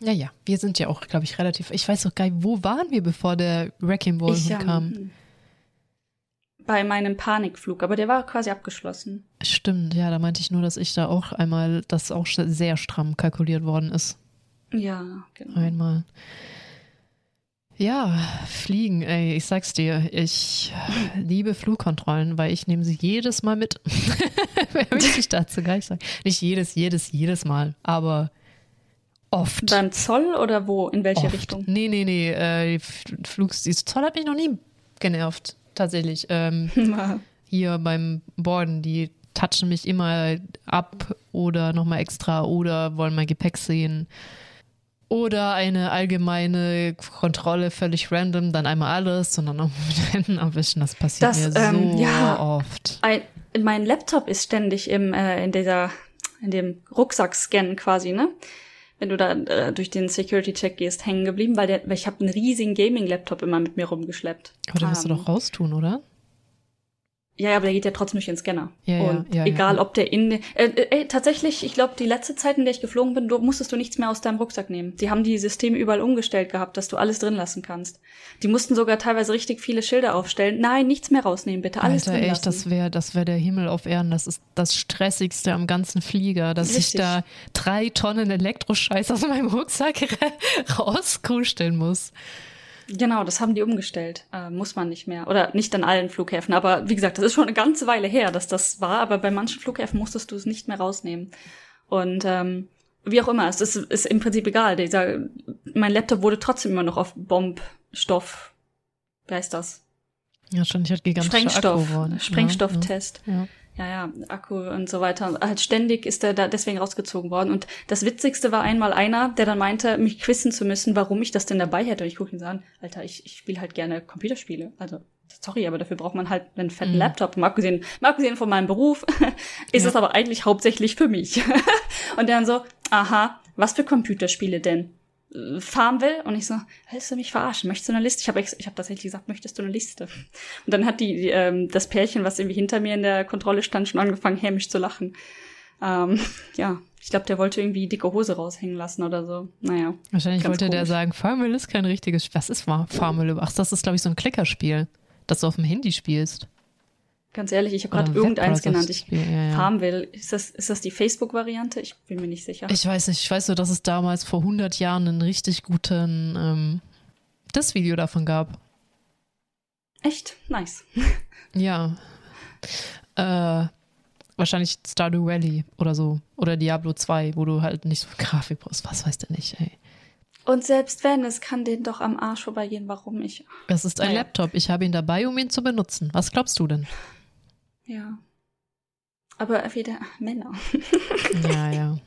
Ja, ja. Wir sind ja auch, glaube ich, relativ. Ich weiß doch gar nicht, wo waren wir, bevor der Wrecking Ball Ich, ähm, kam? Bei meinem Panikflug, aber der war quasi abgeschlossen. Stimmt, ja, da meinte ich nur, dass ich da auch einmal, das auch sehr stramm kalkuliert worden ist. Ja, genau. Einmal. Ja, fliegen, ey, ich sag's dir, ich liebe Flugkontrollen, weil ich nehme sie jedes Mal mit. *laughs* Wer will ich dazu gar nicht sagen? Nicht jedes, jedes, jedes Mal, aber oft. Beim Zoll oder wo? In welche oft. Richtung? Nee, nee, nee, äh, Flugs, Zoll hat mich noch nie genervt, tatsächlich. Ähm, *laughs* hier beim Borden, die touchen mich immer ab oder nochmal extra oder wollen mein Gepäck sehen. Oder eine allgemeine Kontrolle, völlig random, dann einmal alles und dann noch *laughs* mit den Händen abwischen. Das passiert Das, mir ähm, so ja. oft. Ein, mein Laptop ist ständig im, äh, in dieser, in dem Rucksackscan quasi, ne? wenn du da äh, durch den Security-Check gehst, hängen geblieben, weil, der, weil ich habe einen riesigen Gaming-Laptop immer mit mir rumgeschleppt. Aber den musst du Ähm, doch raustun, oder? Ja, ja, aber der geht ja trotzdem durch den Scanner. Ja, und ja, ja, egal, ob der in, äh, äh, tatsächlich, ich glaube, die letzte Zeit, in der ich geflogen bin, du musstest du nichts mehr aus deinem Rucksack nehmen. Die haben die Systeme überall umgestellt gehabt, dass du alles drin lassen kannst. Die mussten sogar teilweise richtig viele Schilder aufstellen. Nein, nichts mehr rausnehmen, bitte, alles Alter, drin echt, lassen. das wäre das wär der Himmel auf Erden. Das ist das Stressigste am ganzen Flieger, dass ich Richtig. da drei Tonnen Elektroscheiß aus meinem Rucksack *laughs* rauskuscheln muss. Genau, das haben die umgestellt. Äh, muss man nicht mehr. Oder nicht an allen Flughäfen. Aber wie gesagt, das ist schon eine ganze Weile her, dass das war. Aber bei manchen Flughäfen musstest du es nicht mehr rausnehmen. Und ähm, wie auch immer, es ist, ist im Prinzip egal. Dieser, mein Laptop wurde trotzdem immer noch auf Bombstoff. Wie heißt das? Ja, schon, ich hatte gigantische Sprengstoff. Sprengstofftest. Ja, ja. Ja, ja, Akku und so weiter. Halt ständig ist er da deswegen rausgezogen worden. Und das Witzigste war einmal einer, der dann meinte, mich quissen zu müssen, warum ich das denn dabei hätte. Und ich gucke ihn so an, Alter, ich, ich spiele halt gerne Computerspiele. Also, sorry, aber dafür braucht man halt einen fetten Mhm. Laptop. Mal abgesehen, mal abgesehen von meinem Beruf *laughs* ist Ja. es aber eigentlich hauptsächlich für mich. *laughs* und der dann so, aha, was für Computerspiele denn? Äh, Farmville und ich so, willst du mich verarschen? Möchtest du eine Liste? Ich habe ich hab tatsächlich gesagt, möchtest du eine Liste? Und dann hat die, die ähm, das Pärchen, was irgendwie hinter mir in der Kontrolle stand, schon angefangen, hämisch zu lachen. Ähm, *laughs* ja, ich glaube, der wollte irgendwie dicke Hose raushängen lassen oder so. Naja. Wahrscheinlich wollte der komisch. sagen, Farmville ist kein richtiges Spiel. Was ist Far- Farmville? Ach, das ist, glaube ich, so ein Klickerspiel, das du auf dem Handy spielst. Ganz ehrlich, ich habe gerade ein irgendeins genannt. Ich, ja, ja. Farmville, ist das, ist das die Facebook-Variante? Ich bin mir nicht sicher. Ich weiß nicht, ich weiß nur, dass es damals vor 100 Jahren einen richtig guten ähm, das Video davon gab. Echt? Nice. *laughs* Ja. Äh, wahrscheinlich Stardew Valley oder so. Oder Diablo 2, wo du halt nicht so viel Grafik brauchst. Was weiß der nicht, ey. Und selbst wenn, es kann denen doch am Arsch vorbeigehen, warum ich. Es ist ein Naja. Laptop. Ich habe ihn dabei, um ihn zu benutzen. Was glaubst du denn? Ja. Aber wieder Männer. *laughs* Ja, ja.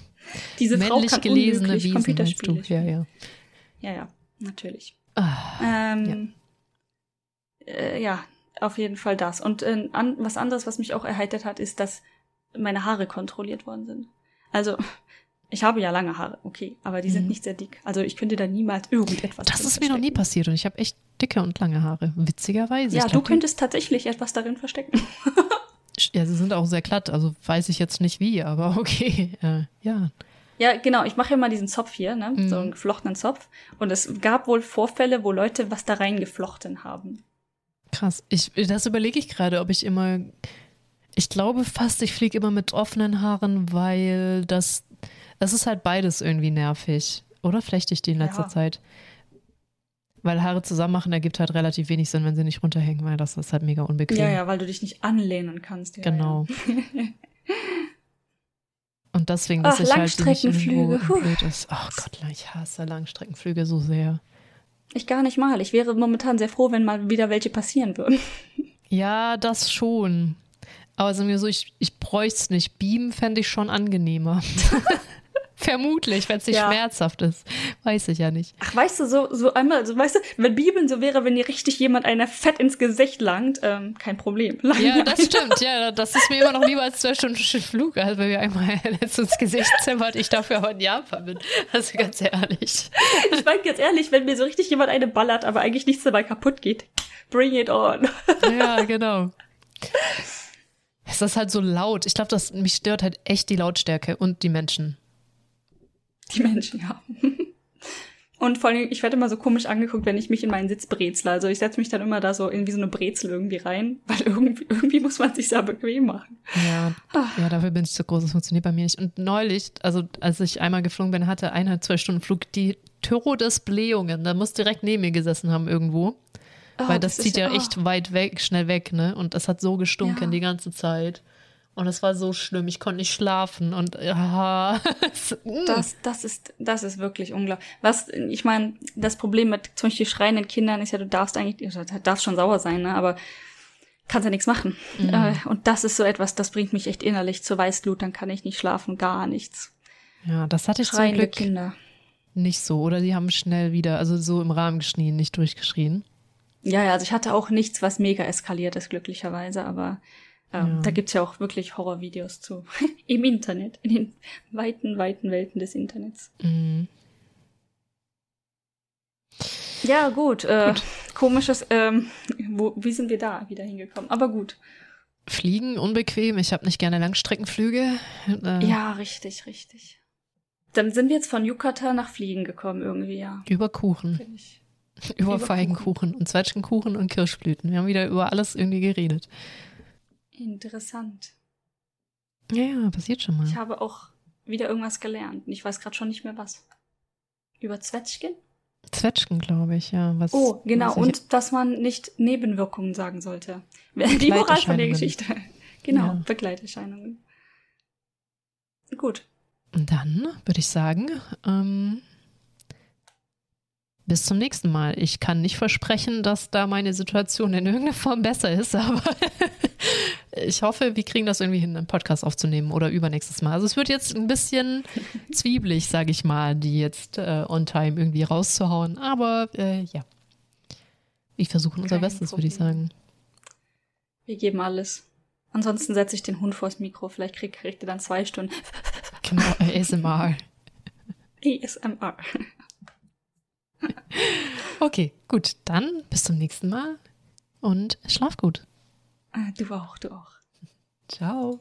*laughs* Diese Frau Männlich kann gelesene Wiesen, Computerspiele du? Ja, ja. Ja, ja, natürlich. Ah, Ähm, ja. Äh, ja, auf jeden Fall das. Und äh, an, was anderes, was mich auch erheitert hat, ist, dass meine Haare kontrolliert worden sind. Also, ich habe ja lange Haare, okay, aber die sind Mhm. nicht sehr dick. Also ich könnte da niemals irgendetwas das ist mir noch nie passiert und ich habe echt dicke und lange Haare. Witzigerweise. Ja, Ich du glaub, könntest tatsächlich etwas darin verstecken. *laughs* Ja, sie sind auch sehr glatt, also weiß ich jetzt nicht wie, aber *laughs* okay. Äh, ja. Ja, genau. Ich mache ja mal diesen Zopf hier, ne? Mhm. So einen geflochtenen Zopf. Und es gab wohl Vorfälle, wo Leute was da reingeflochten haben. Krass. Ich, das überlege ich gerade, ob ich immer. Ich glaube fast, ich fliege immer mit offenen Haaren, weil das. Es ist halt beides irgendwie nervig. Oder flechte ich die in letzter Ja. Zeit? Weil Haare zusammen machen ergibt halt relativ wenig Sinn, wenn sie nicht runterhängen, weil das ist halt mega unbequem. Ja, ja, weil du dich nicht anlehnen kannst. Ja, Genau. Ja. *laughs* Und deswegen, Ach, dass ich halt nicht Langstreckenflüge, blöd ist. Oh Gott, ich hasse Langstreckenflüge so sehr. Ich gar nicht mal. Ich wäre momentan sehr froh, wenn mal wieder welche passieren würden. *laughs* Ja, das schon. Aber sagen wir so, ich, ich bräuchte es nicht. Beamen fände ich schon angenehmer. *laughs* Vermutlich, wenn es nicht Ja. schmerzhaft ist. Weiß ich ja nicht. Ach, weißt du, so, so einmal, so, weißt du, wenn Bibeln so wäre, wenn dir richtig jemand einer fett ins Gesicht langt, ähm, kein Problem. Lang Ja, das stimmt. Ja, das ist mir immer noch lieber als zwei Stunden Flug, als wenn mir einmal letztens ins Gesicht zimmert, ich dafür aber in Japan bin. Also ganz ehrlich. Ich meine ganz ehrlich, wenn mir so richtig jemand eine ballert, aber eigentlich nichts dabei kaputt geht, bring it on. Ja, genau. Es ist halt so laut. Ich glaube, das mich stört halt echt die Lautstärke und die Menschen. Die Menschen, ja. Und vor allem, ich werde immer so komisch angeguckt, wenn ich mich in meinen Sitz brezle. Also ich setze mich dann immer da so in wie so eine Brezel irgendwie rein, weil irgendwie, irgendwie muss man sich da bequem machen. Ja, ja, dafür bin ich zu groß. Das funktioniert bei mir nicht. Und neulich, also als ich einmal geflogen bin, hatte eineinhalb, zwei Stunden Flug die Todesblähungen. Da muss direkt neben mir gesessen haben irgendwo. Oh, weil das, ist zieht ja oh. echt weit weg, schnell weg, ne? Und das hat so gestunken Ja. die ganze Zeit. Und es war so schlimm. Ich konnte nicht schlafen. Und ja. *laughs* Das, das ist, das ist wirklich unglaublich. Was, ich meine, das Problem mit zum Beispiel schreienden Kindern ist ja, du darfst eigentlich, du darfst schon sauer sein, ne? Aber kannst ja nichts machen. Mhm. Äh, und das ist so etwas, das bringt mich echt innerlich zur Weißglut, dann kann ich nicht schlafen, gar nichts. ja, das hatte ich zum Schreiende Glück Kinder. nicht so. Oder die haben schnell wieder, also so im Rahmen geschrien, nicht durchgeschrien. Ja, ja, also ich hatte auch nichts, was mega eskaliert ist, glücklicherweise, aber Ähm, Ja. Da gibt's ja auch wirklich Horrorvideos zu. *laughs* Im Internet, in den weiten, weiten Welten des Internets. Mhm. Ja, gut. Äh, Komisches, ähm, wo, wie sind wir da wieder hingekommen? Aber gut. Fliegen unbequem. Ich habe nicht gerne Langstreckenflüge. Äh, Ja, richtig, richtig. Dann sind wir jetzt von Yucatan nach Fliegen gekommen irgendwie, ja. Über Kuchen, über Über Feigenkuchen und Zwetschgenkuchen und Kirschblüten. Wir haben wieder über alles irgendwie geredet. Interessant. Ja, ja, passiert schon mal. Ich habe auch wieder irgendwas gelernt. Ich weiß gerade schon nicht mehr was. Über Zwetschgen? Zwetschgen, glaube ich, ja. Was, Oh, genau. was Und dass man nicht Nebenwirkungen sagen sollte. *laughs* Die Moral von der. Geschichte. *laughs* Genau, Ja. Begleiterscheinungen. Gut. Und dann würde ich sagen, ähm, bis zum nächsten Mal. Ich kann nicht versprechen, dass da meine Situation in irgendeiner Form besser ist, aber *laughs* ich hoffe, wir kriegen das irgendwie hin, einen Podcast aufzunehmen oder übernächstes Mal. Also es wird jetzt ein bisschen *laughs* zwiebelig, sage ich mal, die jetzt äh, on time irgendwie rauszuhauen. Aber äh, ja, wir versuchen unser Bestes, würde ich sagen. Wir geben alles. Ansonsten setze ich den Hund vors Mikro. Vielleicht kriegt kriegt er dann zwei Stunden Genau, *laughs* ASMR. ASMR. *laughs* Okay, gut, dann bis zum nächsten Mal und schlaf gut. Ah, Du auch, du auch. Ciao.